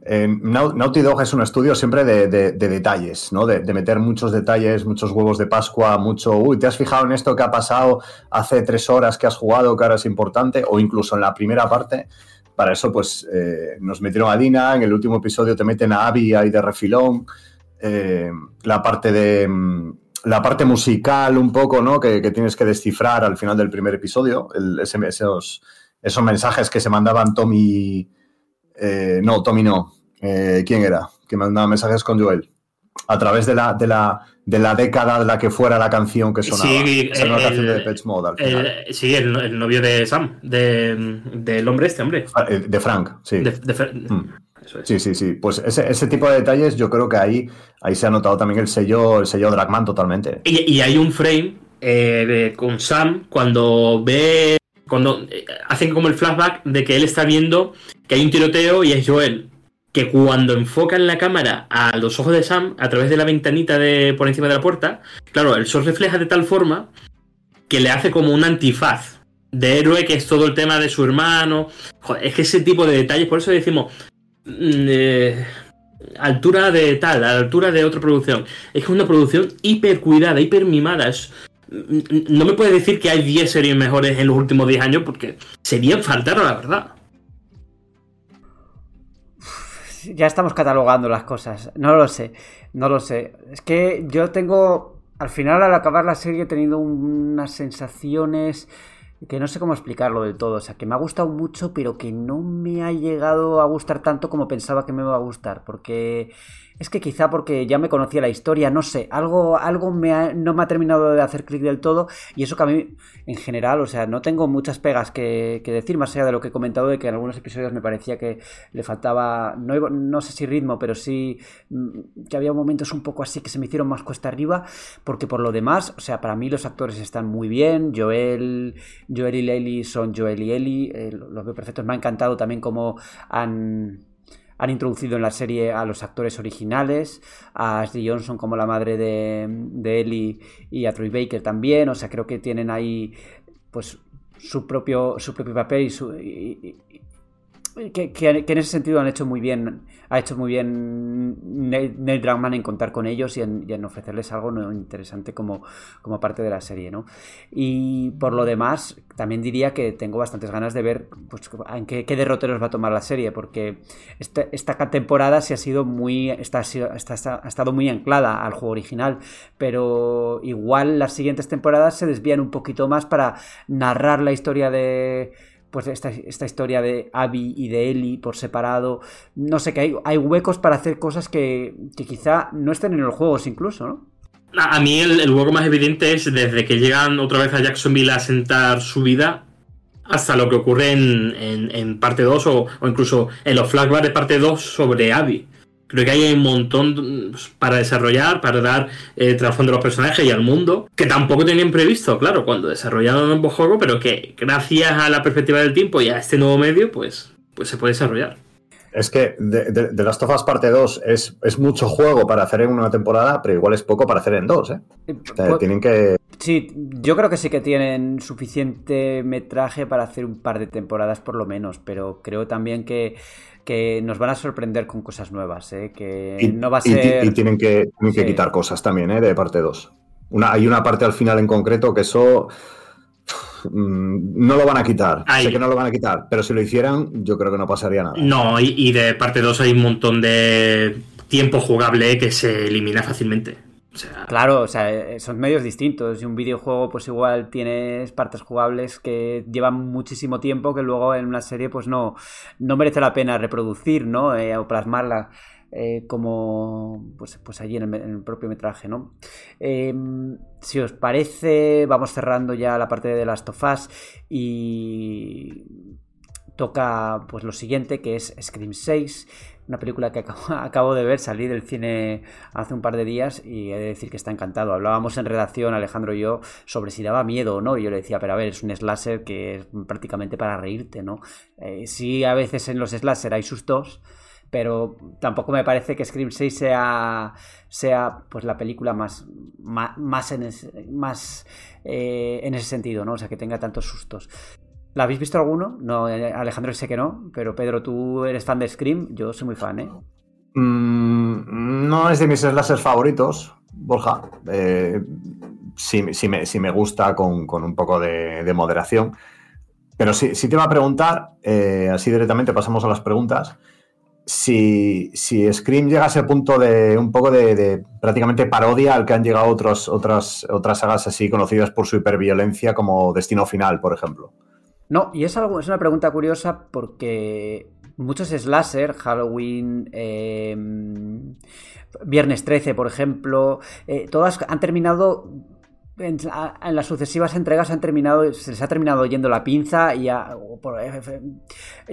eh, Nau- Naughty Dog es un estudio siempre de, de- de detalles, ¿no? De, de meter muchos detalles, muchos huevos de Pascua, mucho, uy, ¿te has fijado en esto que ha pasado hace tres horas que has jugado, que ahora es importante? O incluso en la primera parte. Para eso, pues, eh, nos metieron a Dina, en el último episodio te meten a Abby ahí de refilón. Eh, la parte de... mm, La parte musical un poco, ¿no? Que, que tienes que descifrar al final del primer episodio, el- ese- esos, esos mensajes que se mandaban Tommy. eh, no, Tommy no. Eh, ¿Quién era? Que mandaba mensajes con Joel. A través de la, de la, de la década de la que fuera la canción que sonaba. Sí, una el- canción de Mode al final. El- sí, el, el novio de Sam, de- del hombre este, hombre. De Frank, sí. De- de Mm. Eso es. Sí, sí, sí. Pues ese, ese tipo de detalles yo creo que ahí, ahí se ha notado también el sello, el sello Dragman totalmente. Y, y hay un frame eh, de- con Sam cuando ve. Cuando eh, hacen como el flashback de que él está viendo que hay un tiroteo y es Joel. Que cuando enfocan la cámara a los ojos de Sam a través de la ventanita de por encima de la puerta, claro, el sol refleja de tal forma que le hace como un antifaz de héroe, que es todo el tema de su hermano. Joder, es que ese tipo de detalles, por eso decimos. Mm, eh, altura de tal, a la altura de otra producción. Es que es una producción hiper cuidada, hiper mimada. Es- n- no me puedes decir que hay 10 series mejores en los últimos 10 años porque serían faltar la verdad. Ya estamos catalogando las cosas. No lo sé. No lo sé. Es que yo tengo. Al final, al acabar la serie, he tenido un- unas sensaciones que no sé cómo explicarlo del todo. O sea, que me ha gustado mucho, pero que no me ha llegado a gustar tanto como pensaba que me iba a gustar. Porque. Es que quizá porque ya me conocía la historia, no sé, algo, algo me ha- no me ha terminado de hacer clic del todo y eso que a mí, en general, o sea, no tengo muchas pegas que, que decir, más allá de lo que he comentado de que en algunos episodios me parecía que le faltaba, no, no sé si ritmo, pero sí mm, que había momentos un poco así que se me hicieron más cuesta arriba, porque por lo demás, o sea, para mí los actores están muy bien, Joel, Joel y Lely son Joel y Ellie, eh, los veo perfectos, me ha encantado también cómo han han introducido en la serie a los actores originales, a Ashley Johnson como la madre de, de Ellie y a Troy Baker también, o sea, creo que tienen ahí pues su propio, su propio papel y, su, y- que, en ese sentido han hecho muy bien, ha hecho muy bien Neil Neil Druckmann en contar con ellos y en, ofrecerles algo interesante como, como parte de la serie, ¿no? Y por lo demás, también diría que tengo bastantes ganas de ver pues, en qué, derroteros va a tomar la serie, porque esta, esta temporada sí ha sido muy. Está- ha estado muy anclada al juego original, pero igual las siguientes temporadas se desvían un poquito más para narrar la historia de. Pues esta, esta historia de Abby y de Ellie por separado. No sé, que hay, hay huecos para hacer cosas que, que quizá no estén en los juegos incluso, ¿no? A mí el, el hueco más evidente es desde que llegan otra vez a Jacksonville a sentar su vida hasta lo que ocurre en, en- en parte 2 o, o incluso en los flashbacks de parte 2 sobre Abby. Creo que hay un montón pues, para desarrollar, para dar eh, trasfondo a los personajes y al mundo, que tampoco tenían previsto, claro, cuando desarrollaron un nuevo juego, pero que gracias a la perspectiva del tiempo y a este nuevo medio, pues, pues se puede desarrollar. Es que de, de, de Last of Us parte 2 es, es mucho juego para hacer en una temporada, pero igual es poco para hacer en dos, ¿eh? O sea, Pues- tienen que. Sí, yo creo que sí que tienen suficiente metraje para hacer un par de temporadas por lo menos, pero creo también que, que nos van a sorprender con cosas nuevas, ¿eh? que Y, no va a ser... y tienen que, tienen que Sí. quitar cosas también, ¿eh? De parte 2. Una, hay una parte al final en concreto que eso. mm, No lo van a quitar. Ahí. Sé que no lo van a quitar, pero si lo hicieran, yo creo que no pasaría nada. No, y, y de parte 2 hay un montón de tiempo jugable que se elimina fácilmente. Claro, o sea, eh, son medios distintos y un videojuego pues igual tienes partes jugables que llevan muchísimo tiempo que luego en una serie pues no, no merece la pena reproducir, ¿no? Eh, o plasmarla eh, como pues, pues allí en el, propio metraje, ¿no? Eh, si os parece, vamos cerrando ya la parte de Last of Us y toca pues lo siguiente que es Scream 6 una película que [LAUGHS] acabo, de ver, salí del cine hace un par de días y he de decir que está encantado. Hablábamos en redacción, Alejandro y yo, sobre si daba miedo o no, y yo le decía, pero a ver, es un slasher que es prácticamente para reírte, ¿no? Eh, sí, a veces en los slasher hay sustos, pero tampoco me parece que Scream 6 sea, sea pues la película más, más, en, más eh, en ese sentido, ¿no? O sea, que tenga tantos sustos. ¿La habéis visto alguno? No, eh, Alejandro sé que no, pero Pedro, tú eres fan de Scream, yo soy muy fan, ¿eh? Mm, no es de mis slashers favoritos, Borja. Eh, sí, me, gusta con, un poco de, moderación. Pero sí, te iba a preguntar, eh, así directamente pasamos a las preguntas, si, si, Scream llega a ese punto de un poco de, prácticamente parodia al que han llegado otras, otras sagas así conocidas por su hiperviolencia como Destino Final, por ejemplo. No, y es, algo, es una pregunta curiosa porque muchos slasher, Halloween, em, Viernes 13, por ejemplo, eh, todas han terminado en, las sucesivas entregas han terminado, se les ha terminado yendo la pinza y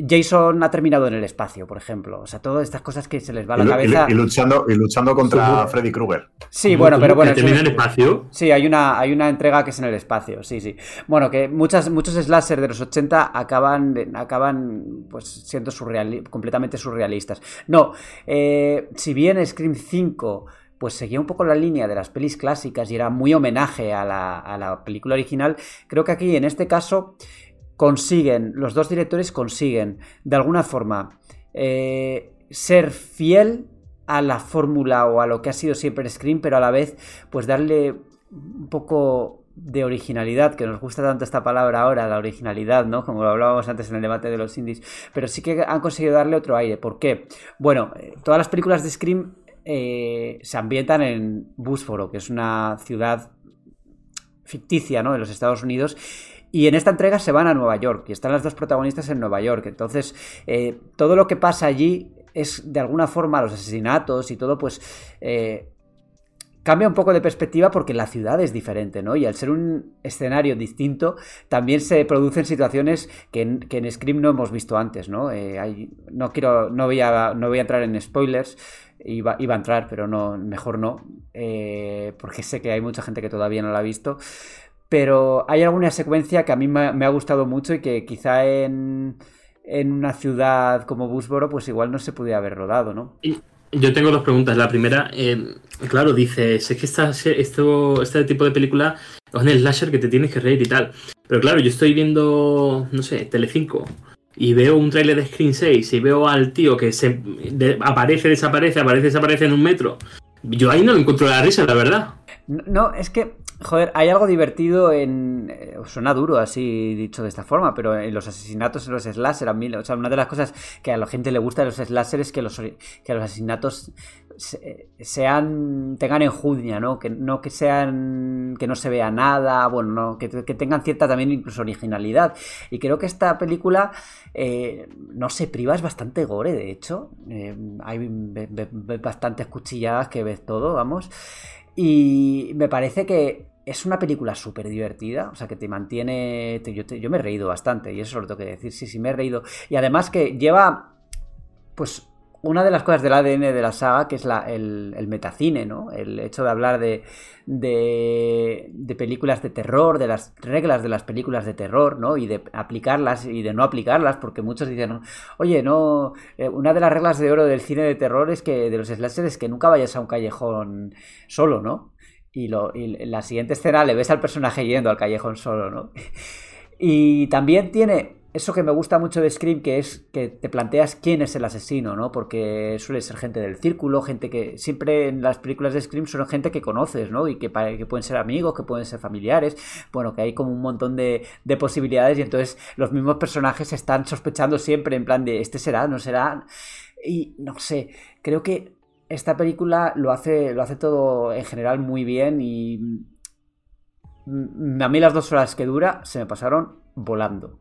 Jason ha terminado en el espacio, por ejemplo. O sea, todas estas cosas que se les va a la cabeza. Y, luchando, y luchando contra Freddy Krueger. Sí, bueno, pero bueno. ¿Termina en el espacio? Sí, hay una, hay una entrega que es en el espacio, sí, sí. Bueno, que muchas, muchos slasher de los 80 acaban, acaban pues siendo completamente surrealistas. No, eh, si bien Scream 5 pues seguía un poco la línea de las pelis clásicas y era muy homenaje a la, película original, creo que aquí en este caso consiguen, los dos directores consiguen de alguna forma eh, ser fiel a la fórmula o a lo que ha sido siempre Scream, pero a la vez pues darle un poco de originalidad, que nos gusta tanto esta palabra ahora, la originalidad, ¿no? Como lo hablábamos antes en el debate de los indies, pero sí que han conseguido darle otro aire. ¿Por qué? Bueno, eh, todas las películas de Scream eh, se ambientan en Búsforo, que es una ciudad ficticia ¿no? de los Estados Unidos. Y en esta entrega se van a Nueva York y están las dos protagonistas en Nueva York. Entonces, eh, todo lo que pasa allí es de alguna forma los asesinatos y todo, pues eh, cambia un poco de perspectiva porque la ciudad es diferente, ¿no? Y al ser un escenario distinto, también se producen situaciones que en, que Scream no hemos visto antes, ¿no? no quiero, no voy a, no voy a entrar en spoilers, Iba, iba, a entrar, pero no, mejor no, eh, porque sé que hay mucha gente que todavía no la ha visto. Pero hay alguna secuencia que a mí me, ha gustado mucho y que quizá en, en, una ciudad como Busboro, pues igual no se podía haber rodado, ¿no? yo tengo dos preguntas. La primera, eh, claro, dices, es que esta, esto, este tipo de película es un slasher que te tienes que reír y tal. Pero claro, yo estoy viendo, no sé, Telecinco y veo un trailer de Screen 6 y veo al tío que se aparece, desaparece, aparece, desaparece en un metro, yo ahí no encuentro la risa, la verdad. No, es que, joder, hay algo divertido en. Eh, suena duro así dicho de esta forma, pero en los asesinatos en los slasher, a mí, o sea, una de las cosas que a la gente le gusta de los slasher es que los, que los asesinatos sean tengan enjundia, ¿no? Que no que sean que no se vea nada, bueno, no, que, tengan cierta también incluso originalidad. Y creo que esta película eh, no se priva, es bastante gore, de hecho. Eh, hay bastantes cuchilladas que ves todo, vamos. Y me parece que es una película súper divertida, o sea, que te mantiene... yo, yo me he reído bastante, y eso lo tengo que decir, sí, sí, me he reído. Y además que lleva, pues, una de las cosas del ADN de la saga, que es el, metacine, ¿no? El hecho de hablar de, de, películas de terror, de las reglas de las películas de terror, ¿no? Y de aplicarlas y de no aplicarlas, porque muchos dicen, oye, no, eh, una de las reglas de oro del cine de terror es que, de los slashers, es que nunca vayas a un callejón solo, ¿no? Y, y en la siguiente escena le ves al personaje yendo al callejón solo, ¿no? [LAUGHS] Y también tiene eso que me gusta mucho de Scream, que es que te planteas quién es el asesino, ¿no? Porque suele ser gente del círculo, gente que siempre en las películas de Scream son gente que conoces, ¿no? Y que, pueden ser amigos, que pueden ser familiares, bueno, que hay como un montón de, de posibilidades y entonces los mismos personajes están sospechando siempre en plan de, este será, no será. Y no sé, creo que esta película lo hace, lo hace todo en general muy bien y a mí las dos horas que dura se me pasaron volando.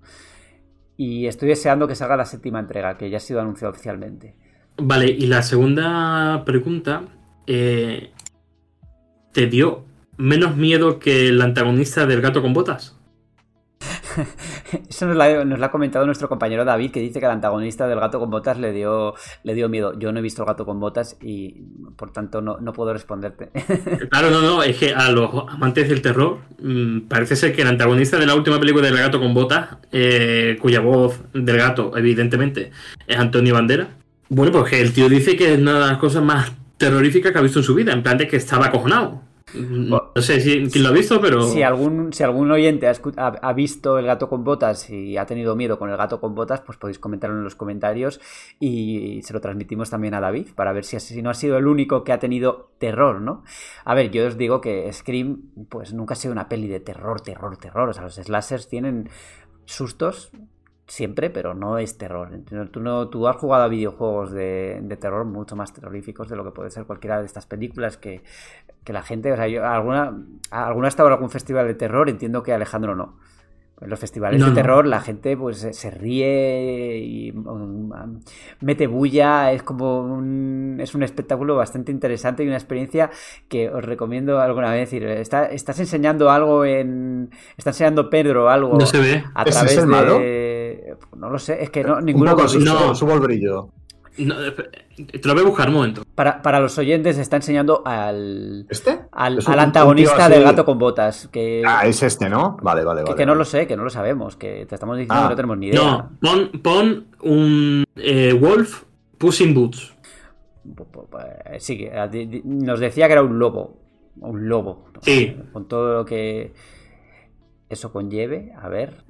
Y estoy deseando que salga la séptima entrega, que ya ha sido anunciada oficialmente. Vale, y la segunda pregunta, eh, ¿te dio menos miedo que el antagonista del gato con botas? [LAUGHS] Eso nos la, nos la, ha comentado nuestro compañero David, que dice que el antagonista del gato con botas le dio, le dio miedo. Yo no he visto el gato con botas y por tanto no, no puedo responderte. [LAUGHS] Claro, no, no, es que a los amantes del terror mmm, parece ser que el antagonista de la última película del gato con botas, eh, cuya voz del gato evidentemente es Antonio Bandera, bueno, pues que el tío dice que es una de las cosas más terroríficas que ha visto en su vida, en plan de que estaba acojonado. No sé si, quién lo ha visto, pero. Si algún, si algún oyente ha, visto el gato con botas y ha tenido miedo con el gato con botas, pues podéis comentarlo en los comentarios y se lo transmitimos también a David para ver si, si no ha sido el único que ha tenido terror, ¿no? A ver, yo os digo que Scream, pues nunca ha sido una peli de terror, terror, terror. O sea, los slashers tienen sustos siempre, pero no es terror. Tú, no, tú has jugado a videojuegos de, de, terror mucho más terroríficos de lo que puede ser cualquiera de estas películas que, que la gente, o sea, yo, alguna, alguna ha estado en algún festival de terror, entiendo que Alejandro no. En los festivales no, de terror no. la gente pues se ríe y um, mete bulla, es como un, es un espectáculo bastante interesante y una experiencia que os recomiendo alguna vez. Está, estás enseñando algo en... Está enseñando Pedro algo no se ve. a través ¿Es el malo? No lo sé, es que no, ninguno... Un poco, no. subo el brillo. No, te lo voy a buscar un momento. Para, para los oyentes está enseñando al, ¿Este? al, al un antagonista del gato con botas. Que, Ah, es este, ¿no? Vale, vale, que, vale. que no vale. lo sé, que no lo sabemos, que te estamos diciendo Ah. que no tenemos ni idea. No, pon, pon un eh, Wolf Puss in Boots. Sí, eh, di- nos decía que era un lobo. Un lobo. Sí. Con todo lo que eso conlleve. A ver.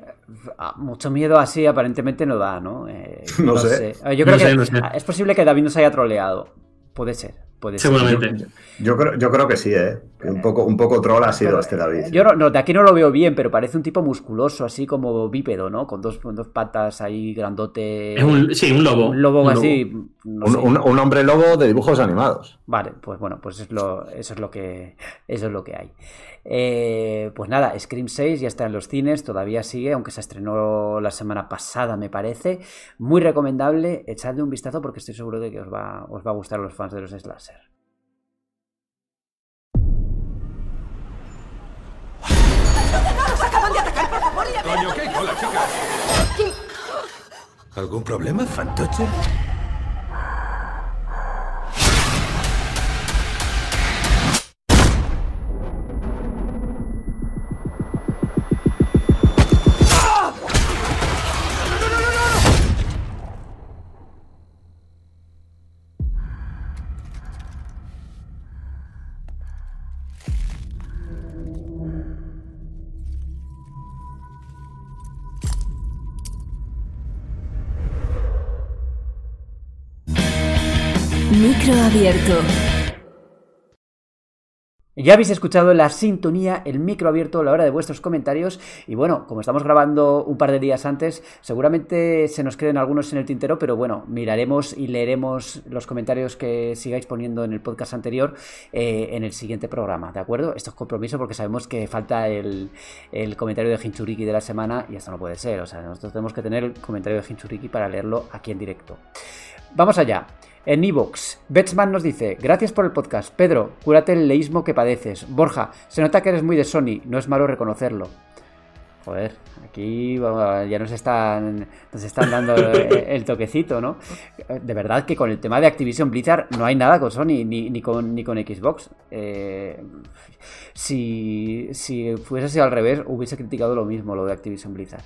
Mucho miedo así aparentemente no da, ¿no? Eh, [LAUGHS] No sé. Ah, Yo creo No que sé, no sé. es posible que David nos haya troleado. Puede ser. Puede ser. Seguramente. Yo creo, yo creo que sí, ¿eh? Que Un poco, un poco troll ha sido este David. Yo no, no, de aquí no lo veo bien, pero parece un tipo musculoso, así como bípedo, ¿no? Con dos, con dos patas ahí grandote. Es un, sí, un lobo. Un lobo Un así. No Un, sé. un- un hombre lobo de dibujos animados. Vale, pues bueno, pues es lo, eso es lo que eso es lo que hay. Eh, pues nada, Scream 6 ya está en los cines, todavía sigue, aunque se estrenó la semana pasada, me parece. Muy recomendable, echadle un vistazo porque estoy seguro de que os va, os va a gustar a los fans de los slasher. Coño, ¿qué cola, chicas? ¿Algún problema, fantoche? Ya habéis escuchado la sintonía, el micro abierto a la hora de vuestros comentarios y bueno, como estamos grabando un par de días antes, seguramente se nos queden algunos en el tintero, pero bueno, miraremos y leeremos los comentarios que sigáis poniendo en el podcast anterior eh, en el siguiente programa, ¿de acuerdo? Esto es compromiso porque sabemos que falta el, el comentario de Hinchuriki de la semana y esto no puede ser, o sea, nosotros tenemos que tener el comentario de Hinchuriki para leerlo aquí en directo. Vamos allá. En Evox, Betsman nos dice: Gracias por el podcast. Pedro, cúrate el leísmo que padeces. Borja, se nota que eres muy de Sony, no es malo reconocerlo. Joder, aquí ya nos están, nos están dando [LAUGHS] el, toquecito, ¿no? De verdad que con el tema de Activision Blizzard no hay nada con Sony ni, ni, con, ni con Xbox. Eh, si, si fuese así al revés, hubiese criticado lo mismo, lo de Activision Blizzard.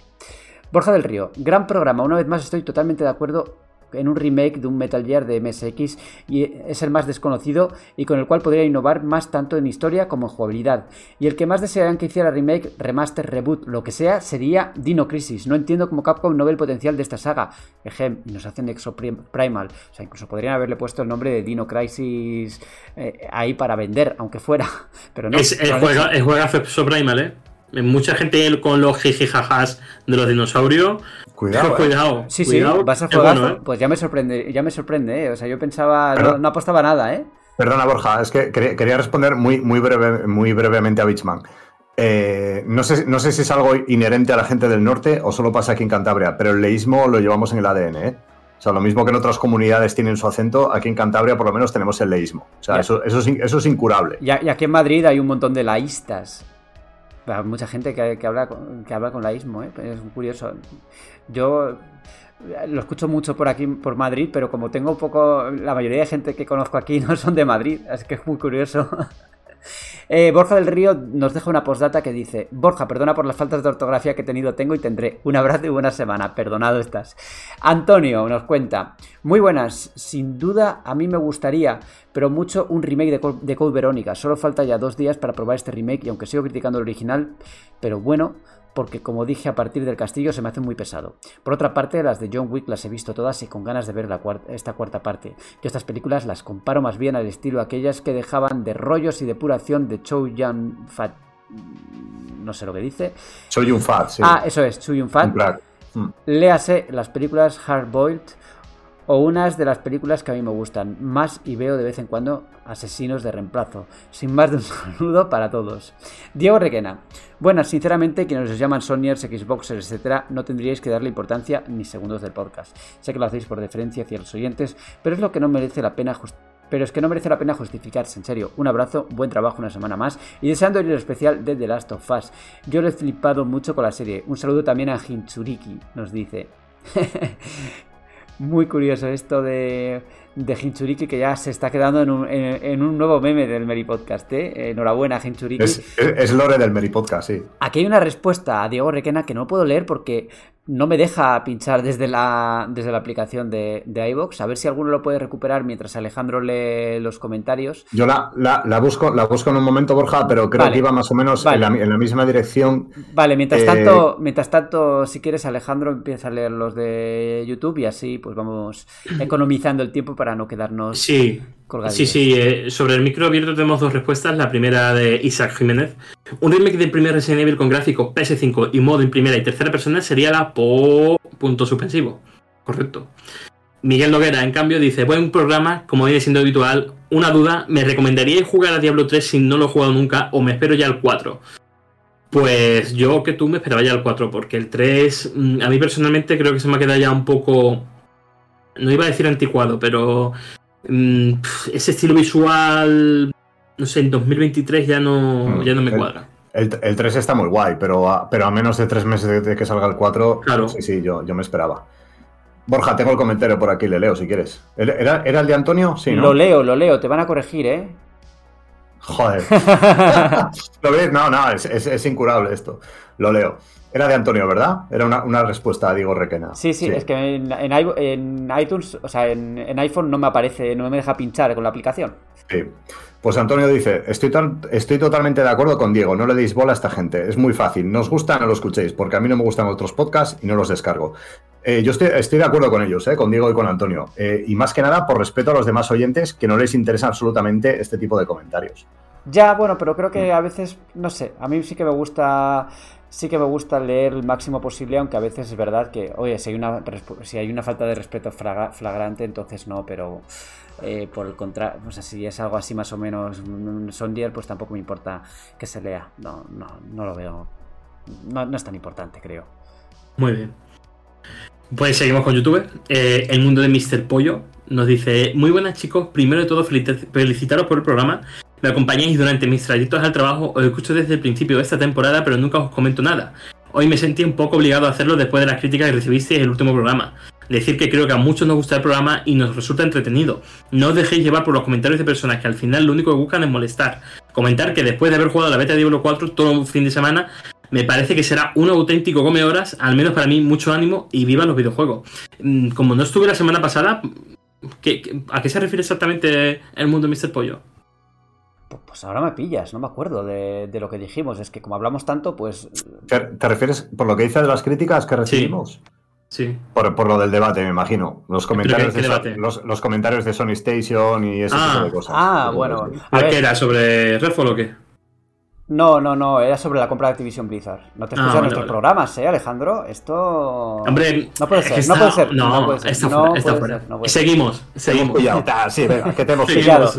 Borja del Río, gran programa. Una vez más estoy totalmente de acuerdo en un remake de un Metal Gear de MSX y es el más desconocido y con el cual podría innovar más tanto en historia como en jugabilidad. Y el que más desearían que hiciera remake, remaster, reboot, lo que sea, sería Dino Crisis. No entiendo cómo Capcom no ve el potencial de esta saga. Ejem, y nos hacen Exo Primal. O sea, incluso podrían haberle puesto el nombre de Dino Crisis eh, ahí para vender, aunque fuera. [LAUGHS] Pero no. Es, es, juega, es juega Primal, ¿eh? Mucha gente con los jijijajas de los dinosaurios. Cuidado. Pero cuidado. Sí, cuidado, sí, vas a jugar. bueno, ¿eh? Pues ya me sorprende, ya me sorprende, ¿eh? O sea, yo pensaba, no, no apostaba nada, ¿eh? Perdona, Borja, es que quería, responder muy, muy, breve, muy brevemente a Bitchman. Eh, no, sé, no sé si es algo inherente a la gente del norte o solo pasa aquí en Cantabria, pero el leísmo lo llevamos en el ADN, ¿eh? O sea, lo mismo que en otras comunidades tienen su acento, aquí en Cantabria por lo menos tenemos el leísmo. O sea, eso, eso, es, eso es incurable. Y aquí en Madrid hay un montón de laístas. Hay mucha gente que, habla, que habla con la ISMO, ¿eh? es curioso. Yo lo escucho mucho por aquí, por Madrid, pero como tengo poco. La mayoría de gente que conozco aquí [LAUGHS] no son de Madrid, así que es muy curioso. [LAUGHS] Eh, Borja del Río nos deja una postdata que dice: Borja, perdona por las faltas de ortografía que he tenido, tengo y tendré. Un abrazo y buena semana, perdonado estás. Antonio nos cuenta: Muy buenas, sin duda a mí me gustaría, pero mucho un remake de, de Code Verónica. Solo falta ya dos días para probar este remake y aunque sigo criticando el original, pero bueno porque como dije a partir del castillo se me hace muy pesado. Por otra parte, las de John Wick las he visto todas y con ganas de ver esta cuarta parte. Yo estas películas las comparo más bien al estilo aquellas que dejaban de rollos y depuración de Chow Yun Fat. No sé lo que dice. Chow Yun Fat, sí. Ah, eso es, Chow Yun Fat. Mm. Léase las películas Hard Boiled o unas de las películas que a mí me gustan más y veo de vez en cuando asesinos de reemplazo. Sin más de un [LAUGHS] saludo para todos. Diego Requena. Buenas, sinceramente, quienes os llaman Sonyers, Xboxers, etcétera, no tendríais que darle importancia ni segundos del podcast. Sé que lo hacéis por deferencia hacia los oyentes, pero es lo que no merece la pena pero es que no merece la pena justificarse, en serio. Un abrazo, buen trabajo una semana más y deseando el especial de The Last of Us. Yo lo he flipado mucho con la serie. Un saludo también a Hinchuriki, nos dice. Muy curioso esto de, de Hinchuriki que ya se está quedando en un, en, un nuevo meme del Meri Podcast. ¿eh? Enhorabuena, Hinchuriki. Es, es, lore del Meri Podcast, sí. Aquí hay una respuesta a Diego Requena que no puedo leer porque no me deja pinchar desde la, desde la aplicación de, de iVox. A ver si alguno lo puede recuperar mientras Alejandro lee los comentarios. Yo la, la, busco, la busco en un momento, Borja, pero creo que iba más o menos en, la, misma dirección. Vale, mientras, eh, tanto, mientras tanto, si quieres, Alejandro empieza a leer los de YouTube y así pues vamos economizando el tiempo para no quedarnos sí. Sí, sí, eh, sobre el micro abierto tenemos dos respuestas. La primera de Isaac Jiménez. Un remake del primer Resident Evil con gráfico PS5 y modo en primera y tercera persona sería la po... punto suspensivo. Correcto. Miguel Noguera, en cambio, dice, buen programa, como viene siendo habitual. Una duda, ¿me recomendaríais jugar a Diablo 3 si no lo he jugado nunca o me espero ya al 4? Pues yo que tú me esperaba ya al 4, porque el 3, mm, a mí personalmente creo que se me ha quedado ya un poco... No iba a decir anticuado, pero ese estilo visual, no sé, en 2023 ya no, mm, ya no me cuadra. El, 3 está muy guay, pero a, pero a menos de tres meses de que salga el 4, claro. sí, sí, yo, yo me esperaba. Borja, tengo el comentario por aquí, le leo si quieres. ¿Era, el de Antonio? Sí, Lo leo, lo leo, te van a corregir, ¿eh? Joder. [LAUGHS] [LAUGHS] ¿Lo ves? No, no, es, es, incurable esto. Lo leo. Era de Antonio, ¿verdad? Era una, respuesta a Diego Requena. Sí, sí, es que en, iTunes, o sea, en, iPhone no me aparece, no me deja pinchar con la aplicación. Sí. Pues Antonio dice, estoy, estoy totalmente de acuerdo con Diego, no le deis bola a esta gente, es muy fácil, nos gusta, no lo escuchéis, porque a mí no me gustan otros podcasts y no los descargo. Eh, yo estoy, de acuerdo con ellos, eh, con Diego y con Antonio, eh, y más que nada por respeto a los demás oyentes que no les interesa absolutamente este tipo de comentarios. Ya, bueno, pero creo que a veces, no sé, a mí sí que me gusta sí que me gusta leer el máximo posible, aunque a veces es verdad que, oye, si hay una, si hay una falta de respeto flagrante, entonces no, pero eh, por el contrario, o sea, si es algo así más o menos sondier, pues tampoco me importa que se lea. No, no, no lo veo. No, no es tan importante, creo. Muy bien. Pues seguimos con YouTube. Eh, el mundo de Mr. Pollo nos dice: Muy buenas, chicos. Primero de todo, felicitaros por el programa me acompañáis durante mis trayectos al trabajo, os escucho desde el principio de esta temporada, pero nunca os comento nada. Hoy me sentí un poco obligado a hacerlo después de las críticas que recibisteis en el último programa. Decir que creo que a muchos nos gusta el programa y nos resulta entretenido. No os dejéis llevar por los comentarios de personas que al final lo único que buscan es molestar. Comentar que después de haber jugado la beta de Diablo 4 todo un fin de semana, me parece que será un auténtico come horas, al menos para mí, mucho ánimo y viva los videojuegos. Mm, como no estuve la semana pasada, a qué se refiere exactamente el mundo de Mr. Pollo? Pues ahora me pillas, no me acuerdo de, lo que dijimos. Es que como hablamos tanto, pues. ¿Te, refieres por lo que dice de las críticas que recibimos? Sí. Por, lo del debate, me imagino. Los comentarios, de, los, comentarios de Sony Station y ese tipo de cosas. Ah, bueno. qué era? ¿Sobre Redfall o qué? No, no, no, era sobre la compra de Activision Blizzard. No te escuchas ah, nuestros programas, ¿eh, Alejandro? Esto. Hombre, no puede ser, no puede ser. No, puede ser. Está, fuera, está fuera. Seguimos, seguimos. sí, venga, que te hemos pillado.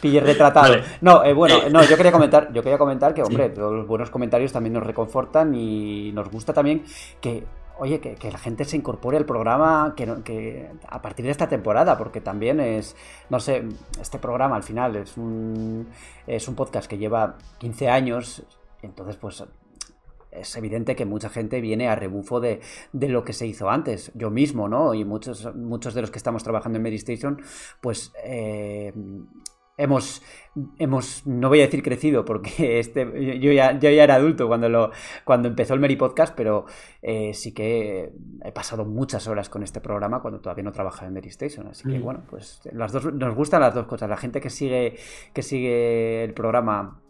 Pille retratado. No, eh, bueno, no, yo quería comentar, yo quería comentar que, hombre, los buenos comentarios también nos reconfortan y nos gusta también que oye, que, la gente se incorpore al programa que, a partir de esta temporada, porque también es, no sé, este programa al final es un, es un podcast que lleva 15 años, entonces pues es evidente que mucha gente viene a rebufo de, de, lo que se hizo antes. Yo mismo, ¿no? Y muchos, muchos de los que estamos trabajando en Medistation, pues eh, hemos, hemos, no voy a decir crecido, porque [LAUGHS] este, yo, ya, yo ya era adulto cuando, lo, cuando empezó el Meri Podcast, pero eh, sí que he pasado muchas horas con este programa cuando todavía no trabajaba en Mary Station. Así que, mm. bueno, pues las dos, nos gustan las dos cosas. La gente que sigue, que sigue el programa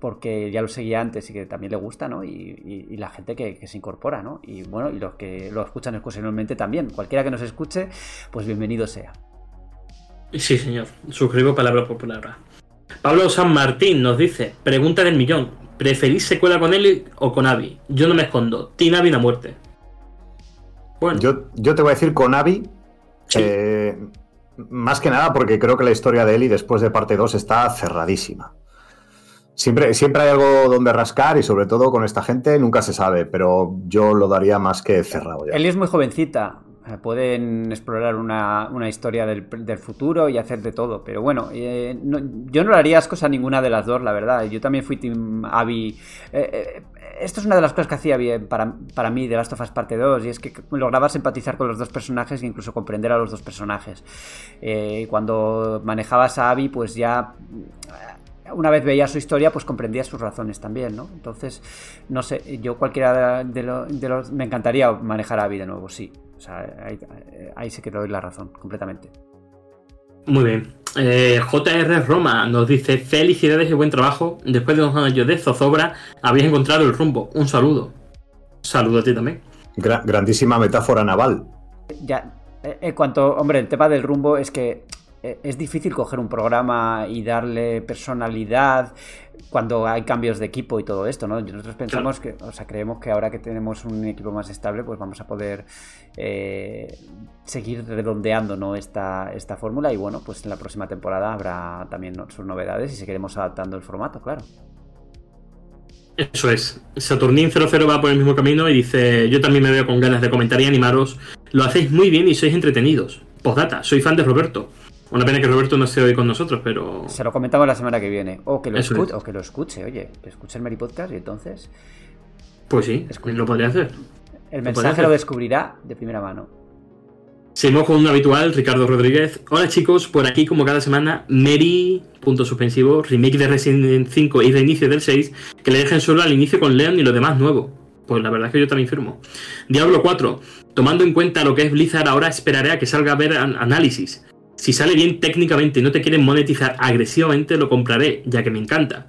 porque ya lo seguía antes y que también le gusta, ¿no? Y, la gente que, se incorpora, ¿no? Y bueno, y los que lo escuchan ocasionalmente también. Cualquiera que nos escuche, pues bienvenido sea. Sí, señor. Suscribo palabra por palabra. Pablo San Martín nos dice, pregunta del millón, ¿preferís secuela con Eli o con Abby? Yo no me escondo, Team Abby la muerte. Bueno. Yo, yo te voy a decir con Abby, eh, más que nada porque creo que la historia de Eli después de parte 2 está cerradísima. Siempre, siempre hay algo donde rascar y sobre todo con esta gente nunca se sabe, pero yo lo daría más que cerrado. Eli es muy jovencita, pueden explorar una, historia del, futuro y hacer de todo. Pero bueno, eh, yo no le haría ascos a ninguna de las dos, la verdad. Yo también fui Team Abby. Eh, esto es una de las cosas que hacía bien para, para mí de Last of Us Parte 2, y es que lograbas empatizar con los dos personajes e incluso comprender a los dos personajes. cuando manejabas a Abby, pues ya una vez veía su historia, pues comprendía sus razones también, ¿no? Entonces, no sé, yo cualquiera de, los... Me encantaría manejar a Abby de nuevo, sí. O sea, ahí, sí que te doy la razón, completamente. Muy bien. Eh, JR Roma nos dice: Felicidades y buen trabajo. Después de dos años de zozobra, habéis encontrado el rumbo. Un saludo. Saludo a ti también. grandísima metáfora naval. Ya, eh, en cuanto, hombre, el tema del rumbo es que eh, es difícil coger un programa y darle personalidad cuando hay cambios de equipo y todo esto, ¿no? Nosotros pensamos que, o sea, creemos que ahora que tenemos un equipo más estable, pues vamos a poder eh, seguir redondeando ¿no? esta, esta fórmula y bueno, pues en la próxima temporada habrá también sus novedades y seguiremos adaptando el formato, claro. Eso es. Saturnín 00 va por el mismo camino y dice, yo también me veo con ganas de comentar y animaros. Lo hacéis muy bien y sois entretenidos. Postdata, soy fan de Roberto. Una pena que Roberto no esté hoy con nosotros, pero. Se lo comentamos la semana que viene. O que lo, escuche, o que lo escuche, oye, que escuche el Mary Podcast y entonces. Pues sí, lo podría hacer. El mensaje lo, descubrirá de primera mano. Seguimos con un habitual, Ricardo Rodríguez. Hola chicos, por aquí como cada semana, Mary, punto suspensivo, remake de Resident 5 y reinicio del 6, que le dejen solo al inicio con Leon y lo demás nuevo. Pues la verdad es que yo también firmo. Diablo 4. Tomando en cuenta lo que es Blizzard, ahora esperaré a que salga a ver análisis. Si sale bien técnicamente y no te quieren monetizar agresivamente, lo compraré, ya que me encanta.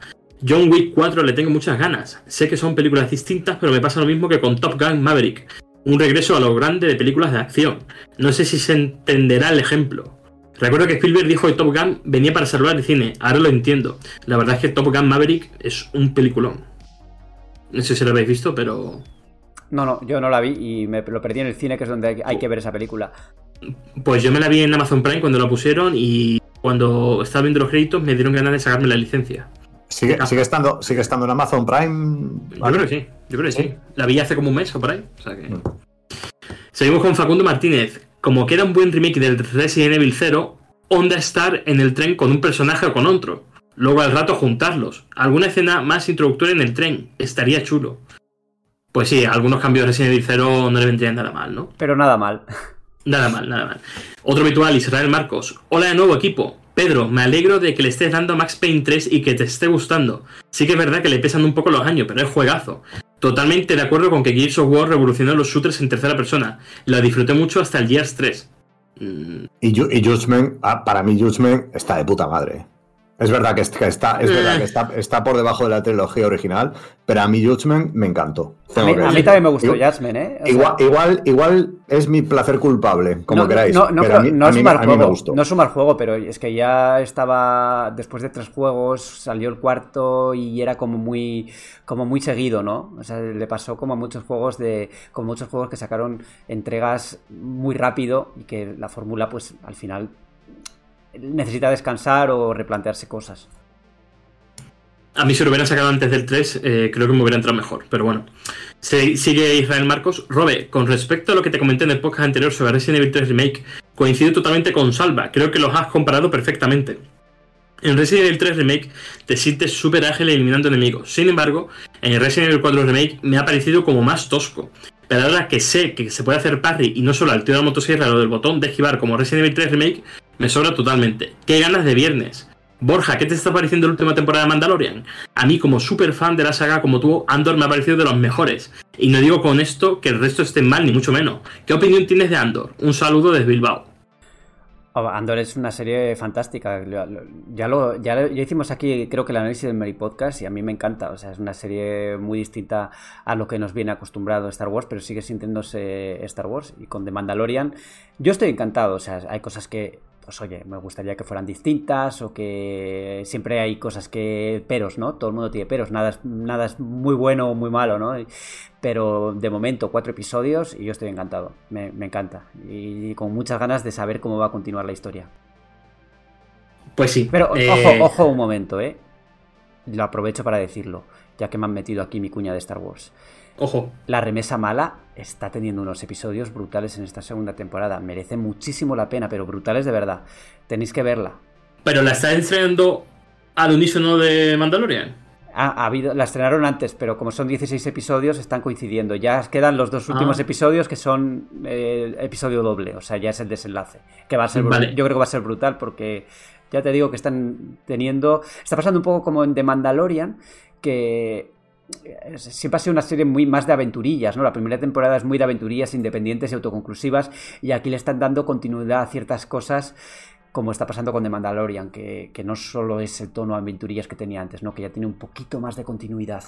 John Wick 4 le tengo muchas ganas. Sé que son películas distintas, pero me pasa lo mismo que con Top Gun Maverick. Un regreso a lo grande de películas de acción. No sé si se entenderá el ejemplo. Recuerdo que Spielberg dijo que Top Gun venía para salvar el cine. Ahora lo entiendo. La verdad es que Top Gun Maverick es un peliculón. No sé si lo habéis visto, pero... No, no, yo no la vi y me lo perdí en el cine, que es donde hay que ver esa película. Pues yo me la vi en Amazon Prime cuando la pusieron y cuando estaba viendo los créditos me dieron ganas de sacarme la licencia. ¿Sigue, sigue, estando, ¿sigue estando en Amazon Prime? Yo creo que sí, yo creo que sí. La vi hace como un mes o por ahí. Mm. Seguimos con Facundo Martínez. Como queda un buen remake del Resident Evil 0, onda estar en el tren con un personaje o con otro. Luego al rato juntarlos. Alguna escena más introductoria en el tren. Estaría chulo. Pues sí, algunos cambios de Resident Evil 0 no le vendrían nada mal, ¿no? Pero nada mal. [LAUGHS] Nada mal, nada mal. Otro habitual, Israel Marcos. Hola de nuevo equipo. Pedro, me alegro de que le estés dando Max Payne 3 y que te esté gustando. Sí que es verdad que le pesan un poco los años, pero es juegazo. Totalmente de acuerdo con que Gears of War revolucionó los shooters en tercera persona. Lo disfruté mucho hasta el Gears 3. Y, y Judgment, ah, para mí Judgment está de puta madre. Es verdad que está, es verdad que está, está, por debajo de la trilogía original, pero a mí Judgment me encantó. A mí, también me gustó Judgment, ¿eh? igual, igual, igual, es mi placer culpable, como queráis. No, no, pero a mí, no, es un mal juego, no es juego, pero es que ya estaba, después de tres juegos, salió el cuarto y era como muy, como muy seguido, ¿no? O sea, le pasó como a muchos juegos de, como muchos juegos que sacaron entregas muy rápido y que la fórmula, pues, al final necesita descansar o replantearse cosas. A mí si lo hubieran sacado antes del 3, eh, creo que me hubiera entrado mejor, pero bueno. sigue Israel Marcos. Robe, con respecto a lo que te comenté en el podcast anterior sobre Resident Evil 3 Remake, coincido totalmente con Salva. Creo que los has comparado perfectamente. En Resident Evil 3 Remake te sientes súper ágil eliminando enemigos. Sin embargo, en Resident Evil 4 Remake me ha parecido como más tosco. Pero ahora que sé que se puede hacer parry y no solo al tío de la motosierra o del botón de esquivar como Resident Evil 3 Remake, me sobra totalmente. ¡Qué ganas de viernes! Borja, ¿qué te está pareciendo la última temporada de Mandalorian? A mí, como súper fan de la saga como tú, Andor me ha parecido de los mejores. Y no digo con esto que el resto esté mal, ni mucho menos. ¿Qué opinión tienes de Andor? Un saludo desde Bilbao. Oh, Andor es una serie fantástica. Ya lo, ya hicimos aquí, creo que el análisis del Mary Podcast, y a mí me encanta. O sea, es una serie muy distinta a lo que nos viene acostumbrado Star Wars, pero sigue sintiéndose Star Wars. Y con The Mandalorian, yo estoy encantado. O sea, hay cosas que pues oye, me gustaría que fueran distintas o que siempre hay cosas que peros, ¿no? Todo el mundo tiene peros, nada es, nada es muy bueno o muy malo, ¿no? Pero de momento, cuatro episodios y yo estoy encantado, me, encanta y con muchas ganas de saber cómo va a continuar la historia. Pues sí. Pero ojo, eh, ojo un momento, ¿eh? Lo aprovecho para decirlo, ya que me han metido aquí mi cuña de Star Wars. Ojo. La remesa mala está teniendo unos episodios brutales en esta segunda temporada. Merece muchísimo la pena, pero brutales de verdad. Tenéis que verla. Pero la está estrenando al unísono de Mandalorian. ha habido, la estrenaron antes, pero como son 16 episodios, están coincidiendo. Ya quedan los dos últimos ah. episodios que son eh, episodio doble, o sea, ya es el desenlace. Que va a ser Yo creo que va a ser brutal porque ya te digo que están teniendo. Está pasando un poco como en The Mandalorian, que siempre ha sido una serie muy más de aventurillas, ¿no? La primera temporada es muy de aventurillas independientes y autoconclusivas y aquí le están dando continuidad a ciertas cosas como está pasando con The Mandalorian, que, no solo es el tono aventurillas que tenía antes, ¿no? Que ya tiene un poquito más de continuidad.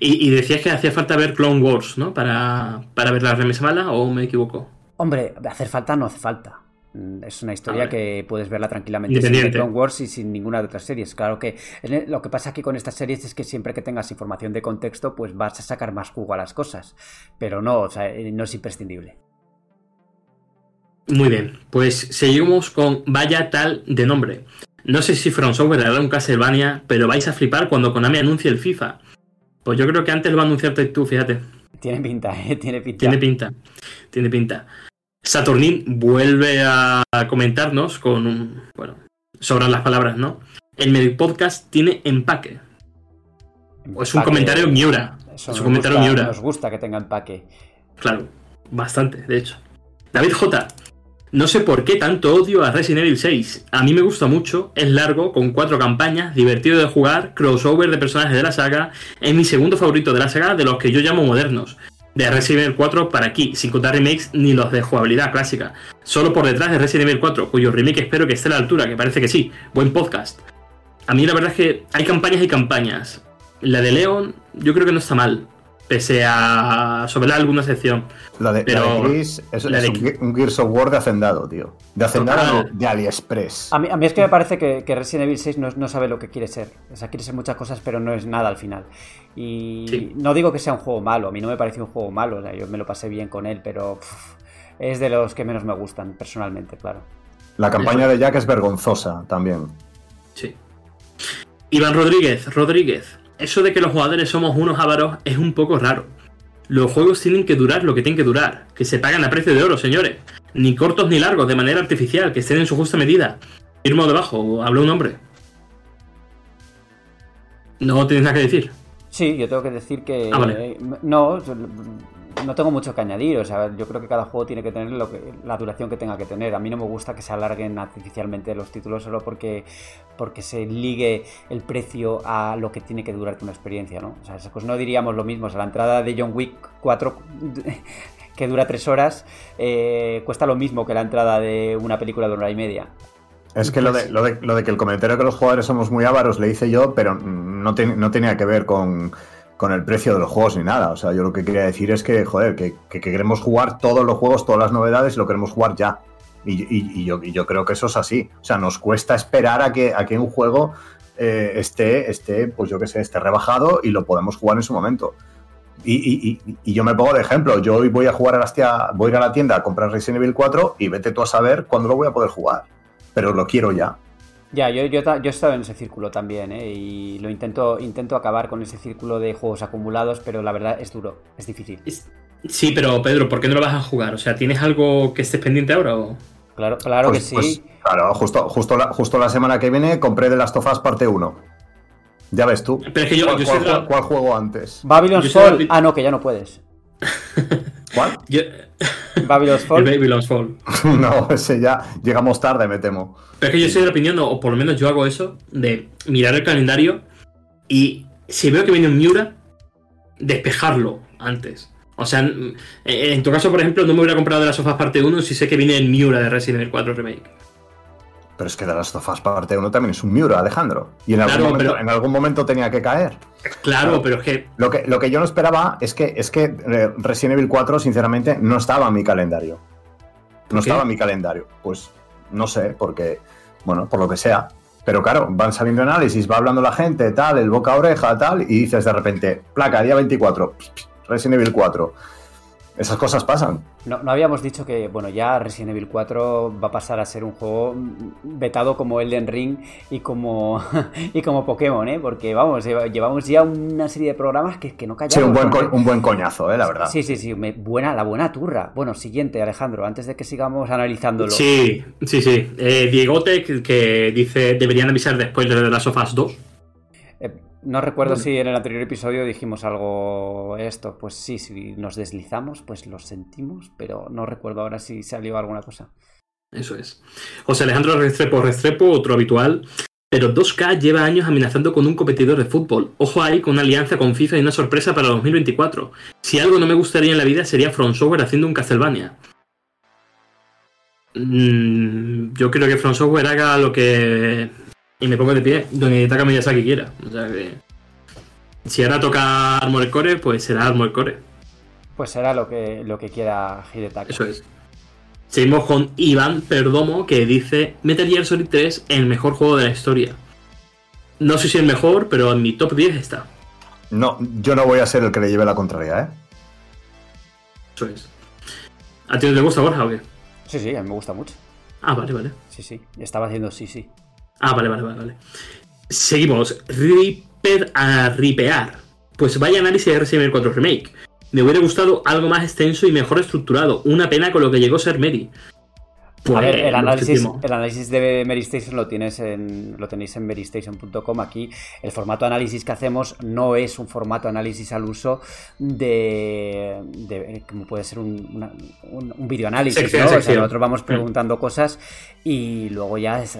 Y, decías que hacía falta ver Clone Wars, ¿no? Para, para ver la remesa mala, ¿o me equivoco? Hombre, hacer falta no hace falta. Mm, es una historia que puedes verla tranquilamente sin Clone Wars y sin ninguna de otras series. Claro que lo que pasa aquí con estas series es que siempre que tengas información de contexto, pues vas a sacar más jugo a las cosas. Pero no, o sea, eh, no es imprescindible. Muy bien, pues seguimos con Vaya tal de nombre. No sé si From Software hará un Castlevania, pero vais a flipar cuando Konami anuncie el FIFA. Pues yo creo que antes lo va a anunciar tú, fíjate. Tiene pinta, ¿eh? [LAUGHS] Tiene pinta. Tiene pinta. Tiene pinta. Saturnín vuelve a comentarnos con un. Bueno, sobran las palabras, ¿no? El Medic Podcast tiene empaque. es un comentario Miura. es un comentario Miura. Nos gusta que tenga empaque. Claro, bastante, de hecho. David J. No sé por qué tanto odio a Resident Evil 6. A mí me gusta mucho, es largo, con cuatro campañas, divertido de jugar, crossover de personajes de la saga, es mi segundo favorito de la saga de los que yo llamo modernos de Resident Evil 4 para aquí, sin contar remakes ni los de jugabilidad clásica. Solo por detrás de Resident Evil 4, cuyo remake espero que esté a la altura, que parece que sí. Buen podcast. A mí la verdad es que hay campañas y campañas. La de Leon yo creo que no está mal pese a sobre alguna sección. La de, pero, es, un, Gears of War de Hacendado, tío. De Hacendado de AliExpress. A mí, a mí, es que me parece que, Resident Evil 6 no, sabe lo que quiere ser. O sea, quiere ser muchas cosas, pero no es nada al final. Y no digo que sea un juego malo, a mí no me parece un juego malo, o sea, yo me lo pasé bien con él, pero es de los que menos me gustan, personalmente, claro. La campaña de Jack es vergonzosa también. Sí. Iván Rodríguez, Rodríguez, eso de que los jugadores somos unos ávaros es un poco raro. Los juegos tienen que durar lo que tienen que durar, que se pagan a precio de oro, señores. Ni cortos ni largos, de manera artificial, que estén en su justa medida. Firmo debajo, habla un hombre. No tienes nada que decir. Sí, yo tengo que decir que. Ah, vale. no, no tengo mucho que añadir. O sea, yo creo que cada juego tiene que tener lo que, la duración que tenga que tener. A mí no me gusta que se alarguen artificialmente los títulos solo porque, porque se ligue el precio a lo que tiene que durarte una experiencia, ¿no? O sea, pues no diríamos lo mismo. O sea, la entrada de John Wick 4 [LAUGHS] que dura 3 horas eh, cuesta lo mismo que la entrada de una película de una hora y media. Es que lo de, lo, de, lo de, que el comentario que los jugadores somos muy ávaros le hice yo, pero no, no tenía que ver con, con el precio de los juegos ni nada. O sea, yo lo que quería decir es que, joder, que, queremos jugar todos los juegos, todas las novedades y lo queremos jugar ya. Y, yo, creo que eso es así. O sea, nos cuesta esperar a que, a que un juego eh, esté, esté, pues yo qué sé, esté rebajado y lo podemos jugar en su momento. Y, yo me pongo de ejemplo, yo hoy voy a jugar a la, voy a ir a la tienda a comprar Resident Evil 4 y vete tú a saber cuándo lo voy a poder jugar. Pero lo quiero ya. Ya, yo, yo, yo he estado en ese círculo también, ¿eh? y lo intento, intento acabar con ese círculo de juegos acumulados, pero la verdad es duro, es difícil. Sí, pero Pedro, ¿por qué no lo vas a jugar? O sea, ¿tienes algo que estés pendiente ahora o...? Claro, claro Pues- que pues, sí. claro, justo, justo, la, justo la semana que viene compré The Last of Us parte 1. Ya ves tú. Pero es que yo- ¿Cuál, yo cuál- soy la- cuál- cuál juego antes? Fall. la- Ah, no, que ya no puedes. [LAUGHS] ¿Cuál? Babylon's el Fall. Babylon's Fall. [LAUGHS] no, ese ya llegamos tarde, me temo. Pero es que yo soy de la opinión, o por lo menos yo hago eso, de mirar el calendario y si veo que viene un Miura, despejarlo antes. O sea, en, en tu caso, por ejemplo, no me hubiera comprado de las sofás parte 1 si sé que viene el Miura de Resident Evil 4 Remake. Pero es que Last of Us parte 1 también es un Miura, Alejandro. Y en algún, momento, pero- en algún momento tenía que caer. Claro, pero es que. Lo que, lo que yo no esperaba es que, es que eh, Resident Evil 4, sinceramente, no estaba en mi calendario. No estaba en mi calendario. Pues no sé, porque, bueno, por lo que sea. Pero claro, van saliendo análisis, va hablando la gente, tal, el boca a oreja, tal, y dices de repente, placa, día 24, Resident Evil 4. Esas cosas pasan. No, no habíamos dicho que, bueno, ya Resident Evil 4 va a pasar a ser un juego vetado como Elden Ring y como, [LAUGHS] y como Pokémon, ¿eh? Porque, vamos, lleva- llevamos ya una serie de programas que, que no callamos. Sí, un buen, un buen coñazo, eh, la verdad. Sí, sí, sí, me- buena, la buena turra. Bueno, siguiente, Alejandro, antes de que sigamos analizándolo. Sí, sí, sí. Eh, Diegote, que, que dice deberían avisar de spoiler de las sofás 2. Eh, no recuerdo si en el anterior episodio dijimos algo esto. Pues sí, si nos deslizamos, pues lo sentimos, pero no recuerdo ahora si salió alguna cosa. Eso es. José Alejandro Restrepo Restrepo, otro habitual. Pero 2K lleva años amenazando con un competidor de fútbol. Ojo ahí con una alianza con FIFA y una sorpresa para 2024. Si algo no me gustaría en la vida sería From Software haciendo un Castlevania. Mm, yo creo que From Software haga lo que. Y me pongo de pie, donde Taka Miyazaki quiera. O sea que. Si ahora toca Armored Core, pues será Armored Core. Pues será lo que, lo que quiera Hidetaka. Eso es. Seguimos con Iván Perdomo que dice Metal Gear Solid 3 el mejor juego de la historia. No sé si el mejor, pero en mi top 10 está. No, yo no voy a ser el que le lleve la contraria, ¿eh? Eso es. ¿A ti no te gusta Borja o qué? Sí, sí, a mí me gusta mucho. Ah, vale, vale. Sí, sí. Estaba haciendo sí, sí. Ah, vale, vale, vale, vale. Seguimos. Reaper a ripear. Pues vaya análisis de Resident Evil 4 Remake. Me hubiera gustado algo más extenso y mejor estructurado. Una pena con lo que llegó a ser Mary. Pues, a ver, el lo análisis, sentimos. el análisis de Mary Station lo, tienes en, lo tenéis en merystation.com. Aquí el formato de análisis que hacemos no es un formato de análisis al uso de, de como puede ser un, una- un, un videoanálisis. ¿no? O sea, nosotros vamos Mm. preguntando cosas y luego ya es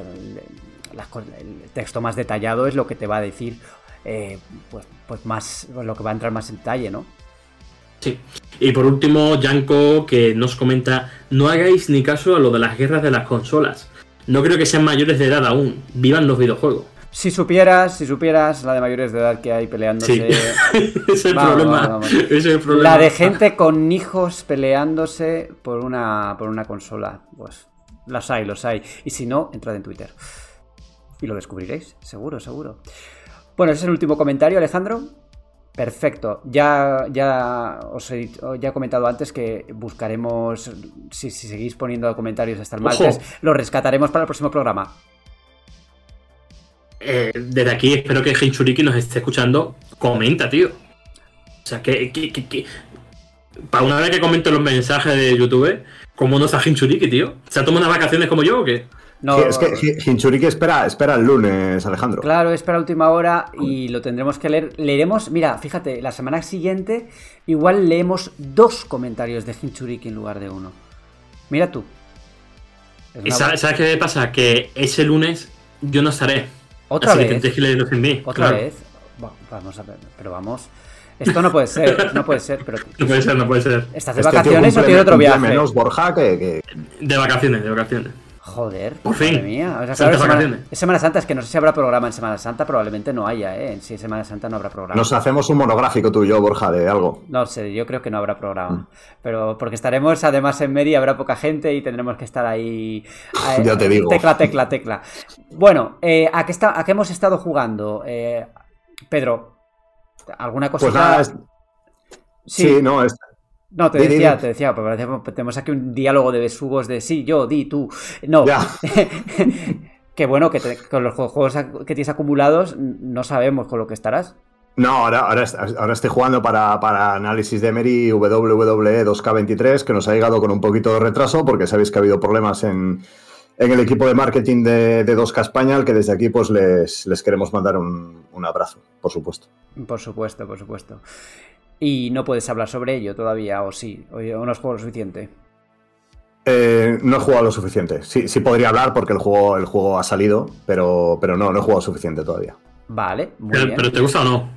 las el texto más detallado es lo que te va a decir eh, pues, pues más lo que va a entrar más en detalle, ¿no? Sí. Y por último, Yanko que nos comenta, no hagáis ni caso a lo de las guerras de las consolas. No creo que sean mayores de edad aún. Vivan los videojuegos. Si supieras, si supieras la de mayores de edad que hay peleándose. Sí. [LAUGHS] Es el Vamos, problema. vamos, vamos. Ese [LAUGHS] es el problema. La de gente con hijos peleándose por una, por una consola. Pues las hay, los hay. Y si no, entrad en Twitter. Y lo descubriréis, seguro, seguro. Bueno, ese es el último comentario, Alejandro. Perfecto. Ya, ya os he, dicho- ya he comentado antes que buscaremos, si, si seguís poniendo comentarios hasta el Ojo. martes, lo rescataremos para el próximo programa. Eh, desde aquí espero que Hinchuriki nos esté escuchando. Comenta, tío. O sea, que, que, que- que- Para una vez que comento los mensajes de YouTube, ¿cómo no está Hinchuriki, tío? ¿Se ha tomado unas vacaciones como yo o qué? No, es que Hi- Hinchuriki espera, espera el lunes, Alejandro. Claro, es para última hora y lo tendremos que leer. Leeremos, mira, fíjate, la semana siguiente igual leemos dos comentarios de Hinchuriki en lugar de uno. Mira tú. Es ¿Y una- ¿Sabes, sabes qué pasa? Que ese lunes yo no estaré. ¿Otra Así que vez? tendréis que leerlo sin mí. ¿Otra claro. vez? Bueno, vamos a ver, pero vamos. Esto no puede ser, no puede ser, pero... [LAUGHS] No puede ser, no puede ser. ¿Estás de Este vacaciones o cumple- tiene otro viaje? menos Borja que, que- De vacaciones, de vacaciones. Joder, Por madre fin. mía. O sea, Santas claro, es semana, vacaciones. es Semana Santa, es que no sé si habrá programa en Semana Santa, probablemente no haya, ¿eh? Si es Semana Santa no habrá programa. Nos hacemos un monográfico tú y yo, Borja, de algo. No sé, yo creo que no habrá programa. Mm. Pero porque estaremos además en Meri, habrá poca gente y tendremos que estar ahí. eh, [LAUGHS] Ya te digo. Tecla, tecla, tecla. Bueno, eh, ¿a, qué está, ¿a qué hemos estado jugando? Eh, Pedro, ¿alguna cosita? Pues nada, es- sí, sí, no, es, no, te decía, te decía, parece- tenemos aquí un diálogo de besugos de sí, yo, di, tú. No. Ya. [LAUGHS] que bueno, que te- con los juegos que tienes acumulados no sabemos con lo que estarás. No, ahora, ahora, ahora estoy jugando para, para análisis de Emery WWE 2K23, que nos ha llegado con un poquito de retraso, porque sabéis que ha habido problemas en, en el equipo de marketing de, de 2K España, al que desde aquí pues les, les queremos mandar un, un abrazo, por supuesto. Por supuesto, por supuesto. Y no puedes hablar sobre ello todavía, o sí, o no has jugado lo suficiente. Eh, no he jugado lo suficiente. Sí, sí podría hablar porque el juego, el juego ha salido, pero, pero no, no he jugado suficiente todavía. Vale, muy Pero, bien. pero ¿te gusta o no?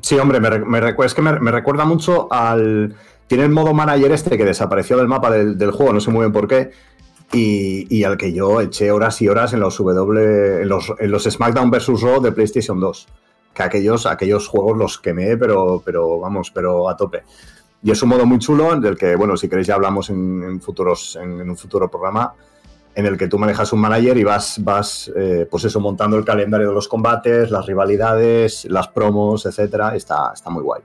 Sí, hombre, me, es que me, me recuerda mucho al. Tiene el modo manager este que desapareció del mapa del, del juego, no sé muy bien por qué. Y, y al que yo eché horas y horas en los W. en los, en los SmackDown vs. Raw de PlayStation 2. Que aquellos, aquellos juegos los quemé, pero, pero vamos, pero a tope. Y es un modo muy chulo, del que, bueno, si queréis ya hablamos en, en futuros, en, en un futuro programa, en el que tú manejas un manager y vas, vas eh, pues eso, montando el calendario de los combates, las rivalidades, las promos, etcétera. Está, está muy guay.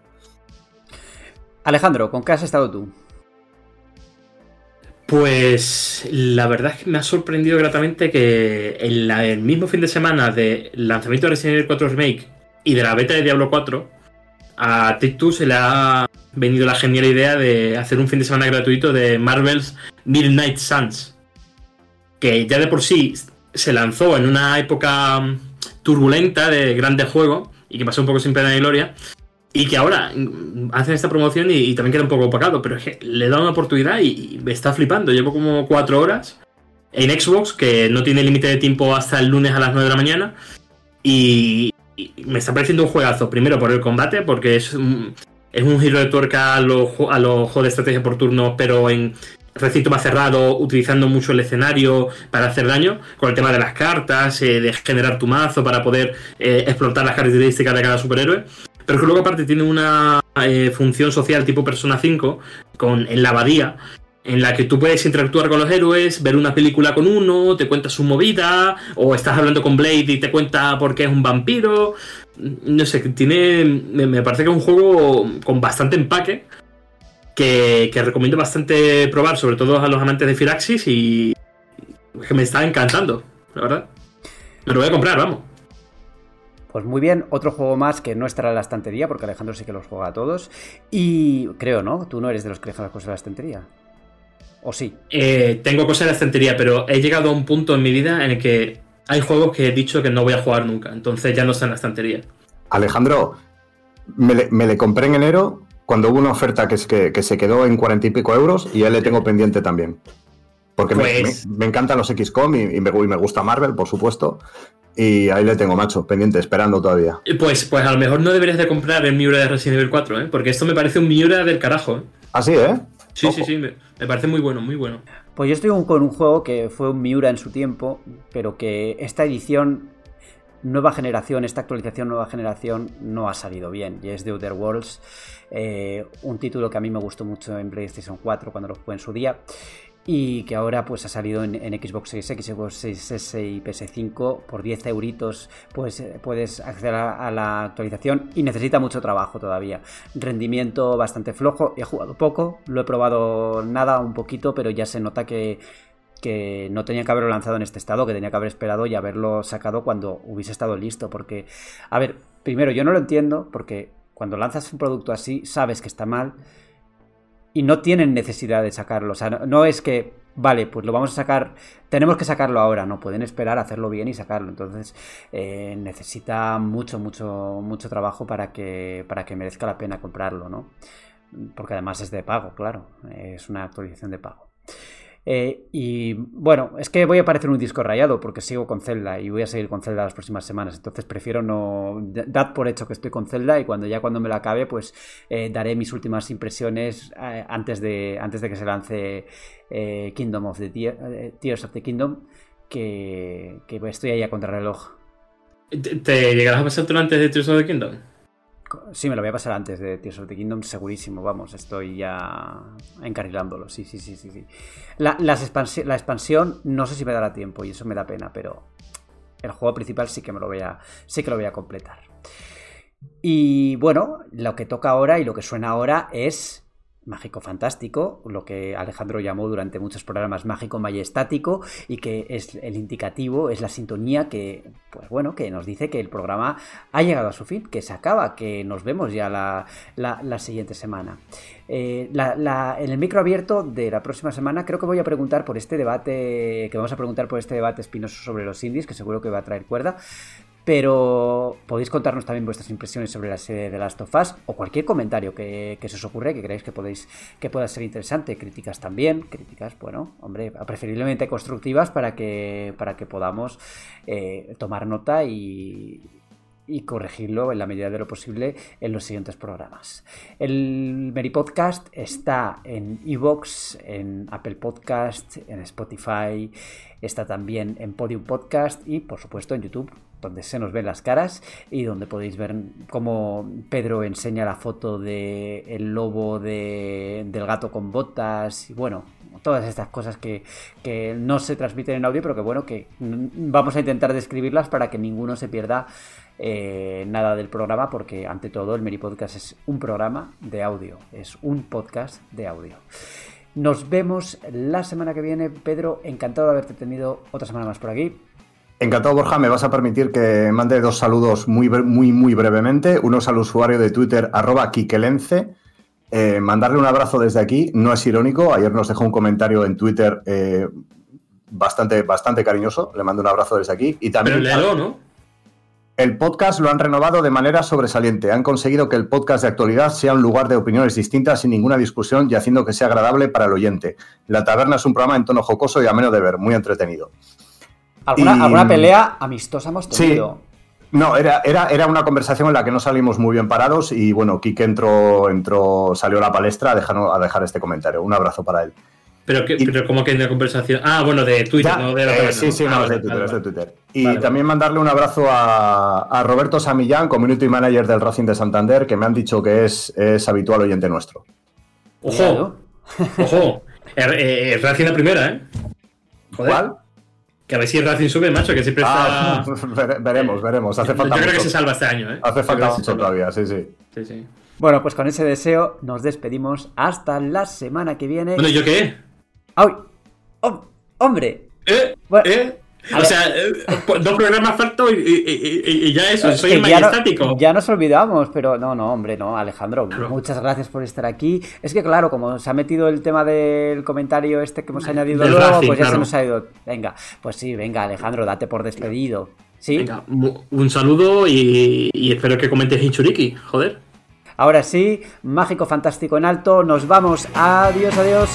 Alejandro, ¿con qué has estado tú? Pues la verdad es que me ha sorprendido gratamente que en la- el mismo fin de semana del lanzamiento de Resident Evil 4 Remake y de la beta de Diablo 4, a Take-Two se le ha venido la genial idea de hacer un fin de semana gratuito de Marvel's Midnight Suns, que ya de por sí se lanzó en una época mm, turbulenta de grandes juegos y que pasó un poco sin pena ni gloria. Y que ahora mm, hacen esta promoción y, también queda un poco opacado, pero es que le da una oportunidad y, y me está flipando. Llevo como cuatro horas en Xbox, que no tiene límite de tiempo hasta el lunes a las 9 de la mañana. Y, me está pareciendo un juegazo. Primero por el combate, porque es un, es un giro de tuerca a los a los juegos de estrategia por turno, pero en recinto más cerrado, utilizando mucho el escenario para hacer daño, con el tema de las cartas, eh, de generar tu mazo para poder eh, explotar las características de cada superhéroe. Pero que luego aparte tiene una eh, función social tipo Persona 5 con, en la abadía, en la que tú puedes interactuar con los héroes, ver una película con uno, te cuenta su movida, o estás hablando con Blade y te cuenta por qué es un vampiro. No sé, tiene. Me, parece que es un juego con bastante empaque. Que, que recomiendo bastante probar, sobre todo a los amantes de Firaxis, y que me está encantando, la verdad. Me lo voy a comprar, vamos. Pues muy bien, otro juego más que no estará en la estantería, porque Alejandro sí que los juega a todos. Y creo, ¿no? Tú no eres de los que dejan las cosas en la estantería. ¿O sí? Eh, tengo cosas en la estantería, pero he llegado a un punto en mi vida en el que hay juegos que he dicho que no voy a jugar nunca, entonces ya no está en la estantería. Alejandro, me le, me le compré en enero cuando hubo una oferta que, es que, que se quedó en cuarenta y pico euros y él le tengo pendiente también. Porque me- Pues- me, me encantan los XCOM y, y me, y me gusta Marvel, por supuesto. Y ahí le tengo, macho, pendiente, esperando todavía. Eh, Pues, pues a lo mejor no deberías de comprar el Miura de Resident Evil 4, ¿eh? porque esto me parece un Miura del carajo. ¿eh? Así, ¿eh? Sí, Ojo. sí, sí, me, me parece muy bueno, muy bueno. Pues yo estoy con un juego que fue un Miura en su tiempo, pero que esta edición, nueva generación, esta actualización nueva generación, no ha salido bien. Y es The Outer Worlds, eh, un título que a mí me gustó mucho en PlayStation 4 cuando lo jugué en su día. Y que ahora pues ha salido en, Xbox Series X, Xbox Series S y PS5 por 10 euritos pues eh, puedes acceder a, a la actualización y necesita mucho trabajo todavía. Rendimiento bastante flojo, he jugado poco, lo he probado nada, un poquito, pero ya se nota que, que no tenía que haberlo lanzado en este estado, que tenía que haber esperado y haberlo sacado cuando hubiese estado listo. Porque, a ver, primero yo no lo entiendo, porque cuando lanzas un producto así, sabes que está mal y no tienen necesidad de sacarlo. O sea, no, es que, vale, pues lo vamos a sacar, tenemos que sacarlo ahora, no, pueden esperar a hacerlo bien y sacarlo. Entonces, eh, necesita mucho, mucho, mucho trabajo para que, para que merezca la pena comprarlo, ¿no? Porque además es de pago, claro, es una actualización de pago. Eh, y bueno, es que voy a parecer un disco rayado porque sigo con Zelda y voy a seguir con Zelda las próximas semanas. Entonces prefiero no. Dad por hecho que estoy con Zelda y cuando ya cuando me la acabe, pues eh, daré mis últimas impresiones eh, antes, de, antes de que se lance eh, Kingdom of the Tear- Tears of the Kingdom. Que, estoy ahí a contrarreloj. ¿Te, te llegarás a pasártelo antes de Tears of the Kingdom? Sí, me lo voy a pasar antes de Tears of the Kingdom, segurísimo, vamos, estoy ya encarrilándolo, sí, sí, sí, sí. sí. La, la expansión no sé si me dará tiempo y eso me da pena, pero el juego principal sí que me lo voy a, sí que lo voy a completar. Y bueno, lo que toca ahora y lo que suena ahora es mágico fantástico, lo que Alejandro llamó durante muchos programas mágico majestático y que es el indicativo, es la sintonía que, pues bueno, que nos dice que el programa ha llegado a su fin, que se acaba, que nos vemos ya la, la, siguiente semana. Eh, en el micro abierto de la próxima semana creo que voy a preguntar por este debate, que vamos a preguntar por este debate espinoso sobre los indies, que seguro que va a traer cuerda. Pero podéis contarnos también vuestras impresiones sobre la serie de Last of Us o cualquier comentario que, se os ocurre que creáis que podéis que pueda ser interesante. Críticas también, críticas, bueno, hombre, preferiblemente constructivas para que, para que podamos eh, tomar nota y, y corregirlo en la medida de lo posible en los siguientes programas. El Meri Podcast está en Evox, en Apple Podcast, en Spotify, está también en Podium Podcast y por supuesto en YouTube donde se nos ven las caras y donde podéis ver cómo Pedro enseña la foto del el lobo de, del gato con botas y bueno, todas estas cosas que, que, no se transmiten en audio, pero que bueno, que vamos a intentar describirlas para que ninguno se pierda eh, nada del programa, porque ante todo el Meri Podcast es un programa de audio, es un podcast de audio. Nos vemos la semana que viene. Pedro, encantado de haberte tenido otra semana más por aquí. Encantado, Borja. Me vas a permitir que mande dos saludos muy, muy, muy brevemente. Uno es al usuario de Twitter, arroba Kikelence. Eh, mandarle un abrazo desde aquí. No es irónico. Ayer nos dejó un comentario en Twitter eh, bastante, bastante cariñoso. Le mando un abrazo desde aquí. Y también. Pero ¿no? El podcast lo han renovado de manera sobresaliente. Han conseguido que el podcast de actualidad sea un lugar de opiniones distintas sin ninguna discusión y haciendo que sea agradable para el oyente. La taberna es un programa en tono jocoso y ameno de ver, muy entretenido. ¿Alguna, pelea amistosa hemos tenido? No, era, era, era, una conversación en la que no salimos muy bien parados y bueno, Kike entró, entró, salió a la palestra a dejar, a dejar este comentario. Un abrazo para él. Pero, pero ¿cómo que en la conversación? Ah, bueno, de Twitter, no de la eh, Sí, sí, no, es de Twitter, es de Twitter. Y también mandarle un abrazo a, Roberto Samillán, Community Manager del Racing de Santander, que me han dicho que es, es habitual oyente nuestro. ¡Ojo! ¡Ojo! [LAUGHS] El, eh, Racing la primera, ¿eh? Joder. ¿Cuál? Que a ver si el Racing sube, macho, que siempre ah, está. [LAUGHS] veremos, veremos. Hace falta Yo creo que se salva este año, ¿eh? Hace falta mucho todavía, sí, sí. Sí, sí. Bueno, pues con ese deseo nos despedimos hasta la semana que viene. Bueno, ¿yo qué? ¡Ay! ¡Hombre! ¿Eh? ¿Eh? O sea, eh, dos programas falto y, ya eso, soy el ya, ya nos olvidamos, pero no, no, hombre, no, Alejandro, muchas gracias por estar aquí. Es que claro, como se ha metido el tema del comentario este que hemos añadido luego, pues ya se nos ha ido. Venga, pues sí, venga, Alejandro, date por despedido. ¿Sí? Venga, un saludo y, espero que comentes Hinchuriki, joder. Ahora sí, mágico, fantástico en alto, nos vamos, adiós, adiós.